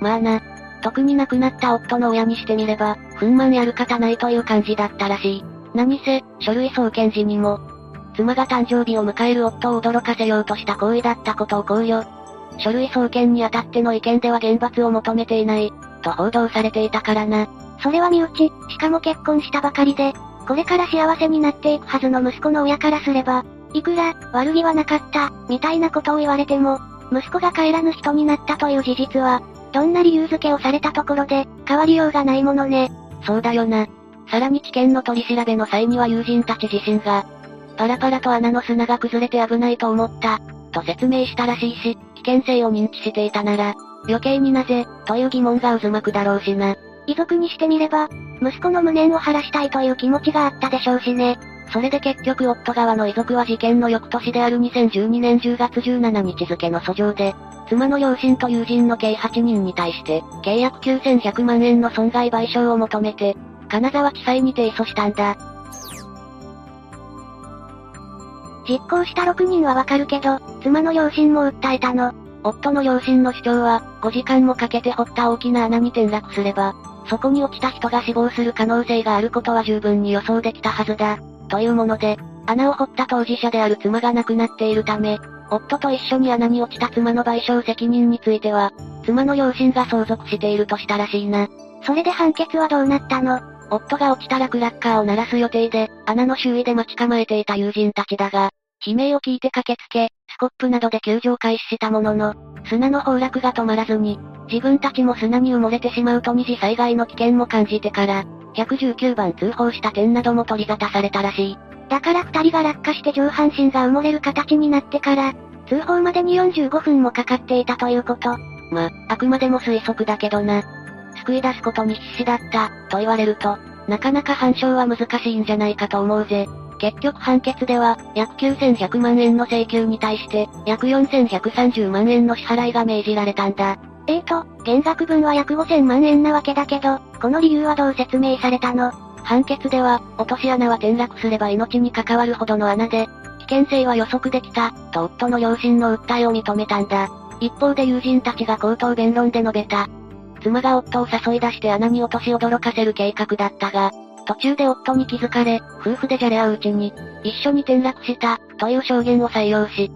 まあな。特に亡くなった夫の親にしてみれば、憤懣やる方ないという感じだったらしい。何せ、書類送検時にも、妻が誕生日を迎える夫を驚かせようとした行為だったことを考慮。書類送検にあたっての意見では厳罰を求めていない、と報道されていたからな。それは身内、しかも結婚したばかりで、これから幸せになっていくはずの息子の親からすれば、いくら、悪気はなかった、みたいなことを言われても、息子が帰らぬ人になったという事実は、どんな理由付けをされたところで、変わりようがないものね。そうだよな。さらに知見の取り調べの際には友人たち自身が、パラパラと穴の砂が崩れて危ないと思った、と説明したらしいし、危険性を認知していたなら、余計になぜ、という疑問が渦巻くだろうしな。遺族にしてみれば、息子の無念を晴らしたいという気持ちがあったでしょうしね。それで結局夫側の遺族は事件の翌年である2012年10月17日付の訴状で、妻の両親と友人の計8人に対して、契約9100万円の損害賠償を求めて、金沢地裁に提訴したんだ。実行した6人はわかるけど、妻の両親も訴えたの。夫の両親の主張は、5時間もかけて掘った大きな穴に転落すれば、そこに落ちた人が死亡する可能性があることは十分に予想できたはずだ、というもので、穴を掘った当事者である妻が亡くなっているため、夫と一緒に穴に落ちた妻の賠償責任については、妻の両親が相続しているとしたらしいな。それで判決はどうなったの？夫が落ちたらクラッカーを鳴らす予定で、穴の周囲で待ち構えていた友人たちだが、悲鳴を聞いて駆けつけ、スコップなどで救助を開始したものの、砂の崩落が止まらずに、自分たちも砂に埋もれてしまうと二次災害の危険も感じてから、119番通報した点なども取り沙汰されたらしい。だから二人が落下して上半身が埋もれる形になってから、通報までに45分もかかっていたということ。ま、あくまでも推測だけどな。救い出すことに必死だった、と言われると、なかなか反証は難しいんじゃないかと思うぜ。結局判決では、約9100万円の請求に対して、約4130万円の支払いが命じられたんだ。えーと、減額分は約5000万円なわけだけど、この理由はどう説明されたの？判決では、落とし穴は転落すれば命に関わるほどの穴で、危険性は予測できた、と夫の両親の訴えを認めたんだ。一方で友人たちが口頭弁論で述べた。妻が夫を誘い出して穴に落とし驚かせる計画だったが、途中で夫に気づかれ、夫婦でじゃれ合ううちに、一緒に転落した、という証言を採用し、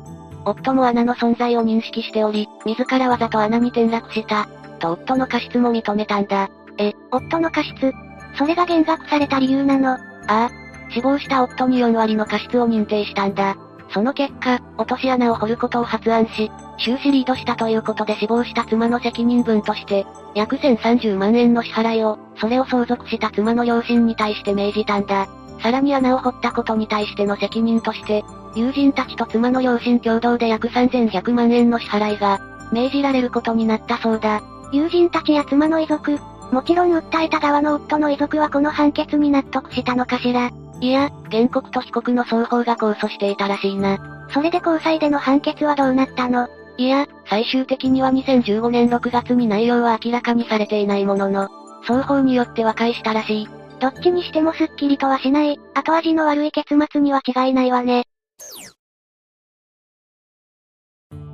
夫も穴の存在を認識しており、自らわざと穴に転落した、と夫の過失も認めたんだ。え、夫の過失？それが減額された理由なの？ああ。死亡した夫に4割の過失を認定したんだ。その結果、落とし穴を掘ることを発案し、終始リードしたということで死亡した妻の責任分として、約1030万円の支払いを、それを相続した妻の両親に対して命じたんだ。さらに穴を掘ったことに対しての責任として、友人たちと妻の両親共同で約3100万円の支払いが、命じられることになったそうだ。友人たちや妻の遺族、もちろん訴えた側の夫の遺族はこの判決に納得したのかしら。いや、原告と被告の双方が控訴していたらしいな。それで交際での判決はどうなったの？いや、最終的には2015年6月に内容は明らかにされていないものの、双方によって和解したらしい。どっちにしてもスッキリとはしない、後味の悪い結末には違いないわね。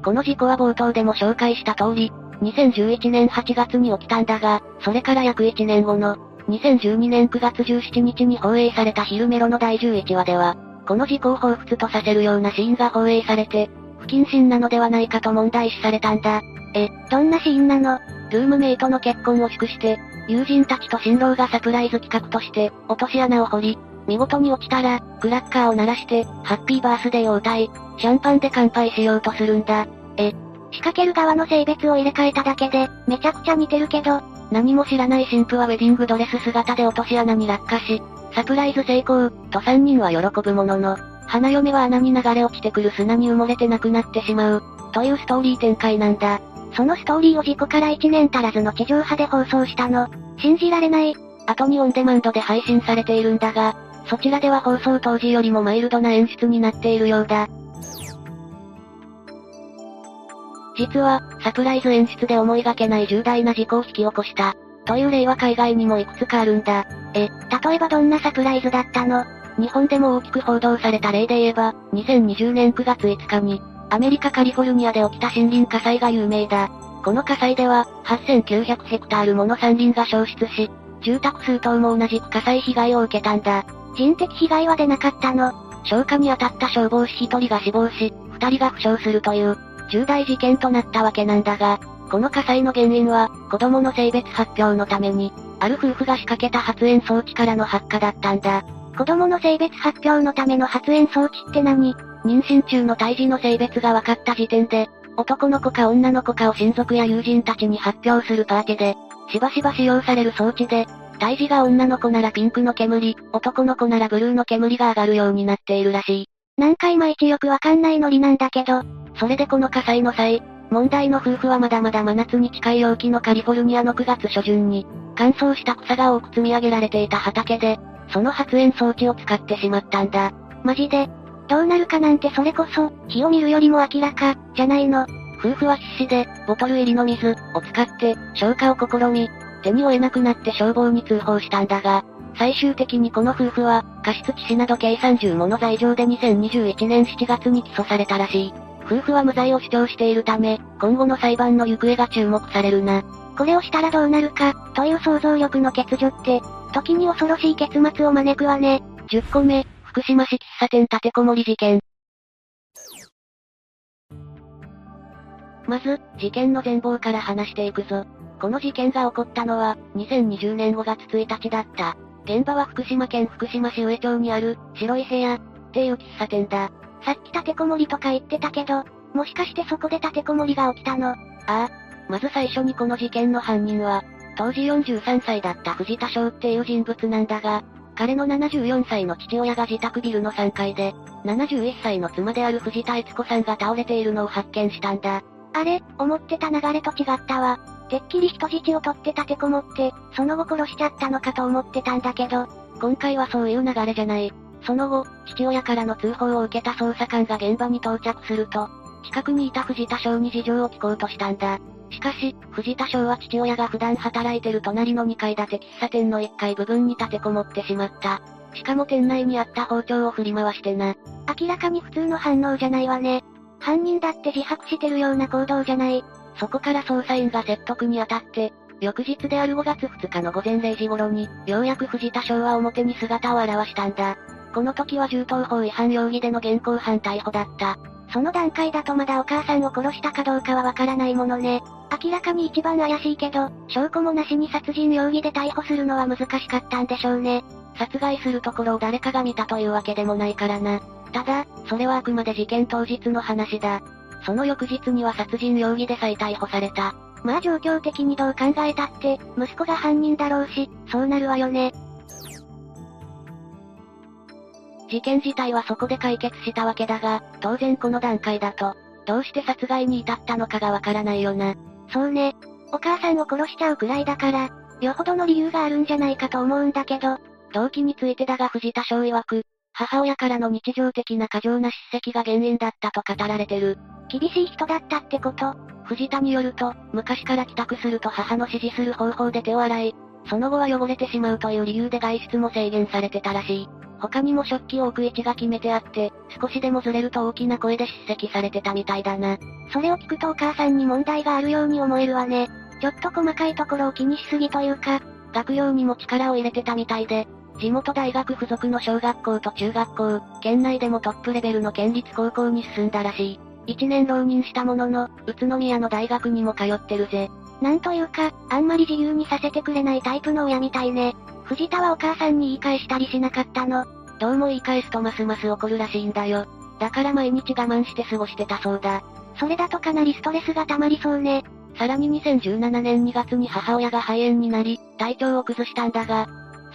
この事故は冒頭でも紹介した通り、2011年8月に起きたんだが、それから約1年後の、2012年9月17日に放映されたヒルメロの第11話では、この事故を彷彿とさせるようなシーンが放映されて、不謹慎なのではないかと問題視されたんだ。え、どんなシーンなの？ルームメイトの結婚を祝して、友人たちと新郎がサプライズ企画として、落とし穴を掘り、見事に落ちたら、クラッカーを鳴らして、ハッピーバースデーを歌い、シャンパンで乾杯しようとするんだ。え、仕掛ける側の性別を入れ替えただけで、めちゃくちゃ似てるけど、何も知らない新婦はウェディングドレス姿で落とし穴に落下し、サプライズ成功、と3人は喜ぶものの、花嫁は穴に流れ落ちてくる砂に埋もれて亡くなってしまう、というストーリー展開なんだ。そのストーリーを事故から1年足らずの地上波で放送したの。信じられない。後にオンデマンドで配信されているんだが、そちらでは放送当時よりもマイルドな演出になっているようだ。実は、サプライズ演出で思いがけない重大な事故を引き起こした。という例は海外にもいくつかあるんだ。え、例えばどんなサプライズだったの？日本でも大きく報道された例で言えば、2020年9月5日に、アメリカカリフォルニアで起きた森林火災が有名だ。この火災では、8900ヘクタールもの山林が焼失し、住宅数棟も同じく火災被害を受けたんだ。人的被害は出なかったの消火に当たった消防士1人が死亡し、2人が負傷するという、重大事件となったわけなんだが、この火災の原因は、子供の性別発表のために、ある夫婦が仕掛けた発煙装置からの発火だったんだ。子供の性別発表のための発煙装置って何？妊娠中の胎児の性別が分かった時点で、男の子か女の子かを親族や友人たちに発表するパーティーで、しばしば使用される装置で、胎児が女の子ならピンクの煙、男の子ならブルーの煙が上がるようになっているらしい。なんかいまいちよくわかんないノリなんだけど、それでこの火災の際、問題の夫婦はまだまだ真夏に近い陽気のカリフォルニアの9月初旬に、乾燥した草が多く積み上げられていた畑で、その発煙装置を使ってしまったんだ。マジで？どうなるかなんてそれこそ、火を見るよりも明らか、じゃないの。夫婦は必死で、ボトル入りの水を使って、消火を試み、手に負えなくなって消防に通報したんだが、最終的にこの夫婦は、過失致死など計30もの罪状で2021年7月に起訴されたらしい。夫婦は無罪を主張しているため、今後の裁判の行方が注目されるな。これをしたらどうなるか、という想像力の欠如って、時に恐ろしい結末を招くわね。10個目、福島市喫茶店立てこもり事件。まず、事件の全貌から話していくぞ。この事件が起こったのは、2020年5月1日だった。現場は福島県福島市上町にある、白い部屋、っていう喫茶店だ。さっき立てこもりとか言ってたけど、もしかしてそこで立てこもりが起きたの？ああ。まず最初にこの事件の犯人は、当時43歳だった藤田翔っていう人物なんだが、彼の74歳の父親が自宅ビルの3階で、71歳の妻である藤田悦子さんが倒れているのを発見したんだ。あれ、思ってた流れと違ったわ。てっきり人質を取って立てこもって、その後殺しちゃったのかと思ってたんだけど、今回はそういう流れじゃない。その後、父親からの通報を受けた捜査官が現場に到着すると、近くにいた藤田翔に事情を聞こうとしたんだ。しかし、藤田翔は父親が普段働いてる隣の2階建て喫茶店の1階部分に立てこもってしまった。しかも店内にあった包丁を振り回してな。明らかに普通の反応じゃないわね。犯人だって自白してるような行動じゃない。そこから捜査員が説得に当たって、翌日である5月2日の午前0時頃に、ようやく藤田翔は表に姿を現したんだ。この時は銃刀法違反容疑での現行犯逮捕だった。その段階だとまだお母さんを殺したかどうかはわからないものね。明らかに一番怪しいけど、証拠もなしに殺人容疑で逮捕するのは難しかったんでしょうね。殺害するところを誰かが見たというわけでもないからな。ただ、それはあくまで事件当日の話だ。その翌日には殺人容疑で再逮捕された。まあ状況的にどう考えたって、息子が犯人だろうし、そうなるわよね。事件自体はそこで解決したわけだが、当然この段階だと、どうして殺害に至ったのかがわからないよな。そうね。お母さんを殺しちゃうくらいだから、よほどの理由があるんじゃないかと思うんだけど、動機についてだが藤田翔曰く、母親からの日常的な過剰な叱責が原因だったと語られてる。厳しい人だったってこと藤田によると、昔から帰宅すると母の指示する方法で手を洗い、その後は汚れてしまうという理由で外出も制限されてたらしい。他にも食器を置く位置が決めてあって、少しでもずれると大きな声で叱責されてたみたいだな。それを聞くとお母さんに問題があるように思えるわね。ちょっと細かいところを気にしすぎというか、学業にも力を入れてたみたいで、地元大学附属の小学校と中学校、県内でもトップレベルの県立高校に進んだらしい。一年浪人したものの、宇都宮の大学にも通ってるぜ。なんというか、あんまり自由にさせてくれないタイプの親みたいね。藤田はお母さんに言い返したりしなかったの。どうも言い返すとますます怒るらしいんだよ。だから毎日我慢して過ごしてたそうだ。それだとかなりストレスが溜まりそうね。さらに2017年2月に母親が肺炎になり、体調を崩したんだが、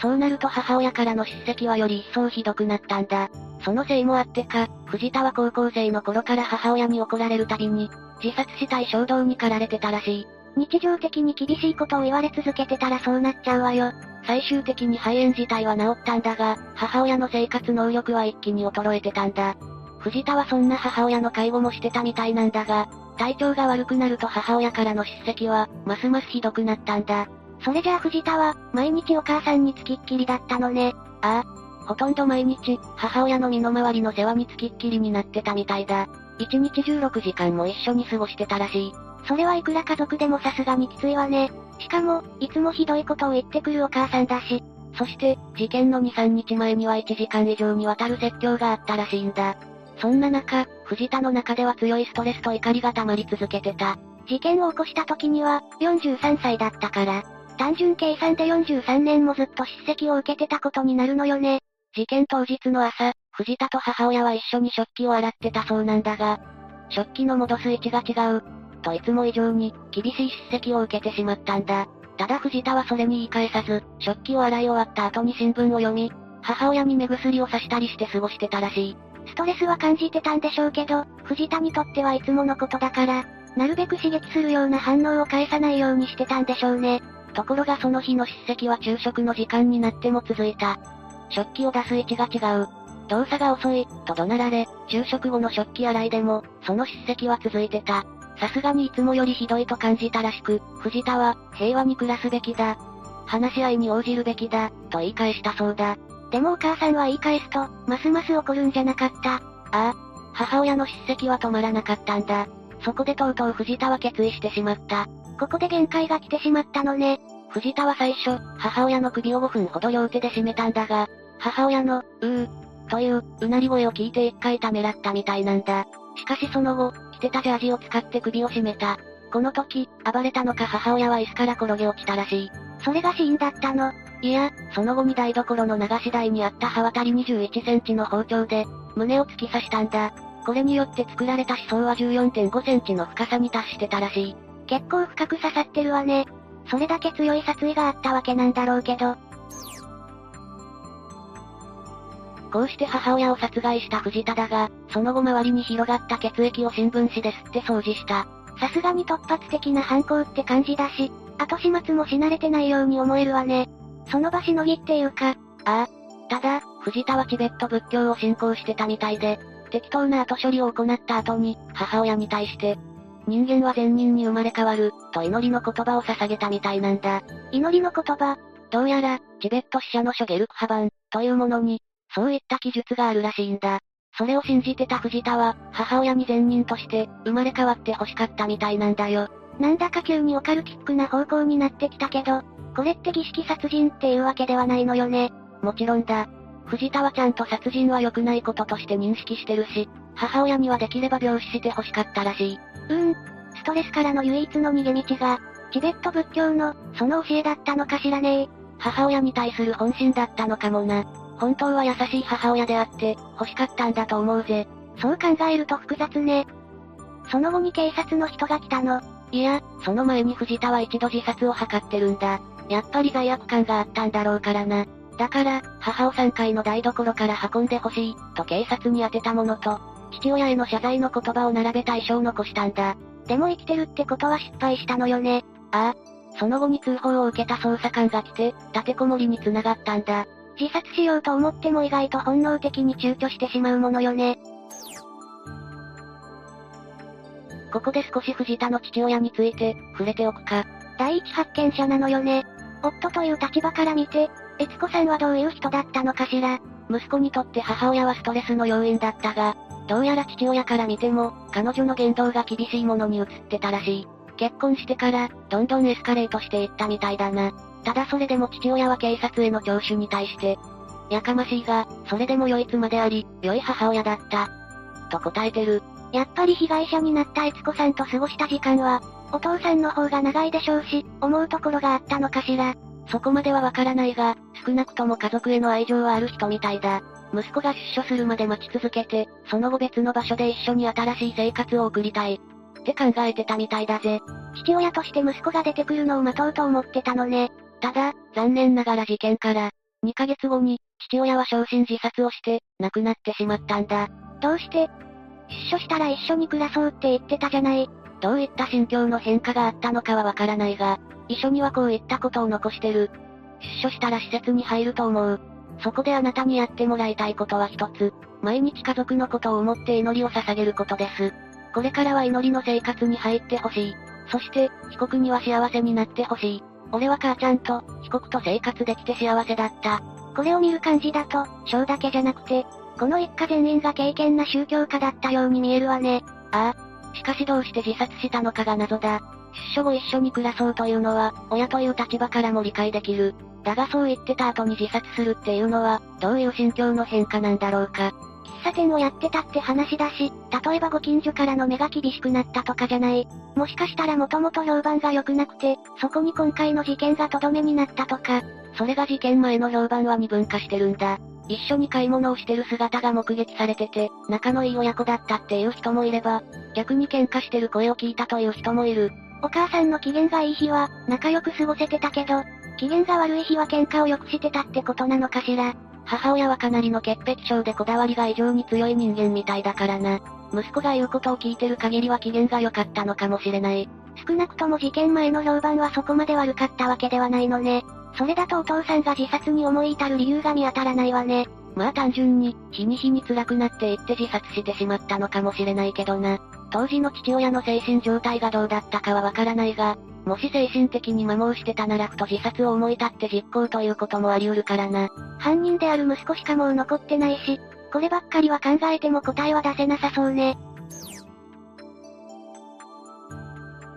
そうなると母親からの叱責はより一層ひどくなったんだ。そのせいもあってか、藤田は高校生の頃から母親に怒られるたびに、自殺したい衝動に駆られてたらしい。日常的に厳しいことを言われ続けてたらそうなっちゃうわよ。最終的に肺炎自体は治ったんだが、母親の生活能力は一気に衰えてたんだ。藤田はそんな母親の介護もしてたみたいなんだが、体調が悪くなると母親からの叱責は、ますますひどくなったんだ。それじゃあ藤田は、毎日お母さんにつきっきりだったのね。ああ。ほとんど毎日、母親の身の回りの世話につきっきりになってたみたいだ。1日16時間も一緒に過ごしてたらしい。それはいくら家族でもさすがにきついわね。しかも、いつもひどいことを言ってくるお母さんだし。そして、事件の2、3日前には1時間以上にわたる説教があったらしいんだ。そんな中、藤田の中では強いストレスと怒りが溜まり続けてた。事件を起こした時には、43歳だったから、単純計算で43年もずっと叱責を受けてたことになるのよね。事件当日の朝、藤田と母親は一緒に食器を洗ってたそうなんだが、食器の戻す位置が違う、といつも以上に、厳しい叱責を受けてしまったんだ。ただ藤田はそれに言い返さず、食器を洗い終わった後に新聞を読み、母親に目薬をさしたりして過ごしてたらしい。ストレスは感じてたんでしょうけど、藤田にとってはいつものことだから、なるべく刺激するような反応を返さないようにしてたんでしょうね。ところがその日の叱責は昼食の時間になっても続いた。食器を出す位置が違う。動作が遅い、と怒鳴られ、昼食後の食器洗いでも、その叱責は続いてた。さすがにいつもよりひどいと感じたらしく、藤田は、平和に暮らすべきだ。話し合いに応じるべきだ、と言い返したそうだ。でもお母さんは言い返すと、ますます怒るんじゃなかった。ああ。母親の叱責は止まらなかったんだ。そこでとうとう藤田は決意してしまった。ここで限界が来てしまったのね。藤田は最初、母親の首を5分ほど両手で締めたんだが、母親の、うー、という、うなり声を聞いて一回ためらったみたいなんだ。しかしその後、着てたジャージを使って首を絞めた。この時、暴れたのか母親は椅子から転げ落ちたらしい。それが死因だったのいや、その後に台所の流し台にあった刃渡り21センチの包丁で、胸を突き刺したんだ。これによって作られた思想は14.5センチの深さに達してたらしい。結構深く刺さってるわね。それだけ強い殺意があったわけなんだろうけど。こうして母親を殺害した藤田だが、その後周りに広がった血液を新聞紙で吸って掃除した。さすがに突発的な犯行って感じだし、後始末もし慣れてないように思えるわね。その場しのぎっていうか。ああ。ただ、藤田はチベット仏教を信仰してたみたいで、適当な後処理を行った後に、母親に対して、人間は善人に生まれ変わる、と祈りの言葉を捧げたみたいなんだ。祈りの言葉どうやら、チベット死者の書ゲルクハバン、というものに、そういった記述があるらしいんだ。それを信じてた藤田は、母親に善人として、生まれ変わって欲しかったみたいなんだよ。なんだか急にオカルティックな方向になってきたけど、これって儀式殺人っていうわけではないのよね。もちろんだ。藤田はちゃんと殺人は良くないこととして認識してるし、母親にはできれば病死して欲しかったらしい。うーん。ストレスからの唯一の逃げ道が、チベット仏教の、その教えだったのかしらね母親に対する本心だったのかもな。本当は優しい母親であって、欲しかったんだと思うぜ。そう考えると複雑ね。その後に警察の人が来たの。いや、その前に藤田は一度自殺を図ってるんだ。やっぱり罪悪感があったんだろうからな。だから、母を3階の台所から運んでほしい、と警察に当てたものと、父親への謝罪の言葉を並べた遺書を残したんだ。でも生きてるってことは失敗したのよね。ああ。その後に通報を受けた捜査官が来て、立てこもりに繋がったんだ。自殺しようと思っても意外と本能的に躊躇してしまうものよね。ここで少し藤田の父親について、触れておくか。第一発見者なのよね。夫という立場から見て、悦子さんはどういう人だったのかしら。息子にとって母親はストレスの要因だったが、どうやら父親から見ても、彼女の言動が厳しいものに移ってたらしい。結婚してから、どんどんエスカレートしていったみたいだな。ただそれでも父親は警察への聴取に対して、やかましいが、それでも良い妻であり、良い母親だった。と答えてる。やっぱり被害者になった悦子さんと過ごした時間は、お父さんの方が長いでしょうし、思うところがあったのかしら。そこまではわからないが、少なくとも家族への愛情はある人みたいだ。息子が出所するまで待ち続けて、その後別の場所で一緒に新しい生活を送りたい。って考えてたみたいだぜ。父親として息子が出てくるのを待とうと思ってたのね。ただ、残念ながら事件から、2ヶ月後に、父親は焼身自殺をして、亡くなってしまったんだ。どうして出所したら一緒に暮らそうって言ってたじゃない。どういった心境の変化があったのかはわからないが、遺書にはこういったことを残してる。出所したら施設に入ると思う。そこであなたにやってもらいたいことは一つ。毎日家族のことを思って祈りを捧げることです。これからは祈りの生活に入ってほしい。そして、被告には幸せになってほしい。俺は母ちゃんと、被告と生活できて幸せだった。これを見る感じだと、章だけじゃなくて、この一家全員が敬虔な宗教家だったように見えるわね。ああ。しかしどうして自殺したのかが謎だ。出所後一緒に暮らそうというのは、親という立場からも理解できる。だがそう言ってた後に自殺するっていうのは、どういう心境の変化なんだろうか。喫茶店をやってたって話だし、例えばご近所からの目が厳しくなったとかじゃない。もしかしたらもともと評判が良くなくて、そこに今回の事件がとどめになったとか。それが事件前の評判は二分化してるんだ。一緒に買い物をしてる姿が目撃されてて、仲のいい親子だったっていう人もいれば、逆に喧嘩してる声を聞いたという人もいる。お母さんの機嫌がいい日は、仲良く過ごせてたけど、機嫌が悪い日は喧嘩をよくしてたってことなのかしら。母親はかなりの潔癖症でこだわりが異常に強い人間みたいだからな。息子が言うことを聞いてる限りは機嫌が良かったのかもしれない。少なくとも事件前の評判はそこまで悪かったわけではないのね。それだとお父さんが自殺に思い至る理由が見当たらないわね。まあ単純に、日に日に辛くなっていって自殺してしまったのかもしれないけどな。当時の父親の精神状態がどうだったかはわからないが、もし精神的に摩耗してたならふと自殺を思い立って実行ということもあり得るからな。犯人である息子しかもう残ってないし、こればっかりは考えても答えは出せなさそうね。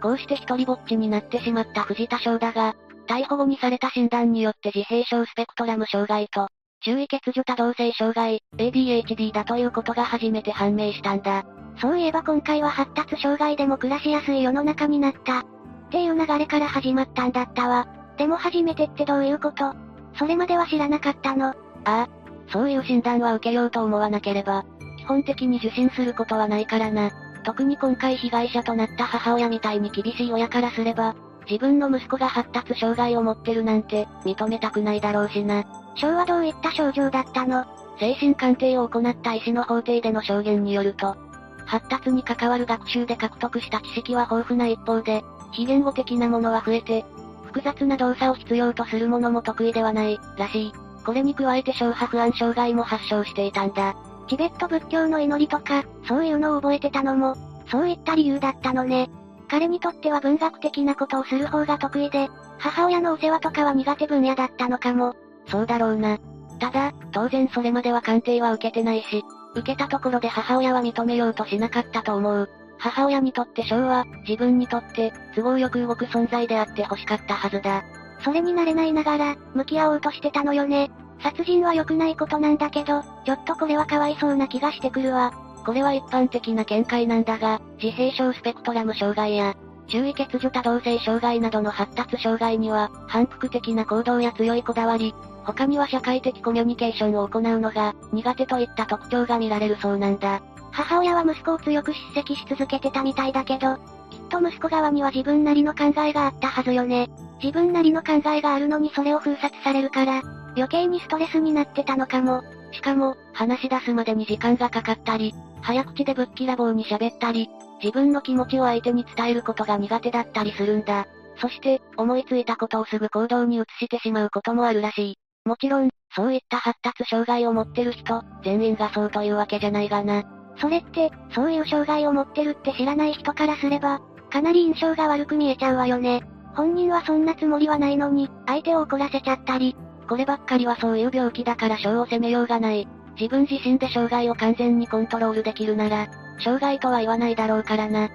こうして一人ぼっちになってしまった藤田翔だが、逮捕後にされた診断によって自閉症スペクトラム障害と、注意欠如多動性障害、ADHD だということが初めて判明したんだ。そういえば今回は発達障害でも暮らしやすい世の中になった。っていう流れから始まったんだったわ。でも初めてってどういうこと？それまでは知らなかったの。ああ、そういう診断は受けようと思わなければ、基本的に受診することはないからな。特に今回被害者となった母親みたいに厳しい親からすれば、自分の息子が発達障害を持ってるなんて、認めたくないだろうしな。章はどういった症状だったの？精神鑑定を行った医師の法廷での証言によると、発達に関わる学習で獲得した知識は豊富な一方で、非言語的なものは増えて、複雑な動作を必要とするものも得意ではない、らしい。これに加えて小波不安障害も発症していたんだ。チベット仏教の祈りとか、そういうのを覚えてたのも、そういった理由だったのね。彼にとっては文学的なことをする方が得意で、母親のお世話とかは苦手分野だったのかも。そうだろうな。ただ、当然それまでは鑑定は受けてないし、受けたところで母親は認めようとしなかったと思う。母親にとってショーは、自分にとって、都合よく動く存在であって欲しかったはずだ。それになれないながら、向き合おうとしてたのよね。殺人は良くないことなんだけど、ちょっとこれはかわいそうな気がしてくるわ。これは一般的な見解なんだが、自閉症スペクトラム障害や、注意欠如多動性障害などの発達障害には、反復的な行動や強いこだわり、他には社会的コミュニケーションを行うのが、苦手といった特徴が見られるそうなんだ。母親は息子を強く叱責し続けてたみたいだけど、きっと息子側には自分なりの考えがあったはずよね。自分なりの考えがあるのにそれを封殺されるから、余計にストレスになってたのかも。しかも、話し出すまでに時間がかかったり、早口でぶっきらぼうに喋ったり、自分の気持ちを相手に伝えることが苦手だったりするんだ。そして、思いついたことをすぐ行動に移してしまうこともあるらしい。もちろん、そういった発達障害を持ってる人、全員がそうというわけじゃないがな。それって、そういう障害を持ってるって知らない人からすれば、かなり印象が悪く見えちゃうわよね。本人はそんなつもりはないのに、相手を怒らせちゃったり。こればっかりはそういう病気だから症を責めようがない。自分自身で障害を完全にコントロールできるなら、障害とは言わないだろうからな。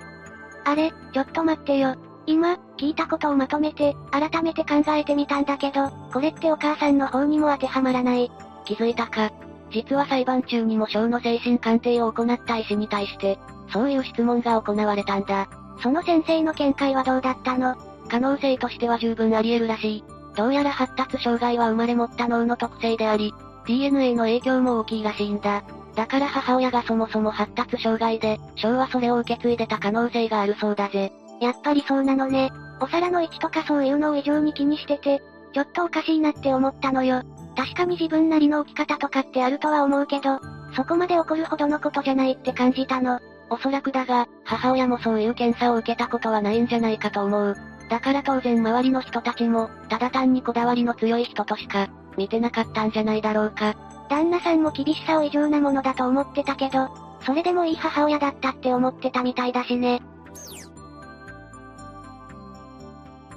あれ、ちょっと待ってよ。今、聞いたことをまとめて、改めて考えてみたんだけど、これってお母さんの方にも当てはまらない。気づいたか。実は裁判中にも小の精神鑑定を行った医師に対して、そういう質問が行われたんだ。その先生の見解はどうだったの？可能性としては十分あり得るらしい。どうやら発達障害は生まれ持った脳の特性であり、DNA の影響も大きいらしいんだ。だから母親がそもそも発達障害で、小はそれを受け継いでた可能性があるそうだぜ。やっぱりそうなのね。お皿の位置とかそういうのを異常に気にしてて、ちょっとおかしいなって思ったのよ。確かに自分なりの置き方とかってあるとは思うけど、そこまで怒るほどのことじゃないって感じたの。おそらくだが、母親もそういう検査を受けたことはないんじゃないかと思う。だから当然周りの人たちも、ただ単にこだわりの強い人としか、見てなかったんじゃないだろうか。旦那さんも厳しさを異常なものだと思ってたけど、それでもいい母親だったって思ってたみたいだしね。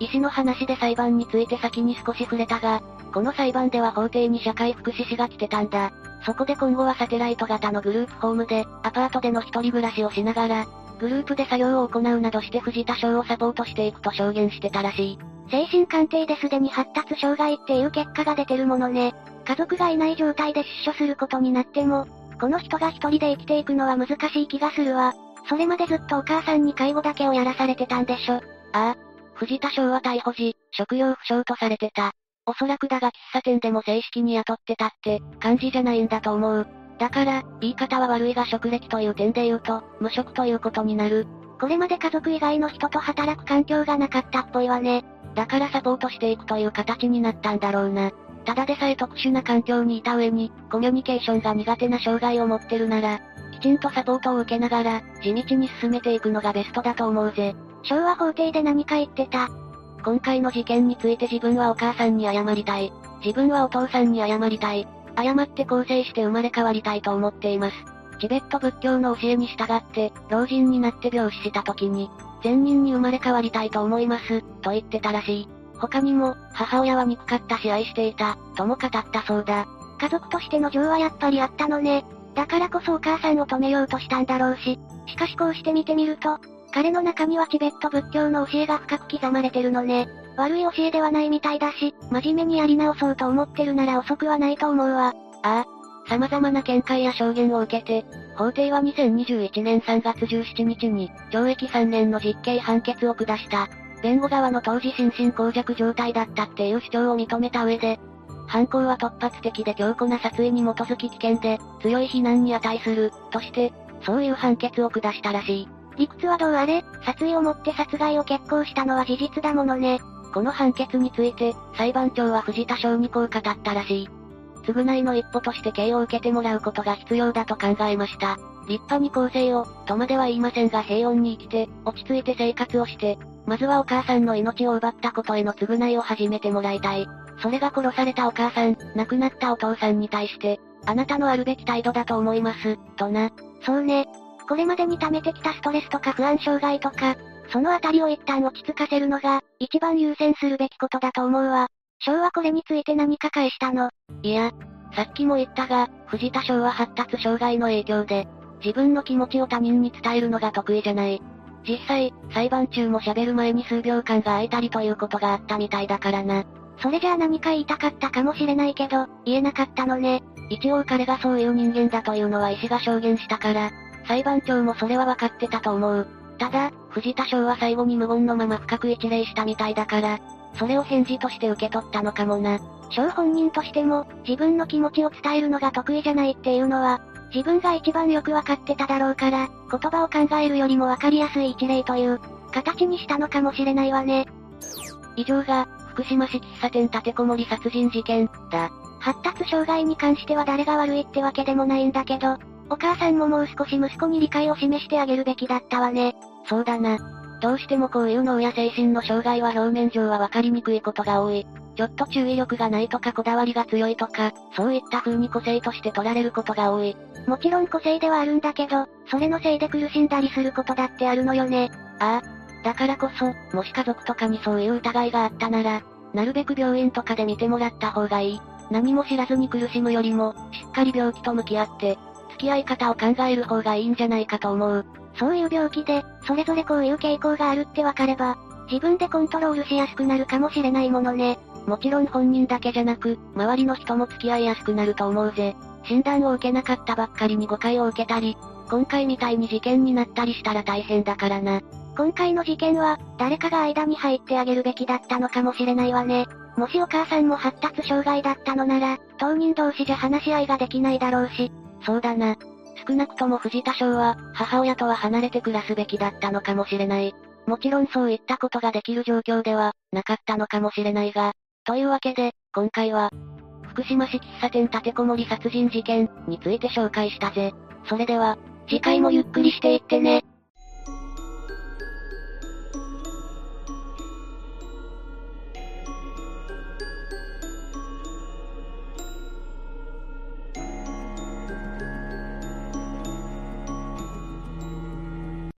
医師の話で裁判について先に少し触れたが、この裁判では法廷に社会福祉士が来てたんだ。そこで今後はサテライト型のグループホームで、アパートでの一人暮らしをしながら、グループで作業を行うなどして藤田翔をサポートしていくと証言してたらしい。精神鑑定ですでに発達障害っていう結果が出てるものね。家族がいない状態で出所することになっても、この人が一人で生きていくのは難しい気がするわ。それまでずっとお母さんに介護だけをやらされてたんでしょ。ああ。藤田翔は逮捕時、職業不詳とされてた。おそらくだが喫茶店でも正式に雇ってたって、感じじゃないんだと思う。だから、言い方は悪いが職歴という点で言うと、無職ということになる。これまで家族以外の人と働く環境がなかったっぽいわね。だからサポートしていくという形になったんだろうな。ただでさえ特殊な環境にいた上に、コミュニケーションが苦手な障害を持ってるなら、きちんとサポートを受けながら、地道に進めていくのがベストだと思うぜ。昭和法廷で何か言ってた。今回の事件について自分はお母さんに謝りたい。自分はお父さんに謝りたい。謝って更生して生まれ変わりたいと思っています。チベット仏教の教えに従って、老人になって病死した時に、善人に生まれ変わりたいと思います、と言ってたらしい。他にも、母親は憎かったし愛していた、とも語ったそうだ。家族としての情はやっぱりあったのね。だからこそお母さんを止めようとしたんだろうし。しかしこうして見てみると、彼の中にはチベット仏教の教えが深く刻まれてるのね。悪い教えではないみたいだし、真面目にやり直そうと思ってるなら遅くはないと思うわ。ああ。様々な見解や証言を受けて、法廷は2021年3月17日に、懲役3年の実刑判決を下した。弁護側の当時心神耗弱状態だったっていう主張を認めた上で、犯行は突発的で強固な殺意に基づき危険で、強い非難に値する、として、そういう判決を下したらしい。理屈はどうあれ、殺意をもって殺害を決行したのは事実だものね。この判決について、裁判長は藤田翔にこう語ったらしい。償いの一歩として刑を受けてもらうことが必要だと考えました。立派に構成を、とまでは言いませんが平穏に生きて、落ち着いて生活をして、まずはお母さんの命を奪ったことへの償いを始めてもらいたい。それが殺されたお母さん、亡くなったお父さんに対して、あなたのあるべき態度だと思います、とな。そうね。これまでに溜めてきたストレスとか不安障害とか、そのあたりを一旦落ち着かせるのが、一番優先するべきことだと思うわ。翔はこれについて何か返したの？いや、さっきも言ったが、藤田翔は発達障害の影響で、自分の気持ちを他人に伝えるのが得意じゃない。実際、裁判中も喋る前に数秒間が空いたりということがあったみたいだからな。それじゃあ何か言いたかったかもしれないけど、言えなかったのね。一応彼がそういう人間だというのは医師が証言したから、裁判長もそれは分かってたと思う。ただ、藤田翔は最後に無言のまま深く一礼したみたいだから、それを返事として受け取ったのかもな。翔本人としても、自分の気持ちを伝えるのが得意じゃないっていうのは、自分が一番よくわかってただろうから、言葉を考えるよりもわかりやすい一例という、形にしたのかもしれないわね。以上が、福島市喫茶店立てこもり殺人事件、だ。発達障害に関しては誰が悪いってわけでもないんだけど、お母さんももう少し息子に理解を示してあげるべきだったわね。そうだな。どうしてもこういう脳や精神の障害は表面上はわかりにくいことが多い。ちょっと注意力がないとかこだわりが強いとか、そういった風に個性として取られることが多い。もちろん個性ではあるんだけど、それのせいで苦しんだりすることだってあるのよね。ああ。だからこそ、もし家族とかにそういう疑いがあったなら、なるべく病院とかで見てもらった方がいい。何も知らずに苦しむよりも、しっかり病気と向き合って、付き合い方を考える方がいいんじゃないかと思う。そういう病気で、それぞれこういう傾向があるってわかれば、自分でコントロールしやすくなるかもしれないものね。もちろん本人だけじゃなく、周りの人も付き合いやすくなると思うぜ。診断を受けなかったばっかりに誤解を受けたり、今回みたいに事件になったりしたら大変だからな。今回の事件は、誰かが間に入ってあげるべきだったのかもしれないわね。もしお母さんも発達障害だったのなら、当人同士じゃ話し合いができないだろうし。そうだな。少なくとも藤田翔は、母親とは離れて暮らすべきだったのかもしれない。もちろんそういったことができる状況では、なかったのかもしれないが。というわけで、今回は、福島市喫茶店立てこもり殺人事件について紹介したぜ。それでは、次回もゆっくりしていってね。